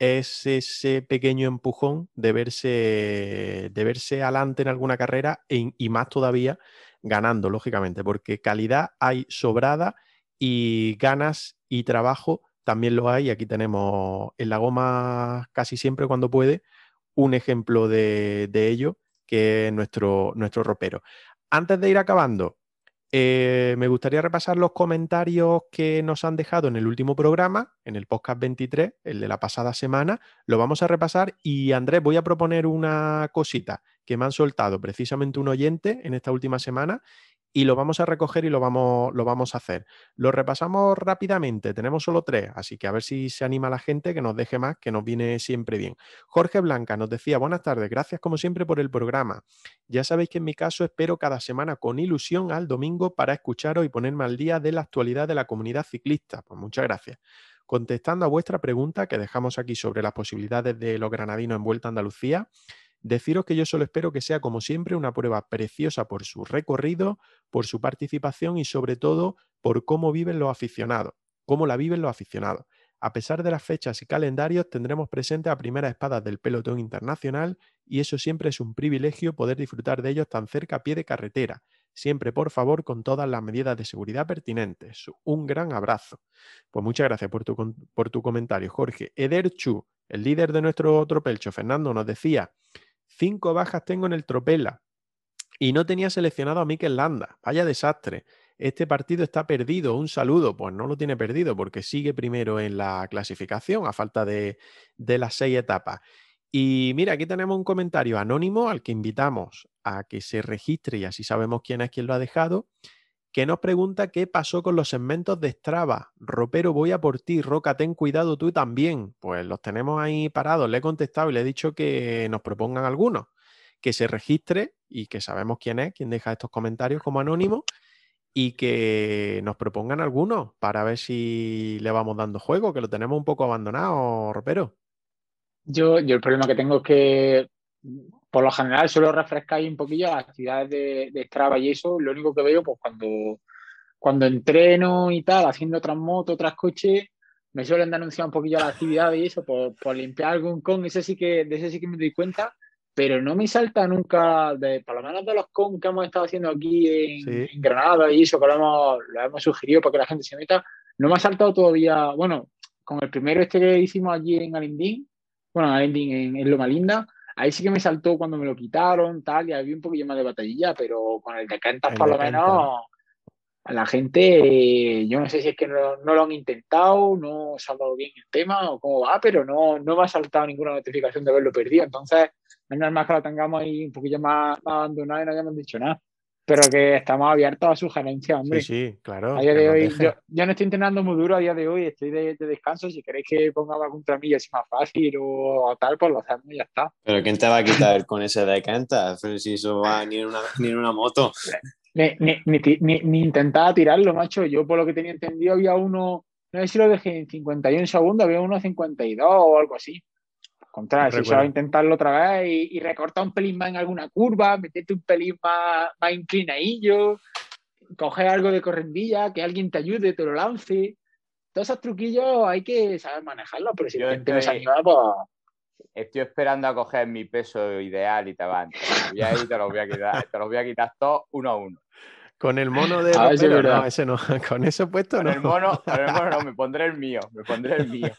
es ese pequeño empujón de verse, de verse adelante en alguna carrera y más todavía ganando, lógicamente, porque calidad hay sobrada y ganas y trabajo también lo hay. Aquí tenemos en la goma casi siempre cuando puede un ejemplo de, de ello, que es nuestro, nuestro ropero. Antes de ir acabando, eh, me gustaría repasar los comentarios que nos han dejado en el último programa, en el podcast 23, el de la pasada semana. Lo vamos a repasar y Andrés, voy a proponer una cosita que me han soltado precisamente un oyente en esta última semana y lo vamos a recoger y lo vamos, lo vamos a hacer. Lo repasamos rápidamente, tenemos solo tres, así que a ver si se anima la gente que nos deje más, que nos viene siempre bien. Jorge Blanca nos decía, buenas tardes, gracias como siempre por el programa. Ya sabéis que en mi caso espero cada semana con ilusión al domingo para escucharos y ponerme al día de la actualidad de la comunidad ciclista. Pues muchas gracias. Contestando a vuestra pregunta que dejamos aquí sobre las posibilidades de los granadinos en Vuelta a Andalucía, Deciros que yo solo espero que sea, como siempre, una prueba preciosa por su recorrido, por su participación y sobre todo por cómo viven los aficionados, cómo la viven los aficionados. A pesar de las fechas y calendarios, tendremos presente a primeras espadas del pelotón internacional y eso siempre es un privilegio poder disfrutar de ellos tan cerca a pie de carretera. Siempre, por favor, con todas las medidas de seguridad pertinentes. Un gran abrazo. Pues muchas gracias por tu, por tu comentario, Jorge. Eder Chu, el líder de nuestro tropelcho, Fernando, nos decía, cinco bajas tengo en el tropela y no tenía seleccionado a Mikel Landa. Vaya desastre. Este partido está perdido. Un saludo. Pues no lo tiene perdido porque sigue primero en la clasificación a falta de, de las seis etapas. Y mira, aquí tenemos un comentario anónimo al que invitamos a que se registre y así sabemos quién es quien lo ha dejado, que nos pregunta qué pasó con los segmentos de Strava. Ropero, voy a por ti. Roca, ten cuidado tú también. Pues los tenemos ahí parados. Le he contestado y le he dicho que nos propongan algunos, que se registre y que sabemos quién es, quién deja estos comentarios como anónimo y que nos propongan algunos para ver si le vamos dando juego, que lo tenemos un poco abandonado, Ropero. Yo, yo el problema que tengo es que por lo general suelo refrescar ahí un poquillo las actividades de, de Strava y eso. Lo único que veo, pues cuando, cuando entreno y tal, haciendo otras motos, otras coches, me suelen anunciar un poquillo las actividades y eso, por, por limpiar algún con, ese sí que, de ese sí que me doy cuenta, pero no me salta nunca, de, por lo menos de los con que hemos estado haciendo aquí en, Sí. en Granada y eso, que lo hemos, lo hemos sugerido para que la gente se meta, no me ha saltado todavía, bueno, con el primero este que hicimos allí en Alindín, bueno, en Alindín, en, en Loma Linda, ahí sí que me saltó cuando me lo quitaron, tal, y había un poquillo más de batallilla, pero con el de Cantas El por lo menos a la gente, yo no sé si es que no, no lo han intentado, no se ha dado bien el tema o cómo va, pero no, no me ha saltado ninguna notificación de haberlo perdido. Entonces, es normal que lo tengamos ahí un poquillo más, más abandonado y no hayamos dicho nada. Pero que estamos abiertos a sugerencias, hombre. Sí, sí, claro. A día de hoy, yo, yo no estoy entrenando muy duro a día de hoy, estoy de, de descanso. Si queréis que pongamos algún tramillo así más fácil o, o tal, pues lo hacemos y ya está. Pero ¿quién te va a quitar con ese de? Pero si eso va ni en una, ni en una moto. Ni, ni, ni, ni- ni intentaba tirarlo, macho. Yo, por lo que tenía entendido, había uno, no sé si lo dejé en 51 segundos, había uno en 52 o algo así. Contra, si solo intentarlo otra vez y, y recortar un pelín más en alguna curva, meterte un pelín más, más inclinadillo, coger algo de correndilla, que alguien te ayude, te lo lance. Todos esos truquillos hay que saber manejarlos, pero si Yo la gente no estoy- anima, pues. Estoy esperando a coger mi peso ideal y te van. Y ahí te los voy a quitar, te los voy a quitar todos uno a uno. Con el mono de Ah, no, ese no. <laughs> Con ese puesto Con no. el mono, con el mono no, <laughs> me pondré el mío, me pondré el mío.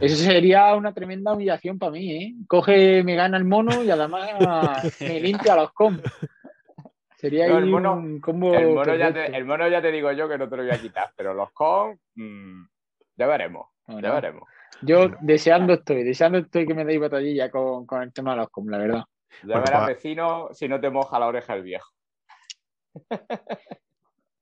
Eso sería una tremenda humillación para mí, ¿eh? Coge, me gana el mono y además me limpia los com. Sería No, el mono- un combo El mono, ya te, el mono ya te digo yo que no te lo voy a quitar, pero los con, mm, ya veremos, Bueno, ya veremos. Yo deseando estoy, deseando estoy que me deis batallilla con, con el tema de los com, la verdad. Ya Bueno, verás, pues- vecino, si no te moja la oreja el viejo.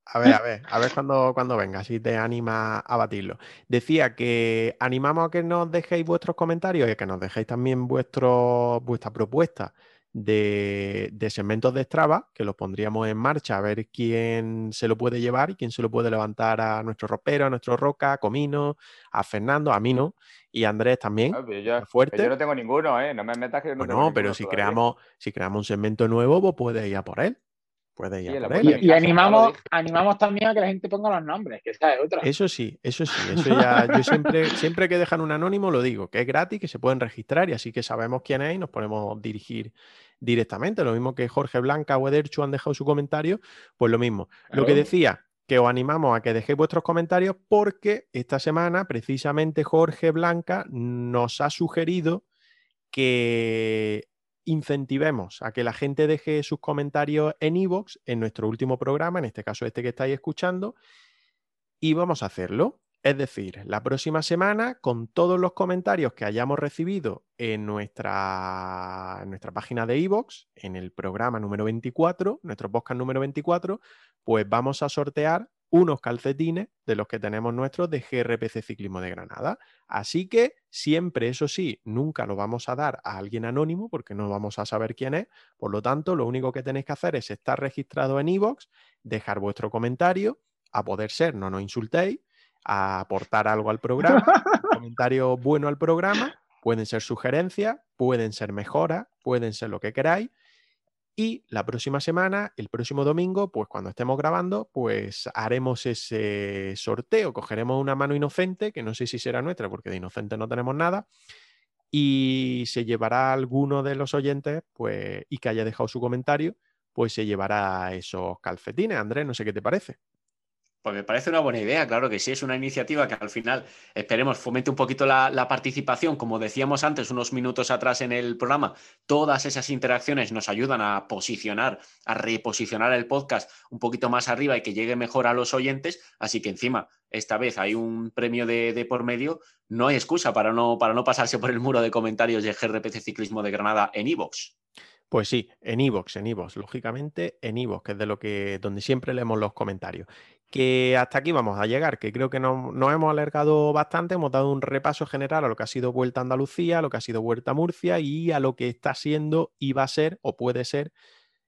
A ver, a ver, a ver cuando, cuando venga, si te anima a batirlo. Decía que animamos a que nos dejéis vuestros comentarios y a que nos dejéis también vuestro, vuestra propuesta de, de segmentos de Strava, que los pondríamos en marcha a ver quién se lo puede llevar y quién se lo puede levantar a nuestro ropero, a nuestro Roca, a Comino, a Fernando, a mí no, y a Andrés también. Ah, yo, fuerte. yo no tengo ninguno, ¿eh? No me metas que yo no Bueno, tengo pero ninguno si todavía. creamos, si creamos un segmento nuevo, pues puedes ir a por él. Puedes ir Sí, a en la por él. puerta Y, animamos, animamos también a que la gente ponga los nombres, que esa es otra. Eso sí, eso sí, eso ya, yo siempre, <laughs> siempre que dejan un anónimo lo digo, que es gratis, que se pueden registrar y así que sabemos quién es y nos podemos dirigir directamente. Lo mismo que Jorge Blanca o Ederchu han dejado su comentario, pues lo mismo. Lo que decía, que os animamos a que dejéis vuestros comentarios porque esta semana precisamente Jorge Blanca nos ha sugerido que incentivemos a que la gente deje sus comentarios en iVoox en nuestro último programa, en este caso este que estáis escuchando, y vamos a hacerlo. Es decir, la próxima semana, con todos los comentarios que hayamos recibido en nuestra, nuestra página de iVoox, en el programa número 24, nuestro podcast número 24, pues vamos a sortear unos calcetines de los que tenemos nuestros de GRPC Ciclismo de Granada. Así que siempre, eso sí, nunca lo vamos a dar a alguien anónimo porque no vamos a saber quién es. Por lo tanto, lo único que tenéis que hacer es estar registrado en iVoox, dejar vuestro comentario, a poder ser, no nos insultéis, a aportar algo al programa, un <laughs> comentario bueno al programa, pueden ser sugerencias, pueden ser mejoras, pueden ser lo que queráis. Y la próxima semana, el próximo domingo, pues cuando estemos grabando, pues haremos ese sorteo. Cogeremos una mano inocente, que no sé si será nuestra, porque de inocente no tenemos nada, y se llevará alguno de los oyentes, pues, y que haya dejado su comentario, pues se llevará esos calcetines. Andrés, no sé qué te parece. Pues me parece una buena idea, claro que sí, es una iniciativa que al final esperemos fomente un poquito la, participación. Como decíamos antes, unos minutos atrás en el programa, todas esas interacciones nos ayudan a posicionar, a reposicionar el podcast un poquito más arriba y que llegue mejor a los oyentes. Así que encima, esta vez hay un premio de, por medio, no hay excusa para no, para no pasarse por el muro de comentarios de GRPC Ciclismo de Granada en iVoox. Pues sí, en iVoox, en iVoox, lógicamente en iVoox, que es de lo que donde siempre leemos los comentarios que hasta aquí vamos a llegar, que creo que nos, hemos alargado bastante, hemos dado un repaso general a lo que ha sido Vuelta a Andalucía, a lo que ha sido Vuelta a Murcia y a lo que está siendo y va a ser o puede ser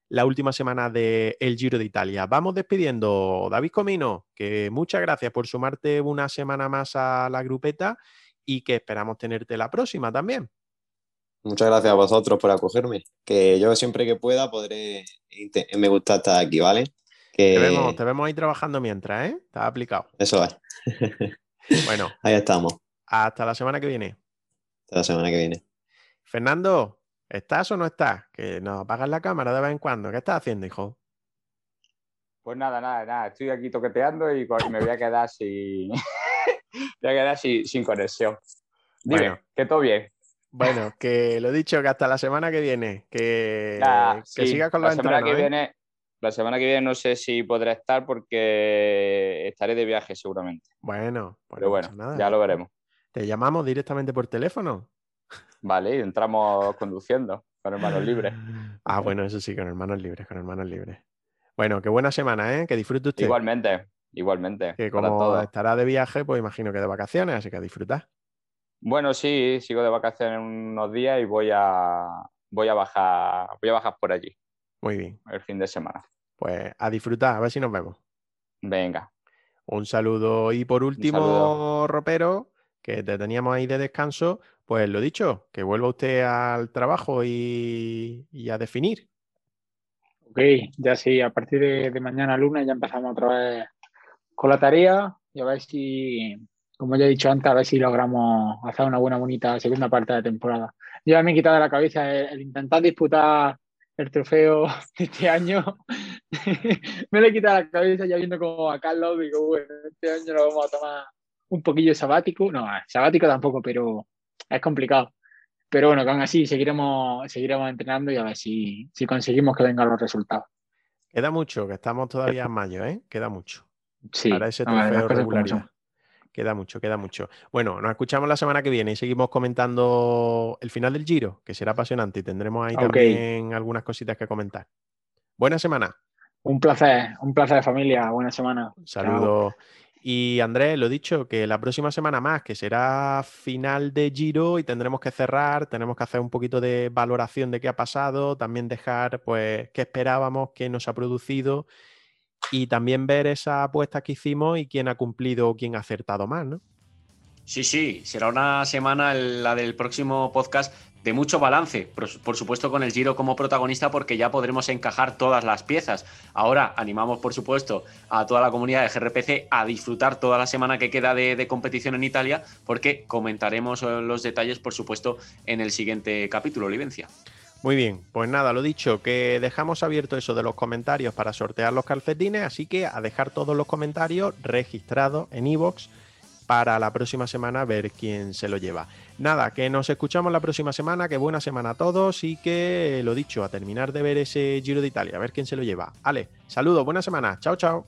la última semana del Giro de Italia. Vamos despidiendo, David Comino, que muchas gracias por sumarte una semana más a la grupeta y que esperamos tenerte la próxima también. Muchas gracias a vosotros por acogerme, que yo siempre que pueda podré, me gusta estar aquí, ¿vale? Te, vemos, ahí trabajando mientras, ¿eh? Está aplicado. Eso es. <laughs> <laughs> bueno. Ahí estamos. Hasta la semana que viene. Hasta la semana que viene. Fernando, ¿estás o no estás? Que nos apagas la cámara de vez en cuando. ¿Qué estás haciendo, hijo? Pues nada, nada, nada. Estoy aquí toqueteando y me voy a quedar sin, <laughs> voy a quedar sin, conexión. Dime, que todo bien. Bueno, que lo he dicho, que hasta la semana que viene. Que, que sigas con los la semana que ¿eh? viene la semana que viene no sé si podré estar porque estaré de viaje seguramente. Bueno, pues pero bueno, ya lo veremos. Te llamamos directamente por teléfono. Vale, y entramos conduciendo con hermanos libres. <laughs> Ah, bueno, eso sí, con hermanos libres, con hermanos libres. Bueno, qué buena semana, ¿eh? Que disfrute usted. Igualmente, igualmente. Que como estará de viaje, pues imagino que de vacaciones, así que disfrutar. Bueno, sí, sigo de vacaciones unos días y voy a voy a bajar, voy a bajar por allí. Muy bien. El fin de semana. Pues a disfrutar, a ver si nos vemos. Venga. Un saludo. Y por último, ropero, que te teníamos ahí de descanso, pues lo dicho, que vuelva usted al trabajo y, a definir. Ok, ya sí, a partir de, mañana lunes ya empezamos otra vez con la tarea y a ver si, como ya he dicho antes, a ver si logramos hacer una buena, bonita segunda parte de temporada. Yo me he quitado de la cabeza el intentar disputar el trofeo <laughs> de este año. <laughs> me lo he quitado la cabeza ya viendo como a Carlos, digo, bueno, este año lo vamos a tomar un poquillo sabático. No, sabático tampoco, pero es complicado. Pero bueno, aún así seguiremos, seguiremos entrenando y a ver si, si conseguimos que vengan los resultados. Queda mucho, que estamos todavía en mayo, ¿eh? Queda mucho. Sí, para ese trofeo regularidad. Queda mucho, queda mucho. Bueno, nos escuchamos la semana que viene y seguimos comentando el final del Giro, que será apasionante y tendremos ahí también algunas cositas que comentar. Buena semana. Un placer, un placer familia. Buena semana. Saludos. Y Andrés, lo dicho, que la próxima semana más, que será final de Giro y tendremos que cerrar, tenemos que hacer un poquito de valoración de qué ha pasado, también dejar pues qué esperábamos, qué nos ha producido y también ver esa apuesta que hicimos y quién ha cumplido o quién ha acertado más, ¿no? Sí, sí, será una semana la del próximo podcast de mucho balance, por, supuesto con el Giro como protagonista porque ya podremos encajar todas las piezas. Ahora animamos por supuesto a toda la comunidad de GRPC a disfrutar toda la semana que queda de, competición en Italia porque comentaremos eh, los detalles por supuesto en el siguiente capítulo, Olivencia. Muy bien, pues nada, lo dicho, que dejamos abierto eso de los comentarios para sortear los calcetines, así que a dejar todos los comentarios registrados en iVoox para la próxima semana ver quién se lo lleva. Nada, que nos escuchamos la próxima semana, que buena semana a todos y que lo dicho, a terminar de ver ese Giro de Italia, a ver quién se lo lleva. Ale, saludos, buena semana, chao, chao.